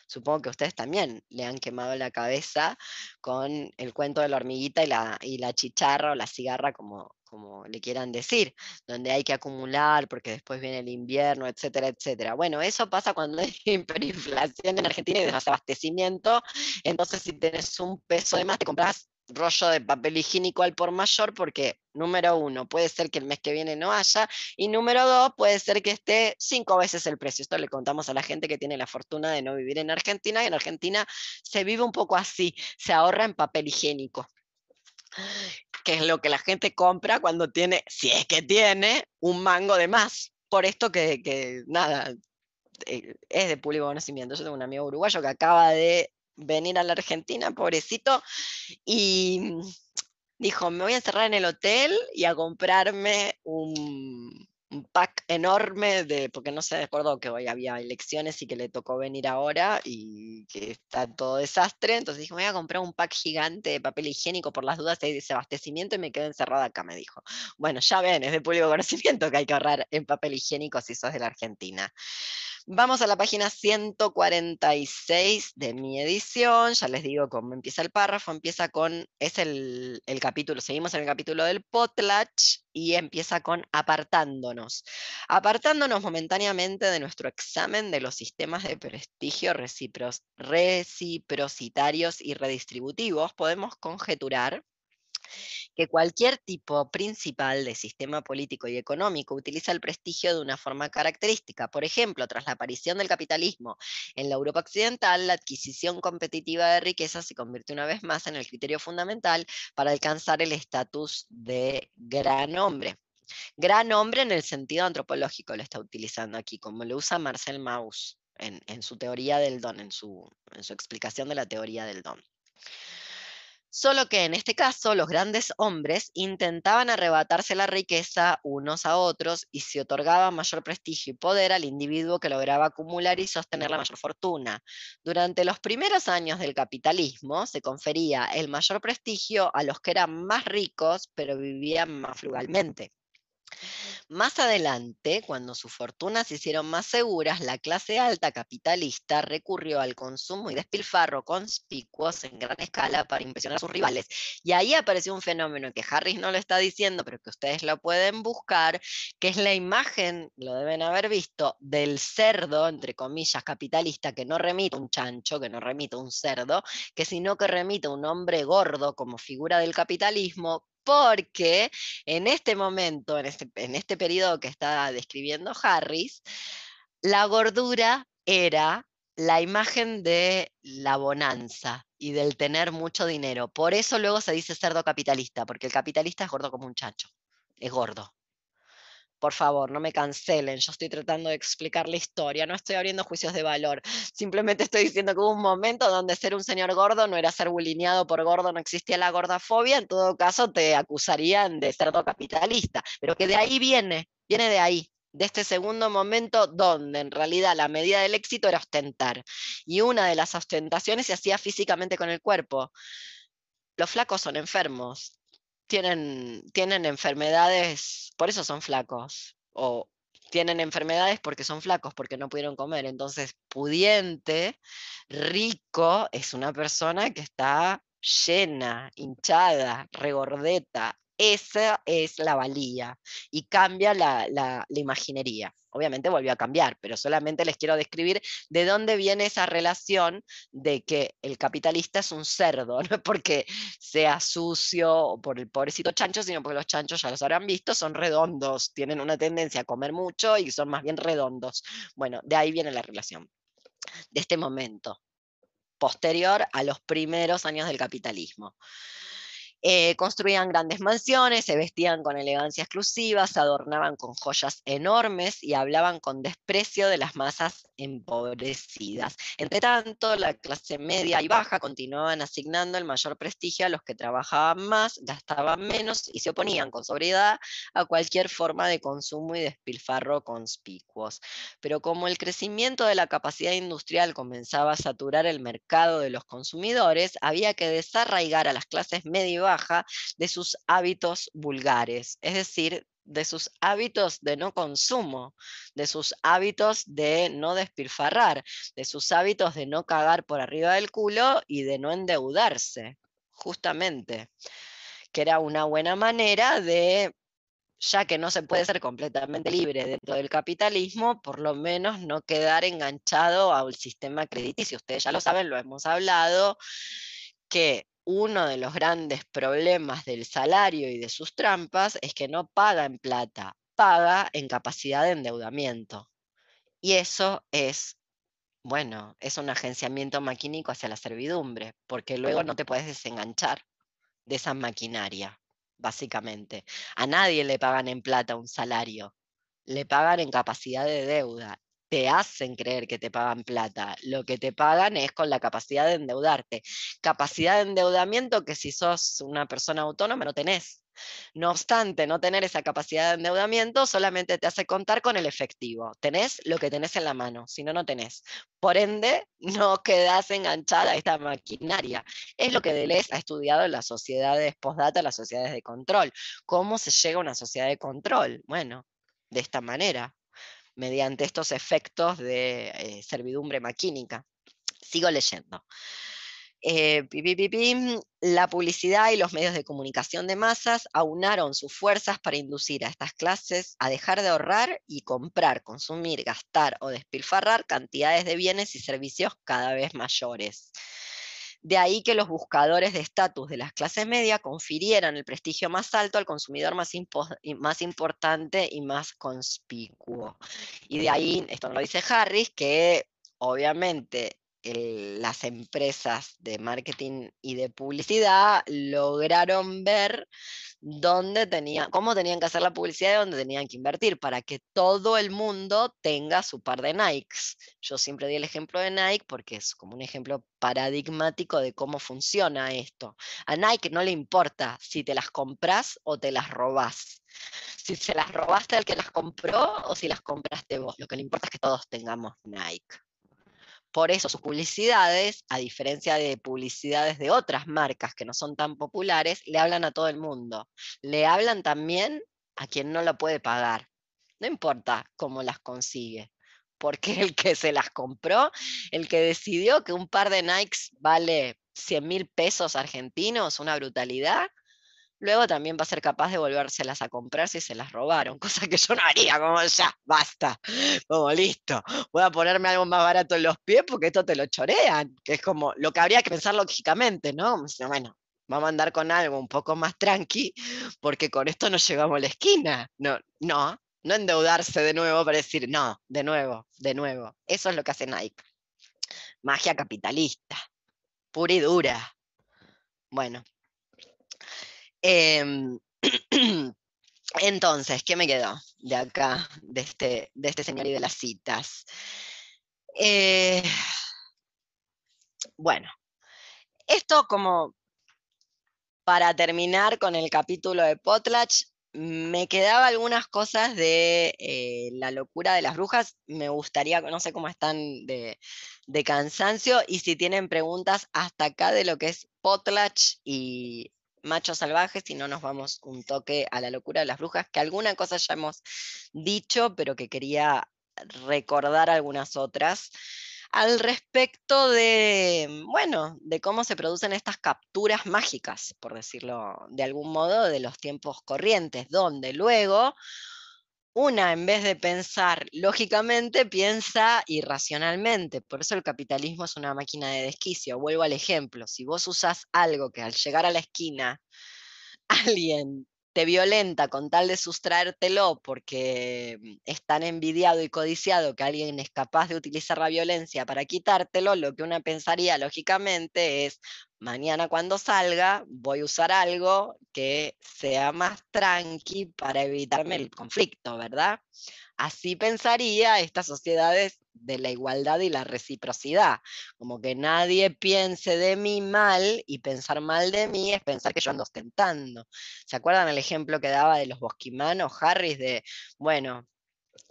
Supongo que ustedes también le han quemado la cabeza con el cuento de la hormiguita y la, y la chicharra o la cigarra, como, como le quieran decir, donde hay que acumular porque después viene el invierno, etcétera, etcétera. Bueno, eso pasa cuando hay hiperinflación en Argentina y desabastecimiento, entonces si tienes un peso de más, te compras rollo de papel higiénico al por mayor porque, número uno, puede ser que el mes que viene no haya, y número dos, puede ser que esté cinco veces el precio. Esto le contamos a la gente que tiene la fortuna de no vivir en Argentina, y en Argentina se vive un poco así, se ahorra en papel higiénico que es lo que la gente compra cuando tiene, si es que tiene, un mango de más. Por esto que, nada, eh, es de público conocimiento. Yo tengo un amigo uruguayo que acaba de venir a la Argentina, pobrecito, y dijo, me voy a encerrar en el hotel y a comprarme un, un pack enorme de, porque no se acordó que hoy había elecciones y que le tocó venir ahora y que está todo desastre, entonces dijo, me voy a comprar un pack gigante de papel higiénico por las dudas de desabastecimiento y me quedo encerrada acá, me dijo. Bueno, ya ven, es de público conocimiento que hay que ahorrar en papel higiénico si sos de la Argentina. Vamos a la página 146 de mi edición, ya les digo cómo empieza el párrafo, empieza con, es el, el capítulo, seguimos en el capítulo del potlatch y empieza con apartándonos. Apartándonos momentáneamente de nuestro examen de los sistemas de prestigio reciprocitarios y redistributivos, podemos conjeturar que cualquier tipo principal de sistema político y económico utiliza el prestigio de una forma característica. Por ejemplo, tras la aparición del capitalismo en la Europa occidental, la adquisición competitiva de riqueza se convierte una vez más en el criterio fundamental para alcanzar el estatus de gran hombre. Gran hombre en el sentido antropológico lo está utilizando aquí, como lo usa Marcel Mauss en, su teoría del don, en su, en su explicación de la teoría del don. Solo que en este caso los grandes hombres intentaban arrebatarse la riqueza unos a otros y se otorgaba mayor prestigio y poder al individuo que lograba acumular y sostener la mayor fortuna. Durante los primeros años del capitalismo se confería el mayor prestigio a los que eran más ricos pero vivían más frugalmente. Más adelante, cuando sus fortunas se hicieron más seguras, la clase alta capitalista recurrió al consumo y despilfarro conspicuos en gran escala para impresionar a sus rivales. Y ahí apareció un fenómeno que Harris no lo está diciendo, pero que ustedes lo pueden buscar, que es la imagen, lo deben haber visto, del cerdo, entre comillas, capitalista, que no remite un chancho, que no remite un cerdo, que sino que remite un hombre gordo como figura del capitalismo, porque en este momento, en este, en este periodo que está describiendo Harris, la gordura era la imagen de la bonanza y del tener mucho dinero. Por eso luego se dice cerdo capitalista, porque el capitalista es gordo como un chacho, es gordo por favor, no me cancelen, yo estoy tratando de explicar la historia, no estoy abriendo juicios de valor, simplemente estoy diciendo que hubo un momento donde ser un señor gordo no era ser bulineado por gordo, no existía la gordafobia, en todo caso te acusarían de cerdo capitalista, pero que de ahí viene, viene de ahí, de este segundo momento donde en realidad la medida del éxito era ostentar, y una de las ostentaciones se hacía físicamente con el cuerpo. Los flacos son enfermos, tienen, tienen enfermedades, por eso son flacos, o tienen enfermedades porque son flacos, porque no pudieron comer. Entonces, pudiente, rico, es una persona que está llena, hinchada, regordeta. Esa es la valía y cambia la, la, imaginería. Obviamente volvió a cambiar, pero solamente les quiero describir de dónde viene esa relación de que el capitalista es un cerdo, no porque sea sucio o por el pobrecito chancho, sino porque los chanchos, ya los habrán visto, son redondos, tienen una tendencia a comer mucho y son más bien redondos. Bueno, de ahí viene la relación, de este momento posterior a los primeros años del capitalismo. Eh, construían grandes mansiones, se vestían con elegancia exclusiva, se adornaban con joyas enormes y hablaban con desprecio de las masas empobrecidas. Entre tanto, la clase media y baja continuaban asignando el mayor prestigio a los que trabajaban más, gastaban menos y se oponían con sobriedad a cualquier forma de consumo y despilfarro conspicuos. Pero como el crecimiento de la capacidad industrial comenzaba a saturar el mercado de los consumidores, había que desarraigar a las clases media baja de sus hábitos vulgares, es decir, de sus hábitos de no consumo, de sus hábitos de no despilfarrar, de sus hábitos de no cagar por arriba del culo y de no endeudarse, justamente, que era una buena manera de, ya que no se puede ser completamente libre dentro del capitalismo, por lo menos no quedar enganchado al sistema crediticio. Ustedes ya lo saben, lo hemos hablado, que uno de los grandes problemas del salario y de sus trampas es que no paga en plata, paga en capacidad de endeudamiento. Y eso es, bueno, es un agenciamiento maquínico hacia la servidumbre, porque luego no te puedes desenganchar de esa maquinaria, básicamente. A nadie le pagan en plata un salario, le pagan en capacidad de deuda te hacen creer que te pagan plata. Lo que te pagan es con la capacidad de endeudarte. Capacidad de endeudamiento que si sos una persona autónoma no tenés. No obstante, no tener esa capacidad de endeudamiento solamente te hace contar con el efectivo. Tenés lo que tenés en la mano, si no, no tenés. Por ende, no quedás enganchada a esta maquinaria. Es lo que Deleuze ha estudiado en las sociedades postdata, las sociedades de control. ¿Cómo se llega a una sociedad de control? Bueno, de esta manera mediante estos efectos de eh, servidumbre maquínica. Sigo leyendo. Eh, la publicidad y los medios de comunicación de masas aunaron sus fuerzas para inducir a estas clases a dejar de ahorrar y comprar, consumir, gastar o despilfarrar cantidades de bienes y servicios cada vez mayores. De ahí que los buscadores de estatus de las clases medias confirieran el prestigio más alto al consumidor más, más importante y más conspicuo. Y de ahí, esto lo dice Harris, que obviamente las empresas de marketing y de publicidad lograron ver dónde tenía, cómo tenían que hacer la publicidad y dónde tenían que invertir para que todo el mundo tenga su par de Nikes. Yo siempre di el ejemplo de Nike porque es como un ejemplo paradigmático de cómo funciona esto. A Nike no le importa si te las compras o te las robas. Si se las robaste al que las compró o si las compraste vos. Lo que le importa es que todos tengamos Nike. Por eso sus publicidades, a diferencia de publicidades de otras marcas que no son tan populares, le hablan a todo el mundo. Le hablan también a quien no lo puede pagar. No importa cómo las consigue, porque el que se las compró, el que decidió que un par de Nikes vale 100 mil pesos argentinos, una brutalidad, luego también va a ser capaz de volvérselas a comprar si se las robaron, cosa que yo no haría, como ya, basta, como listo, voy a ponerme algo más barato en los pies porque esto te lo chorean, que es como lo que habría que pensar lógicamente, ¿no? Bueno, vamos a andar con algo un poco más tranqui, porque con esto no llegamos a la esquina, no, no, no endeudarse de nuevo para decir, no, de nuevo, de nuevo, eso es lo que hace Nike, magia capitalista, pura y dura. Bueno, Em, entonces, ¿qué me quedó de acá, de este, de este señor y de las citas? Eh, bueno, esto como para terminar con el capítulo de Potlatch, me quedaba algunas cosas de eh, la locura de las brujas. Me gustaría, no sé cómo están de, de, cansancio y si tienen preguntas hasta acá de lo que es Potlatch y machos salvajes y no nos vamos un toque a la locura de las brujas, que alguna cosa ya hemos dicho, pero que quería recordar algunas otras. al respecto de, bueno, de cómo se producen estas capturas mágicas, por decirlo de algún modo, de los tiempos corrientes, donde luego una, en vez de pensar lógicamente, piensa irracionalmente. Por eso el capitalismo es una máquina de desquicio. Vuelvo al ejemplo. Si vos usás algo que al llegar a la esquina alguien te violenta con tal de sustraértelo porque mm, es tan envidiado y codiciado que alguien es capaz de utilizar la violencia para quitártelo, lo que una pensaría lógicamente es, mañana cuando salga voy a usar algo que sea más tranqui para evitarme el conflicto, ¿verdad? Así pensaría estas sociedades de la igualdad y la reciprocidad, como que nadie piense de mí mal y pensar mal de mí es pensar que yo ando ostentando. ¿Se acuerdan el ejemplo que daba de los bosquimanos, Harris, de, bueno,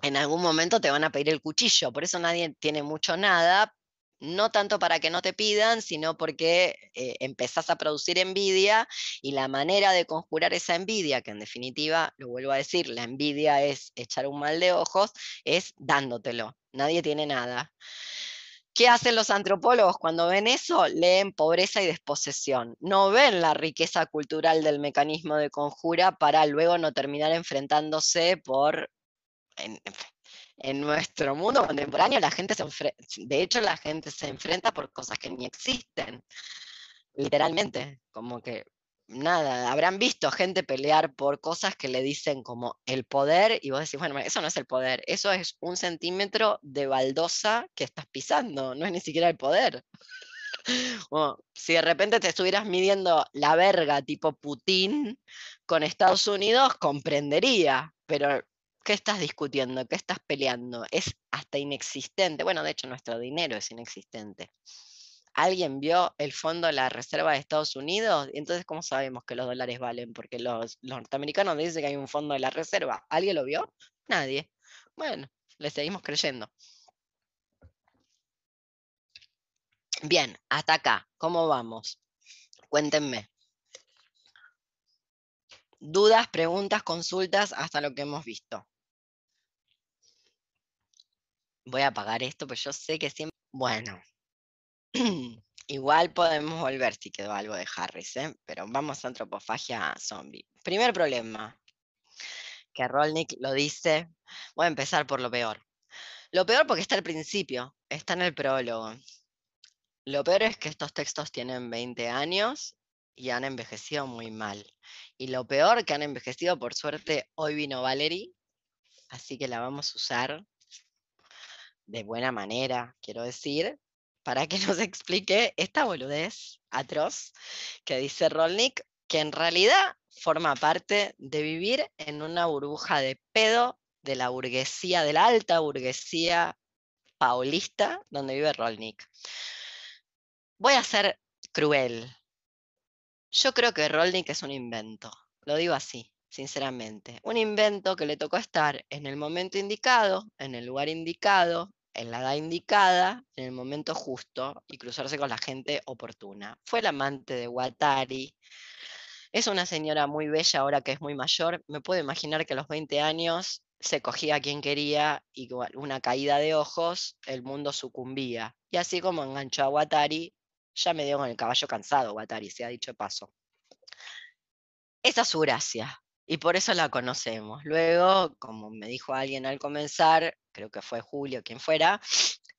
en algún momento te van a pedir el cuchillo, por eso nadie tiene mucho nada, no tanto para que no te pidan, sino porque eh, empezás a producir envidia y la manera de conjurar esa envidia, que en definitiva, lo vuelvo a decir, la envidia es echar un mal de ojos, es dándotelo. Nadie tiene nada. ¿Qué hacen los antropólogos cuando ven eso? Leen pobreza y desposesión. No ven la riqueza cultural del mecanismo de conjura para luego no terminar enfrentándose por nuestro mundo contemporáneo la gente se de hecho la gente se enfrenta por cosas que ni existen, literalmente, como que nada, habrán visto gente pelear por cosas que le dicen como el poder y vos decís, bueno, eso no es el poder, eso es un centímetro de baldosa que estás pisando, no es ni siquiera el poder. si de repente te estuvieras midiendo la verga tipo Putin con Estados Unidos, comprendería, pero ¿Qué estás discutiendo? ¿Qué estás peleando? Es hasta inexistente. Bueno, de hecho nuestro dinero es inexistente. ¿Alguien vio el fondo de la Reserva de Estados Unidos? Entonces, ¿cómo sabemos que los dólares valen? Porque los, norteamericanos dicen que hay un fondo de la Reserva. ¿Alguien lo vio? Nadie. Bueno, le seguimos creyendo. Bien, hasta acá. ¿Cómo vamos? Cuéntenme. Dudas, preguntas, consultas, hasta lo que hemos visto voy a apagar esto, pero yo sé que siempre... Bueno, igual podemos volver si quedó algo de Harris, ¿eh? pero vamos a antropofagia zombie. Primer problema, que Rolnick lo dice, voy a empezar por lo peor. Lo peor porque está al principio, está en el prólogo. Lo peor es que estos textos tienen 20 años y han envejecido muy mal. Y lo peor que han envejecido, por suerte, hoy vino Valerie, así que la vamos a usar de buena manera, quiero decir, para que nos explique esta boludez atroz que dice Rolnick, que en realidad forma parte de vivir en una burbuja de pedo de la burguesía, de la alta burguesía paulista donde vive Rolnick. Voy a ser cruel. Yo creo que Rolnick es un invento, lo digo así sinceramente. Un invento que le tocó estar en el momento indicado, en el lugar indicado, en la edad indicada, en el momento justo y cruzarse con la gente oportuna. Fue el amante de Watari. Es una señora muy bella ahora que es muy mayor. Me puedo imaginar que a los 20 años se cogía a quien quería y una caída de ojos el mundo sucumbía. Y así como enganchó a Watari, ya me dio con el caballo cansado Watari, se ha dicho paso. Esa es su gracia y por eso la conocemos. Luego, como me dijo alguien al comenzar, creo que fue Julio, quien fuera,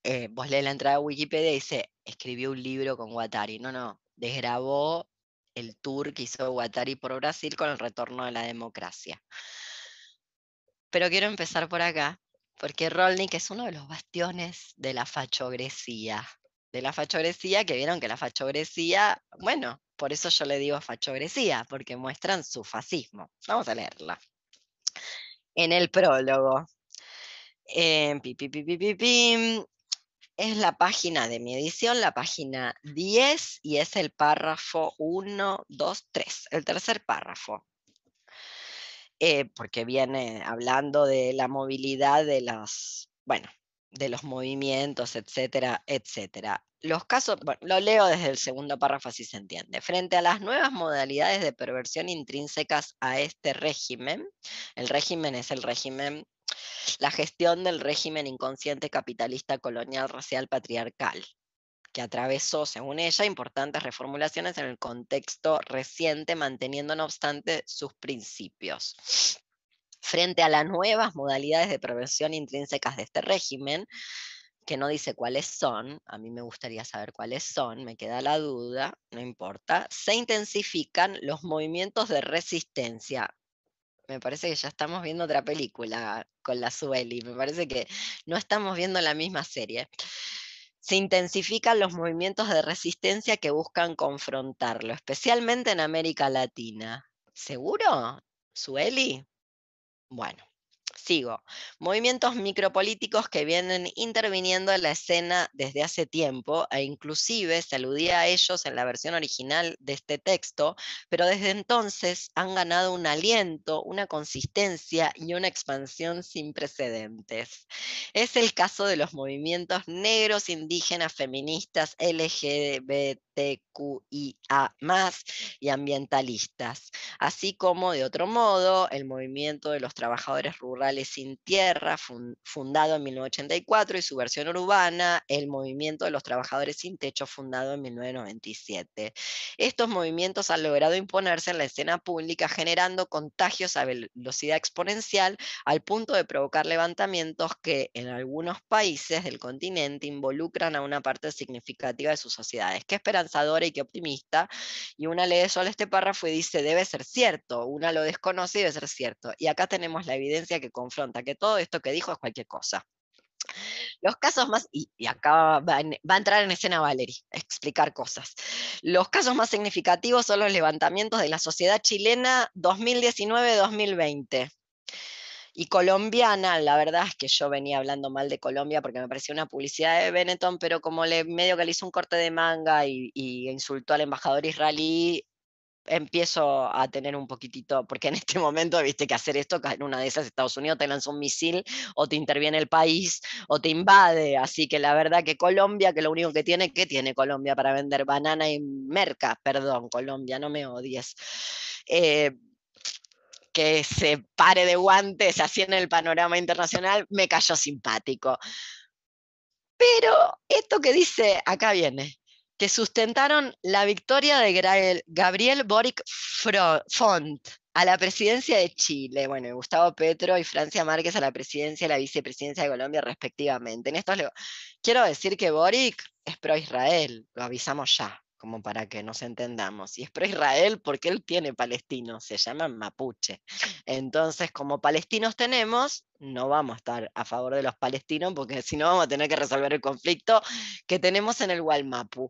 eh, vos lees la entrada a Wikipedia y dice, escribió un libro con Guattari. No, no, desgrabó el tour que hizo Guattari por Brasil con el retorno de la democracia. Pero quiero empezar por acá, porque Rolnik es uno de los bastiones de la fachogresía. De la fachogresía, que vieron que la fachogresía, bueno, por eso yo le digo fachogresía, porque muestran su fascismo. Vamos a leerla. En el prólogo. Eh, es la página de mi edición, la página 10, y es el párrafo 1, 2, 3, el tercer párrafo. Eh, porque viene hablando de la movilidad de las, bueno, de los movimientos, etcétera, etcétera. Los casos, bueno, lo leo desde el segundo párrafo así se entiende. Frente a las nuevas modalidades de perversión intrínsecas a este régimen, el régimen es el régimen la gestión del régimen inconsciente capitalista colonial racial patriarcal que atravesó, según ella, importantes reformulaciones en el contexto reciente, manteniendo no obstante sus principios. Frente a las nuevas modalidades de prevención intrínsecas de este régimen, que no dice cuáles son, a mí me gustaría saber cuáles son, me queda la duda, no importa, se intensifican los movimientos de resistencia. Me parece que ya estamos viendo otra película con la Sueli, me parece que no estamos viendo la misma serie se intensifican los movimientos de resistencia que buscan confrontarlo, especialmente en América Latina. ¿Seguro? ¿Sueli? Bueno. Sigo. Movimientos micropolíticos que vienen interviniendo en la escena desde hace tiempo e inclusive se aludía a ellos en la versión original de este texto, pero desde entonces han ganado un aliento, una consistencia y una expansión sin precedentes. Es el caso de los movimientos negros, indígenas, feministas, LGBT TQIA y ambientalistas, así como de otro modo el movimiento de los trabajadores rurales sin tierra, fundado en 1984, y su versión urbana, el movimiento de los trabajadores sin techo, fundado en 1997. Estos movimientos han logrado imponerse en la escena pública, generando contagios a velocidad exponencial, al punto de provocar levantamientos que en algunos países del continente involucran a una parte significativa de sus sociedades. ¿Qué esperan y qué optimista, y una lee solo este párrafo y dice, debe ser cierto, una lo desconoce y debe ser cierto. Y acá tenemos la evidencia que confronta que todo esto que dijo es cualquier cosa. Los casos más, y, acá va, a entrar en escena Valerie, explicar cosas. Los casos más significativos son los levantamientos de la sociedad chilena 2019-2020 y colombiana, la verdad es que yo venía hablando mal de Colombia porque me parecía una publicidad de Benetton, pero como le medio que le hizo un corte de manga y, insultó al embajador israelí, empiezo a tener un poquitito, porque en este momento viste que hacer esto, en una de esas Estados Unidos te lanza un misil o te interviene el país o te invade, así que la verdad que Colombia, que lo único que tiene, ¿qué tiene Colombia para vender banana y merca? Perdón, Colombia, no me odies. Eh, que se pare de guantes así en el panorama internacional, me cayó simpático. Pero esto que dice, acá viene, que sustentaron la victoria de Gabriel Boric Font a la presidencia de Chile, bueno, Gustavo Petro y Francia Márquez a la presidencia y la vicepresidencia de Colombia respectivamente. En esto quiero decir que Boric es pro Israel, lo avisamos ya como para que nos entendamos. Y es pro Israel porque él tiene palestinos, se llaman mapuche. Entonces, como palestinos tenemos, no vamos a estar a favor de los palestinos porque si no vamos a tener que resolver el conflicto que tenemos en el Walmapu.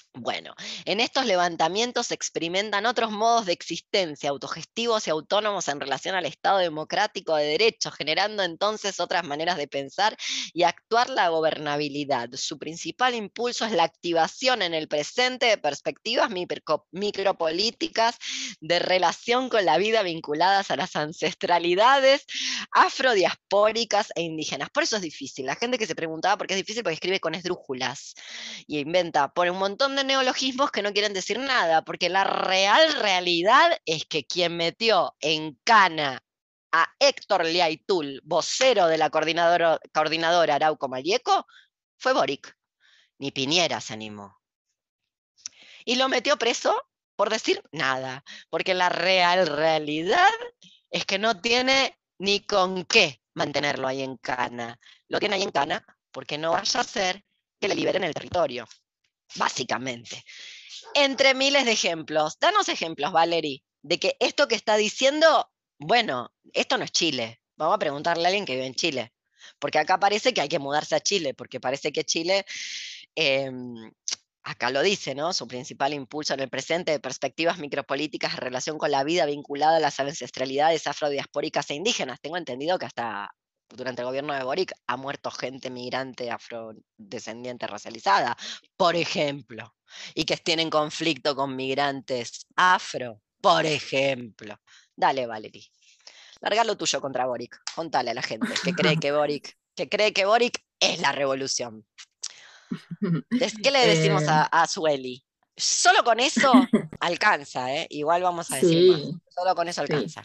Bueno, en estos levantamientos se experimentan otros modos de existencia autogestivos y autónomos en relación al Estado democrático de derecho, generando entonces otras maneras de pensar y actuar la gobernabilidad. Su principal impulso es la activación en el presente de perspectivas micropolíticas de relación con la vida vinculadas a las ancestralidades afrodiaspóricas e indígenas. Por eso es difícil. La gente que se preguntaba por qué es difícil porque escribe con esdrújulas y inventa, pone un montón de neologismos que no quieren decir nada, porque la real realidad es que quien metió en cana a Héctor Liaitul, vocero de la coordinadora, coordinadora Arauco Malieco, fue Boric. Ni Piñera se animó. Y lo metió preso por decir nada, porque la real realidad es que no tiene ni con qué mantenerlo ahí en cana. Lo tiene ahí en cana porque no vaya a ser que le liberen el territorio básicamente. Entre miles de ejemplos. Danos ejemplos, Valerie, de que esto que está diciendo, bueno, esto no es Chile. Vamos a preguntarle a alguien que vive en Chile. Porque acá parece que hay que mudarse a Chile, porque parece que Chile, em, acá lo dice, ¿no? Su principal impulso en el presente de perspectivas micropolíticas en relación con la vida vinculada a las ancestralidades afrodiaspóricas e indígenas. Tengo entendido que hasta durante el gobierno de Boric ha muerto gente migrante afrodescendiente racializada, por ejemplo, y que tienen conflicto con migrantes afro, por ejemplo. Dale, Valerie. Larga lo tuyo contra Boric. Contale a la gente que cree que Boric, que cree que Boric es la revolución. ¿Qué le decimos a, eh. a Sueli? Solo con eso alcanza, ¿eh? Igual vamos a decir más. Solo con eso alcanza.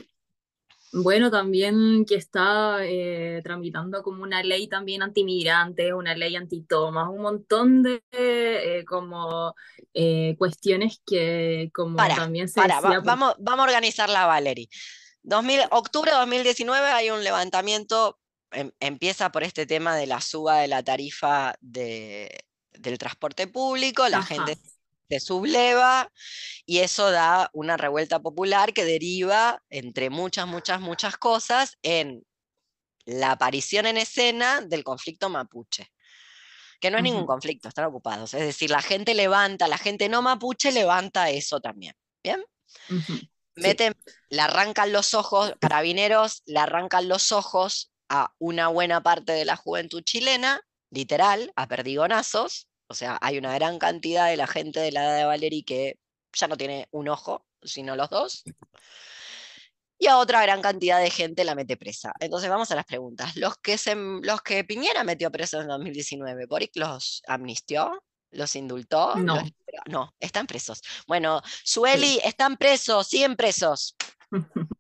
Bueno, también que está eh, tramitando como una ley también antimigrante, una ley antitomas, un montón de eh, como eh, cuestiones que como también se para, vamos, vamos a organizar la Valerie. 2000, octubre de 2019 hay un levantamiento, em, empieza por este tema de la suba de la tarifa de, del transporte público, la gente se subleva y eso da una revuelta popular que deriva, entre muchas, muchas, muchas cosas, en la aparición en escena del conflicto mapuche. Que no es ningún conflicto, están ocupados. Es decir, la gente levanta, la gente no mapuche levanta eso también. ¿Bien? Meten, le arrancan los ojos, carabineros, le arrancan los ojos a una buena parte de la juventud chilena, literal, a perdigonazos, o sea, hay una gran cantidad de la gente de la edad de Valerie que ya no tiene un ojo, sino los dos. Y a otra gran cantidad de gente la mete presa. Entonces vamos a las preguntas. Los que, se, los que Piñera metió presos en 2019, ¿Boric los amnistió? ¿Los indultó? No. no, están presos. Bueno, Sueli, están presos, siguen presos.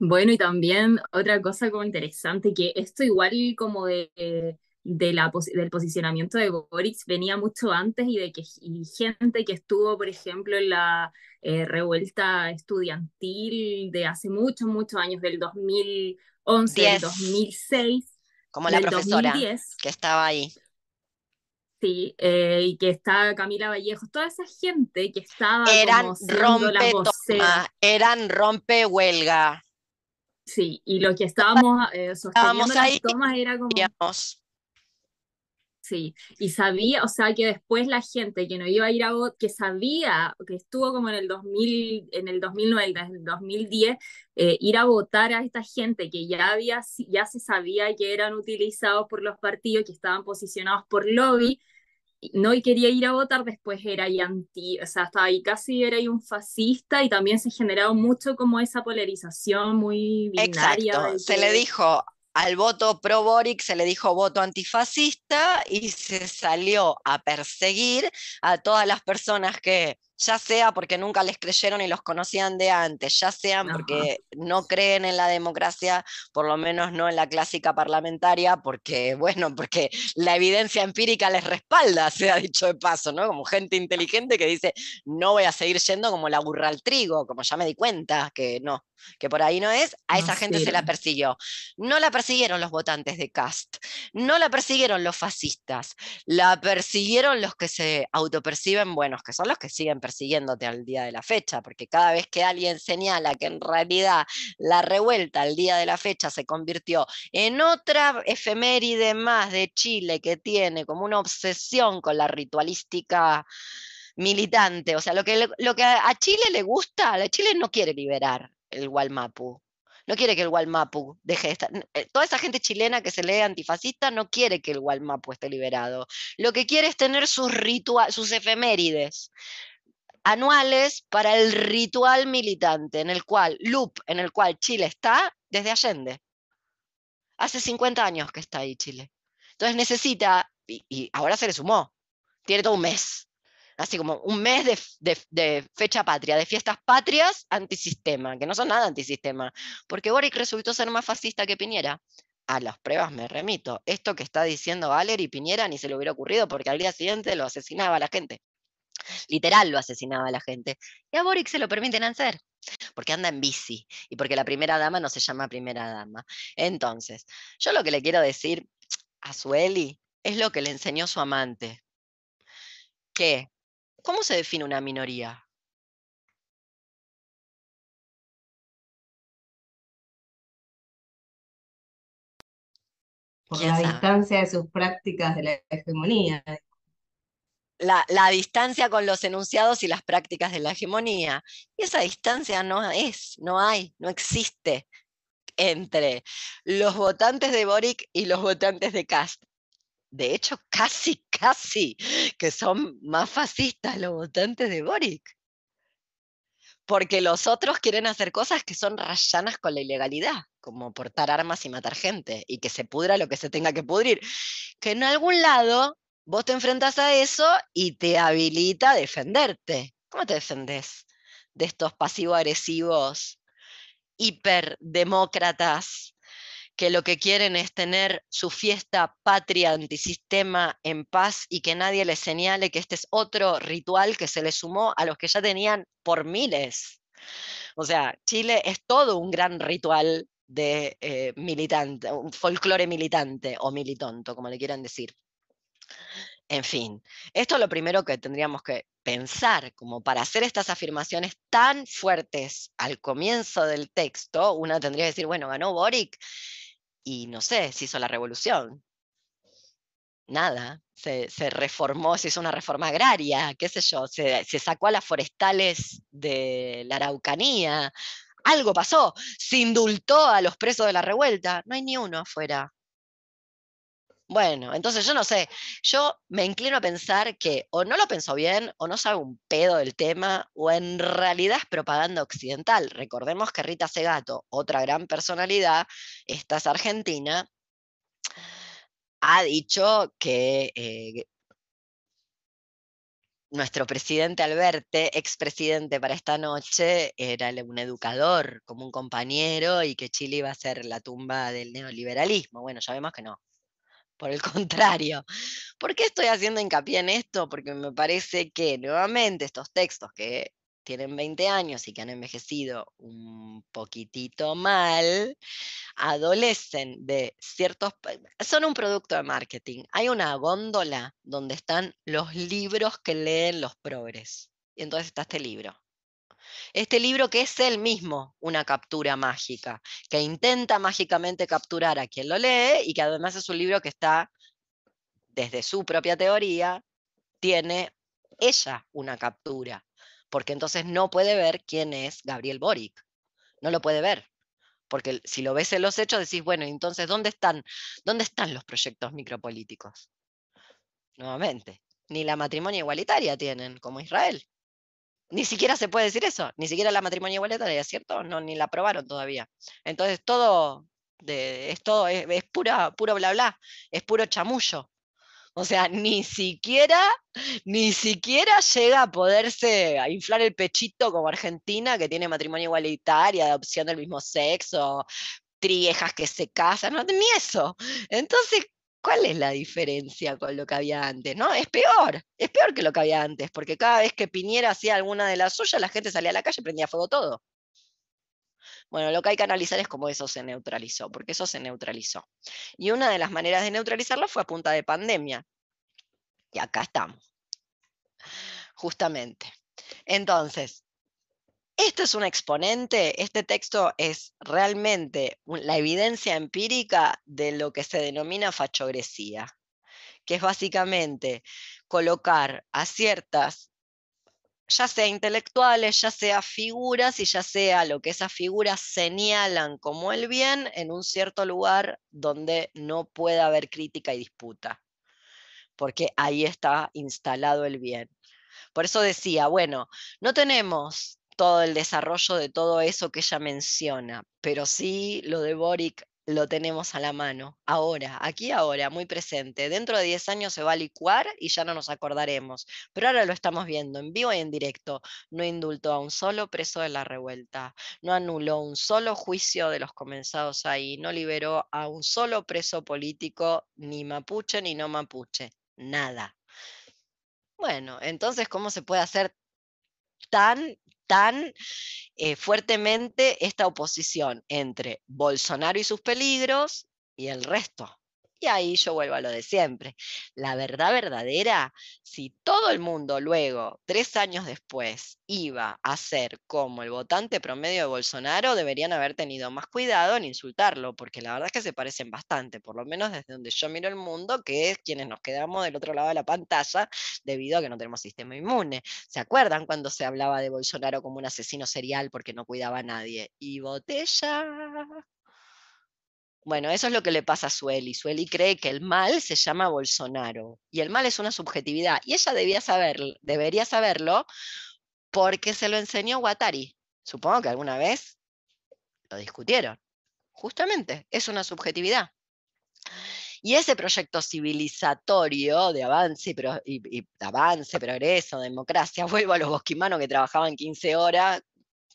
Bueno, y también otra cosa como interesante, que esto igual como de de la, del posicionamiento de Boric venía mucho antes y de que y gente que estuvo, por ejemplo, en la eh, revuelta estudiantil de hace muchos, muchos años, del 2011, del 2006. Como la profesora que estaba ahí. Sí, eh, y que está Camila Vallejos, toda esa gente que estaba eran rompe eran rompe huelga. Sí, y lo que estábamos eh, sosteniendo las tomas era como Sí, y sabía, o sea, que después la gente que no iba a ir a votar, que sabía, que estuvo como en el 2000, en el 2009, en el 2010, eh, ir a votar a esta gente que ya había, ya se sabía que eran utilizados por los partidos, que estaban posicionados por lobby, no y quería ir a votar, después era ahí anti, o sea, estaba ahí casi era ahí un fascista y también se generaba mucho como esa polarización muy binaria. Exacto, se le dijo al voto pro Boric se le dijo voto antifascista y se salió a perseguir a todas las personas que ya sea porque nunca les creyeron y los conocían de antes, ya sean porque no creen en la democracia, por lo menos no en la clásica parlamentaria, porque, bueno, porque la evidencia empírica les respalda, se ha dicho de paso, ¿no? Como gente inteligente que dice, no voy a seguir yendo como la burra al trigo, como ya me di cuenta que no, que por ahí no es, a esa gente se la persiguió. No la persiguieron los votantes de Cast, no la persiguieron los fascistas, la persiguieron los que se autoperciben buenos, que son los que siguen persiguiéndote al día de la fecha, porque cada vez que alguien señala que en realidad la revuelta al día de la fecha se convirtió en otra efeméride más de Chile que tiene como una obsesión con la ritualística militante, o sea, lo que, lo que a Chile le gusta, a Chile no quiere liberar el Walmapu, no quiere que el Walmapu deje de estar. Eh, toda esa gente chilena que se lee antifascista no quiere que el Walmapu esté liberado. Lo que quiere es tener sus, sus efemérides anuales para el ritual militante, en el cual, loop, en el cual Chile está desde Allende. Hace 50 años que está ahí Chile. Entonces necesita, y, ahora se le sumó, tiene todo un mes, así como un mes de, de, fecha patria, de fiestas patrias antisistema, que no son nada antisistema, porque Boric resultó ser más fascista que Piñera. A las pruebas me remito. Esto que está diciendo y Piñera ni se le hubiera ocurrido porque al día siguiente lo asesinaba a la gente literal lo asesinaba a la gente. Y a Boric se lo permiten hacer, porque anda en bici y porque la primera dama no se llama primera dama. Entonces, yo lo que le quiero decir a Sueli es lo que le enseñó su amante. Que, ¿cómo se define una minoría? Por la distancia de sus prácticas de la hegemonía la, distancia con los enunciados y las prácticas de la hegemonía. Y esa distancia no es, no hay, no existe entre los votantes de Boric y los votantes de Cast. De hecho, casi, casi que son más fascistas los votantes de Boric. Porque los otros quieren hacer cosas que son rayanas con la ilegalidad, como portar armas y matar gente, y que se pudra lo que se tenga que pudrir. Que en algún lado vos te enfrentas a eso y te habilita a defenderte. ¿Cómo te defendés de estos pasivo-agresivos hiperdemócratas que lo que quieren es tener su fiesta patria antisistema en paz y que nadie les señale que este es otro ritual que se le sumó a los que ya tenían por miles. O sea, Chile es todo un gran ritual de eh, militante, un folclore militante o militonto, como le quieran decir. En fin, esto es lo primero que tendríamos que pensar, como para hacer estas afirmaciones tan fuertes al comienzo del texto, una tendría que decir, bueno, ganó Boric y no sé, se hizo la revolución. Nada, se, reformó, se hizo una reforma agraria, qué sé yo, se, se sacó a las forestales de la Araucanía, algo pasó, se indultó a los presos de la revuelta, no hay ni uno afuera. Bueno, entonces yo no sé, yo me inclino a pensar que o no lo pensó bien, o no sabe un pedo del tema, o en realidad es propaganda occidental. Recordemos que Rita Segato, otra gran personalidad, esta es argentina, ha dicho que eh, nuestro presidente Alberte, expresidente para esta noche, era un educador, como un compañero, y que Chile iba a ser la tumba del neoliberalismo. Bueno, ya vemos que no por el contrario. ¿Por qué estoy haciendo hincapié en esto? Porque me parece que nuevamente estos textos que tienen 20 años y que han envejecido un poquitito mal, adolecen de ciertos... Son un producto de marketing. Hay una góndola donde están los libros que leen los progres. Y entonces está este libro. Este libro que es él mismo una captura mágica, que intenta mágicamente capturar a quien lo lee y que además es un libro que está, desde su propia teoría, tiene ella una captura, porque entonces no puede ver quién es Gabriel Boric, no lo puede ver. Porque si lo ves en los hechos, decís, bueno, entonces, ¿dónde están, dónde están los proyectos micropolíticos? Nuevamente, ni la matrimonio igualitaria tienen, como Israel. Ni siquiera se puede decir eso, ni siquiera la matrimonio igualitaria, ¿cierto? No, ni la aprobaron todavía. Entonces todo, de, es, es, pura, puro bla bla, es puro chamullo. O sea, ni siquiera, ni siquiera llega a poderse a inflar el pechito como Argentina, que tiene matrimonio igualitario, adopción del mismo sexo, triejas que se casan, no, ni eso. Entonces, ¿Cuál es la diferencia con lo que había antes? ¿no? Es peor, es peor que lo que había antes, porque cada vez que Piñera hacía alguna de las suyas, la gente salía a la calle y prendía fuego todo. Bueno, lo que hay que analizar es cómo eso se neutralizó, porque eso se neutralizó. Y una de las maneras de neutralizarlo fue a punta de pandemia. Y acá estamos. Justamente. Entonces, esto es un exponente, este texto es realmente la evidencia empírica de lo que se denomina fachogresía, que es básicamente colocar a ciertas, ya sea intelectuales, ya sea figuras y ya sea lo que esas figuras señalan como el bien en un cierto lugar donde no pueda haber crítica y disputa, porque ahí está instalado el bien. Por eso decía, bueno, no tenemos todo el desarrollo de todo eso que ella menciona, pero sí lo de Boric lo tenemos a la mano, ahora, aquí ahora, muy presente. Dentro de 10 años se va a licuar y ya no nos acordaremos, pero ahora lo estamos viendo en vivo y en directo. No indultó a un solo preso de la revuelta, no anuló un solo juicio de los comenzados ahí, no liberó a un solo preso político, ni mapuche ni no mapuche, nada. Bueno, entonces, ¿cómo se puede hacer tan tan eh, fuertemente esta oposición entre Bolsonaro y sus peligros y el resto. Y ahí yo vuelvo a lo de siempre. La verdad verdadera, si todo el mundo luego, tres años después, iba a ser como el votante promedio de Bolsonaro, deberían haber tenido más cuidado en insultarlo, porque la verdad es que se parecen bastante, por lo menos desde donde yo miro el mundo, que es quienes nos quedamos del otro lado de la pantalla debido a que no tenemos sistema inmune. ¿Se acuerdan cuando se hablaba de Bolsonaro como un asesino serial porque no cuidaba a nadie? Y botella. Bueno, eso es lo que le pasa a Sueli. Sueli cree que el mal se llama Bolsonaro y el mal es una subjetividad y ella debía debería saberlo porque se lo enseñó Guattari. Supongo que alguna vez lo discutieron. Justamente, es una subjetividad. Y ese proyecto civilizatorio de avance, y, avance, progreso, democracia, vuelvo a los bosquimanos que trabajaban 15 horas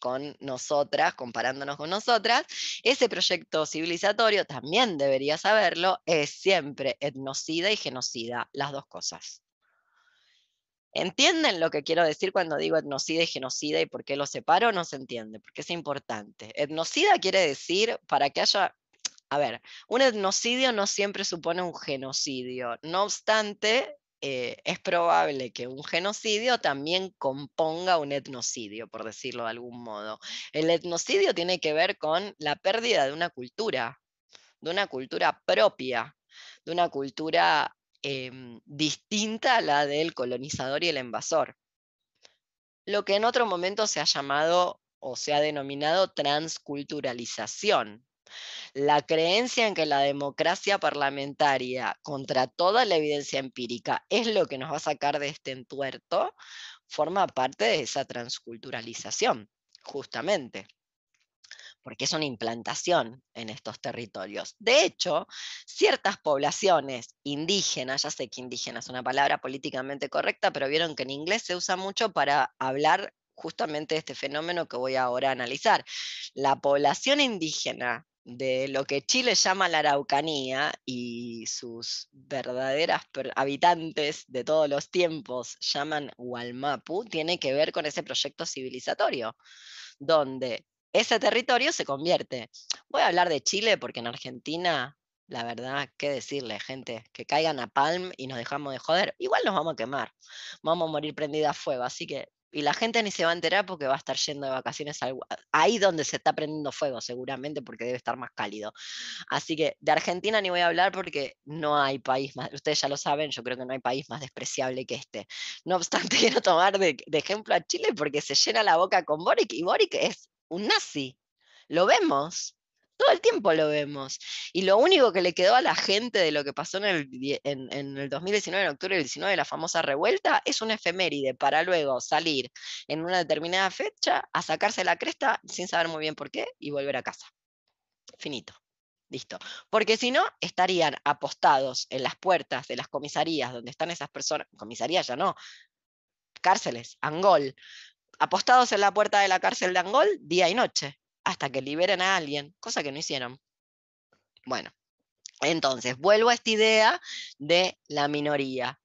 con nosotras, comparándonos con nosotras, ese proyecto civilizatorio, también debería saberlo, es siempre etnocida y genocida, las dos cosas. ¿Entienden lo que quiero decir cuando digo etnocida y genocida y por qué lo separo? No se entiende, porque es importante. Etnocida quiere decir para que haya a ver, un etnocidio no siempre supone un genocidio. No obstante, eh, es probable que un genocidio también componga un etnocidio, por decirlo de algún modo. El etnocidio tiene que ver con la pérdida de una cultura, de una cultura propia, de una cultura em, distinta a la del colonizador y el invasor. Lo que en otro momento se ha llamado o se ha denominado transculturalización. La creencia en que la democracia parlamentaria, contra toda la evidencia empírica, es lo que nos va a sacar de este entuerto, forma parte de esa transculturalización, justamente porque es una implantación en estos territorios. De hecho, ciertas poblaciones indígenas, ya sé que indígena es una palabra políticamente correcta, pero vieron que en inglés se usa mucho para hablar justamente de este fenómeno que voy ahora a analizar. La población indígena de lo que Chile llama la Araucanía y sus verdaderas habitantes de todos los tiempos llaman Hualmapu, tiene que ver con ese proyecto civilizatorio, donde ese territorio se convierte. Voy a hablar de Chile porque en Argentina, la verdad, qué decirle, gente, que caigan a Palm y nos dejamos de joder, igual nos vamos a quemar, vamos a morir prendida a fuego, así que y la gente ni se va a enterar porque va a estar yendo de vacaciones ahí donde se está prendiendo fuego seguramente porque debe estar más cálido. Así que de Argentina ni voy a hablar porque no hay país más, ustedes ya lo saben, yo creo que no hay país más despreciable que este. No obstante, quiero tomar de, ejemplo a Chile porque se llena la boca con Boric y Boric es un nazi. Lo vemos. Todo el tiempo lo vemos. Y lo único que le quedó a la gente de lo que pasó en el, en, el 2019, en octubre del 19, la famosa revuelta, es una efeméride para luego salir en una determinada fecha a sacarse la cresta sin saber muy bien por qué y volver a casa. Finito. Listo. Porque si no, estarían apostados en las puertas de las comisarías donde están esas personas, comisarías ya no, cárceles, Angol, apostados en la puerta de la cárcel de Angol día y noche hasta que liberen a alguien, cosa que no hicieron. Bueno, entonces, vuelvo a esta idea de la minoría.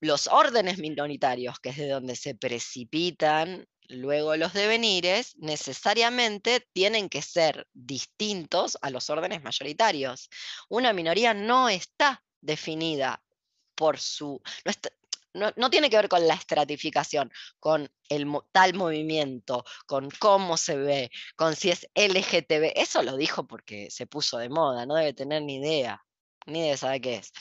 Los órdenes minoritarios, que es de donde se precipitan luego los devenires, necesariamente tienen que ser distintos a los órdenes mayoritarios. Una minoría no está definida por su, tiene que ver con la estratificación, con el tal movimiento, con cómo se ve, con si es LGTB. Eso lo dijo porque se puso de moda, no debe tener ni idea, ni de saber qué es.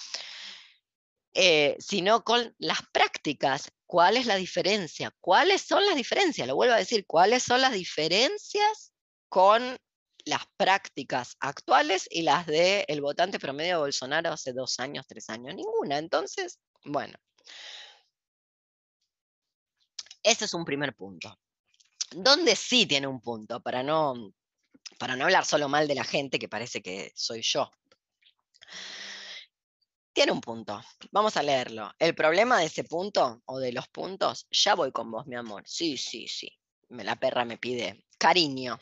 Eh, sino con las prácticas. ¿Cuál es la diferencia? ¿Cuáles son las diferencias? Lo vuelvo a decir, ¿cuáles son las diferencias con las prácticas actuales y las del votante promedio de Bolsonaro hace dos años, tres años? Ninguna. Entonces, bueno. Ese es un primer punto. Donde sí tiene un punto, para no, para no hablar solo mal de la gente, que parece que soy yo. Tiene un punto. Vamos a leerlo. El problema de ese punto, o de los puntos, ya voy con vos, mi amor. Sí, sí, sí. La perra me pide cariño.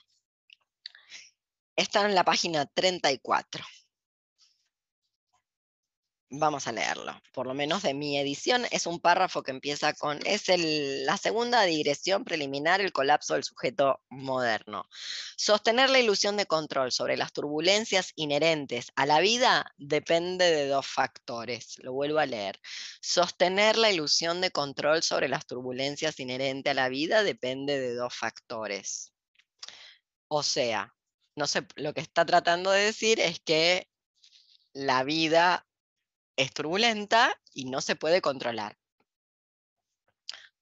Está en la página 34. Vamos a leerlo. Por lo menos de mi edición es un párrafo que empieza con, es la segunda digresión preliminar, el colapso del sujeto moderno. Sostener la ilusión de control sobre las turbulencias inherentes a la vida depende de dos factores. Lo vuelvo a leer. Sostener la ilusión de control sobre las turbulencias inherentes a la vida depende de dos factores. O sea, no sé, lo que está tratando de decir es que la vida es turbulenta y no se puede controlar.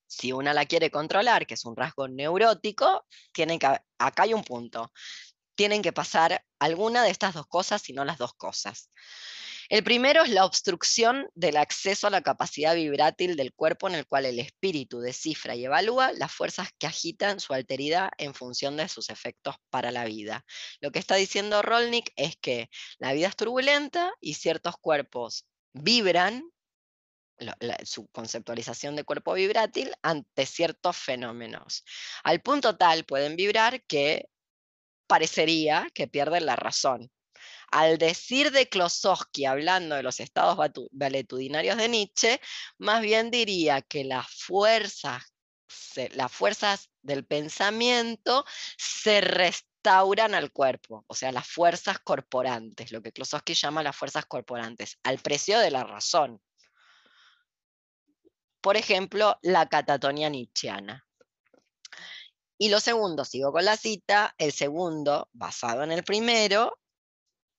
Si una la quiere controlar, que es un rasgo neurótico, tiene que, acá hay un punto. Tienen que pasar alguna de estas dos cosas y no las dos cosas. El primero es la obstrucción del acceso a la capacidad vibrátil del cuerpo en el cual el espíritu descifra y evalúa las fuerzas que agitan su alteridad en función de sus efectos para la vida. Lo que está diciendo Rolnick es que la vida es turbulenta y ciertos cuerpos vibran su conceptualización de cuerpo vibrátil ante ciertos fenómenos. Al punto tal pueden vibrar que parecería que pierden la razón. Al decir de Klosowski, hablando de los estados valetudinarios de Nietzsche, más bien diría que las fuerzas, las fuerzas del pensamiento se restauran al cuerpo, o sea, las fuerzas corporantes, lo que Klosowski llama las fuerzas corporantes, al precio de la razón. Por ejemplo, la catatonia nietzscheana. Y lo segundo, sigo con la cita, el segundo, basado en el primero,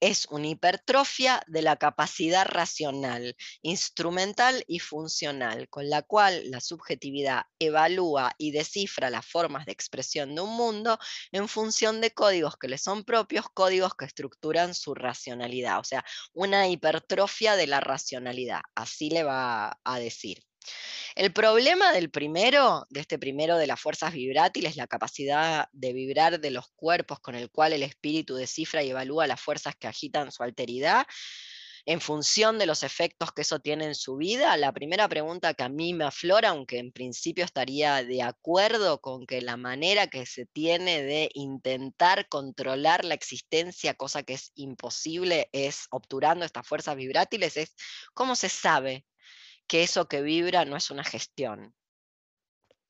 es una hipertrofia de la capacidad racional, instrumental y funcional, con la cual la subjetividad evalúa y descifra las formas de expresión de un mundo en función de códigos que le son propios, códigos que estructuran su racionalidad, o sea, una hipertrofia de la racionalidad, así le va a decir. El problema del primero, de este primero de las fuerzas vibrátiles, la capacidad de vibrar de los cuerpos con el cual el espíritu descifra y evalúa las fuerzas que agitan su alteridad, en función de los efectos que eso tiene en su vida, la primera pregunta que a mí me aflora, aunque en principio estaría de acuerdo con que la manera que se tiene de intentar controlar la existencia, cosa que es imposible, es obturando estas fuerzas vibrátiles, es cómo se sabe que eso que vibra no es una gestión?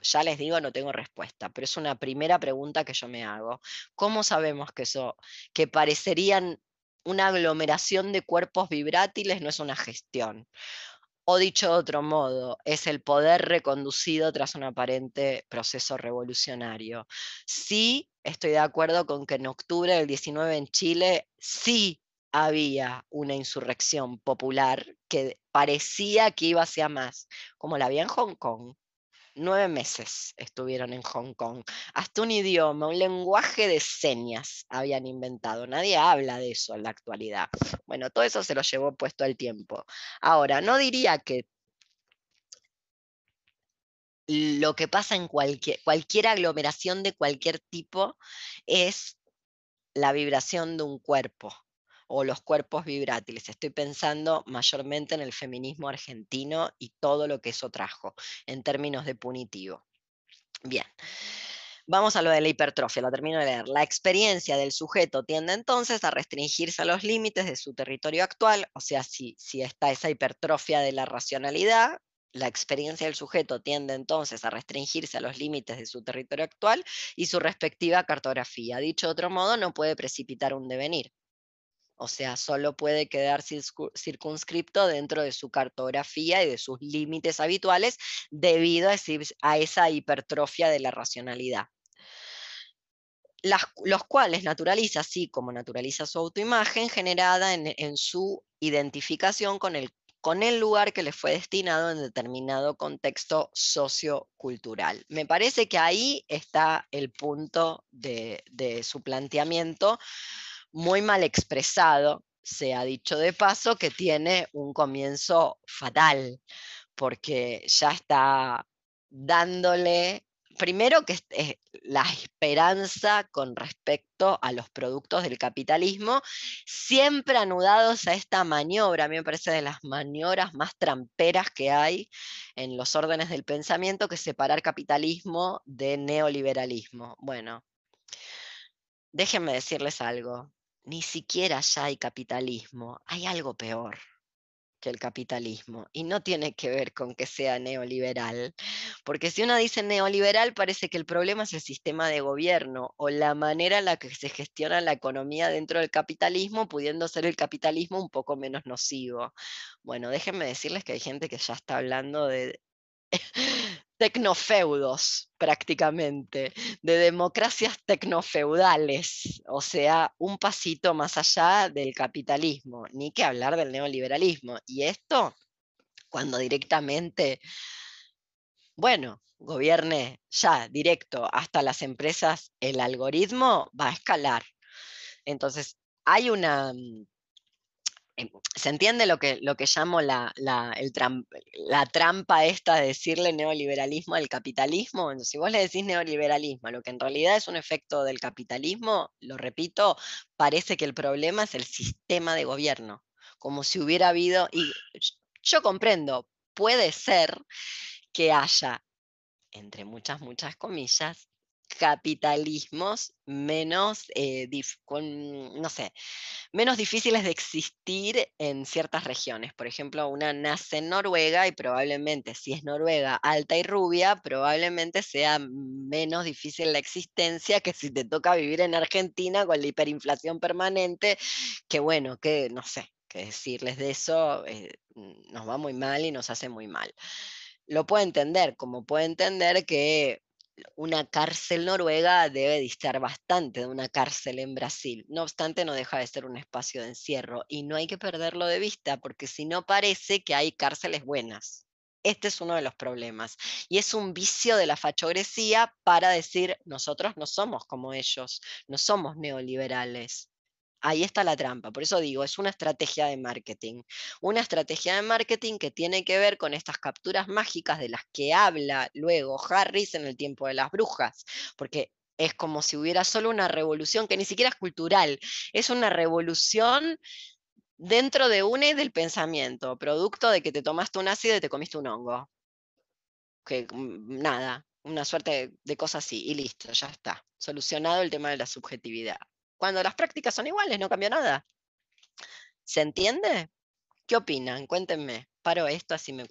Ya les digo, no tengo respuesta, pero es una primera pregunta que yo me hago. ¿Cómo sabemos que eso, que parecerían una aglomeración de cuerpos vibrátiles, no es una gestión? O dicho de otro modo, es el poder reconducido tras un aparente proceso revolucionario. Sí, estoy de acuerdo con que en octubre del 19 en Chile sí había una insurrección popular que parecía que iba hacia más, como la había en Hong Kong. Nueve meses estuvieron en Hong Kong. Hasta un idioma, un lenguaje de señas habían inventado. Nadie habla de eso en la actualidad. Bueno, todo eso se lo llevó puesto el tiempo. Ahora, no diría que lo que pasa en cualquier, cualquier aglomeración de cualquier tipo es la vibración de un cuerpo o los cuerpos vibrátiles. Estoy pensando mayormente en el feminismo argentino y todo lo que eso trajo en términos de punitivo. Bien. Vamos a lo de la hipertrofia, lo termino de leer. La experiencia del sujeto tiende entonces a restringirse a los límites de su territorio actual, o sea, si, si está esa hipertrofia de la racionalidad, la experiencia del sujeto tiende entonces a restringirse a los límites de su territorio actual y su respectiva cartografía. Dicho de otro modo, no puede precipitar un devenir. O sea, solo puede quedar circunscripto dentro de su cartografía y de sus límites habituales debido a, esa hipertrofia de la racionalidad. los cuales naturaliza, así como naturaliza su autoimagen generada en, su identificación con el, lugar que le fue destinado en determinado contexto sociocultural. Me parece que ahí está el punto de su planteamiento muy mal expresado, se ha dicho de paso, que tiene un comienzo fatal, porque ya está dándole, primero que es la esperanza con respecto a los productos del capitalismo, siempre anudados a esta maniobra, a mí me parece de las maniobras más tramperas que hay en los órdenes del pensamiento, que es separar capitalismo de neoliberalismo. Bueno, déjenme decirles algo, ni siquiera ya hay capitalismo, hay algo peor que el capitalismo. Y no tiene que ver con que sea neoliberal, porque si uno dice neoliberal parece que el problema es el sistema de gobierno o la manera en la que se gestiona la economía dentro del capitalismo, pudiendo ser el capitalismo un poco menos nocivo. Bueno, déjenme decirles que hay gente que ya está hablando de tecnofeudos prácticamente, de democracias tecnofeudales, o sea, un pasito más allá del capitalismo, ni que hablar del neoliberalismo. Y esto, cuando directamente, bueno, gobierne ya directo hasta las empresas el algoritmo, va a escalar. Entonces, hay una mm, ¿Se entiende lo que, lo que llamo la, la, la, trampa esta de decirle neoliberalismo al capitalismo? Si vos le decís neoliberalismo lo que en realidad es un efecto del capitalismo, lo repito, parece que el problema es el sistema de gobierno, como si hubiera habido, y yo comprendo, puede ser que haya, entre muchas, muchas comillas, capitalismos menos, eh, con, no sé, menos difíciles de existir en ciertas regiones. Por ejemplo, una nace en Noruega y probablemente, si es Noruega alta y rubia, probablemente sea menos difícil la existencia que si te toca vivir en Argentina con la hiperinflación permanente, que bueno, que no sé, qué decirles de eso, eh, nos va muy mal y nos hace muy mal. Lo puedo entender, como puedo entender que una cárcel noruega debe distar bastante de una cárcel en Brasil. No obstante, no deja de ser un espacio de encierro y no hay que perderlo de vista porque si no parece que hay cárceles buenas. Este es uno de los problemas. Y es un vicio de la fachogresía para decir, nosotros no somos como ellos, no somos neoliberales. Ahí está la trampa. Por eso digo, es una estrategia de marketing. Una estrategia de marketing que tiene que ver con estas capturas mágicas de las que habla luego Harris en el tiempo de las brujas. Porque es como si hubiera solo una revolución que ni siquiera es cultural, es una revolución dentro de una y del pensamiento, producto de que te tomaste un ácido y te comiste un hongo. Que mm, nada, una suerte de cosas así, y listo, ya está. Solucionado el tema de la subjetividad. Cuando las prácticas son iguales, no cambia nada. ¿Se entiende? ¿Qué opinan? Cuéntenme. Paro esto, así me cuento.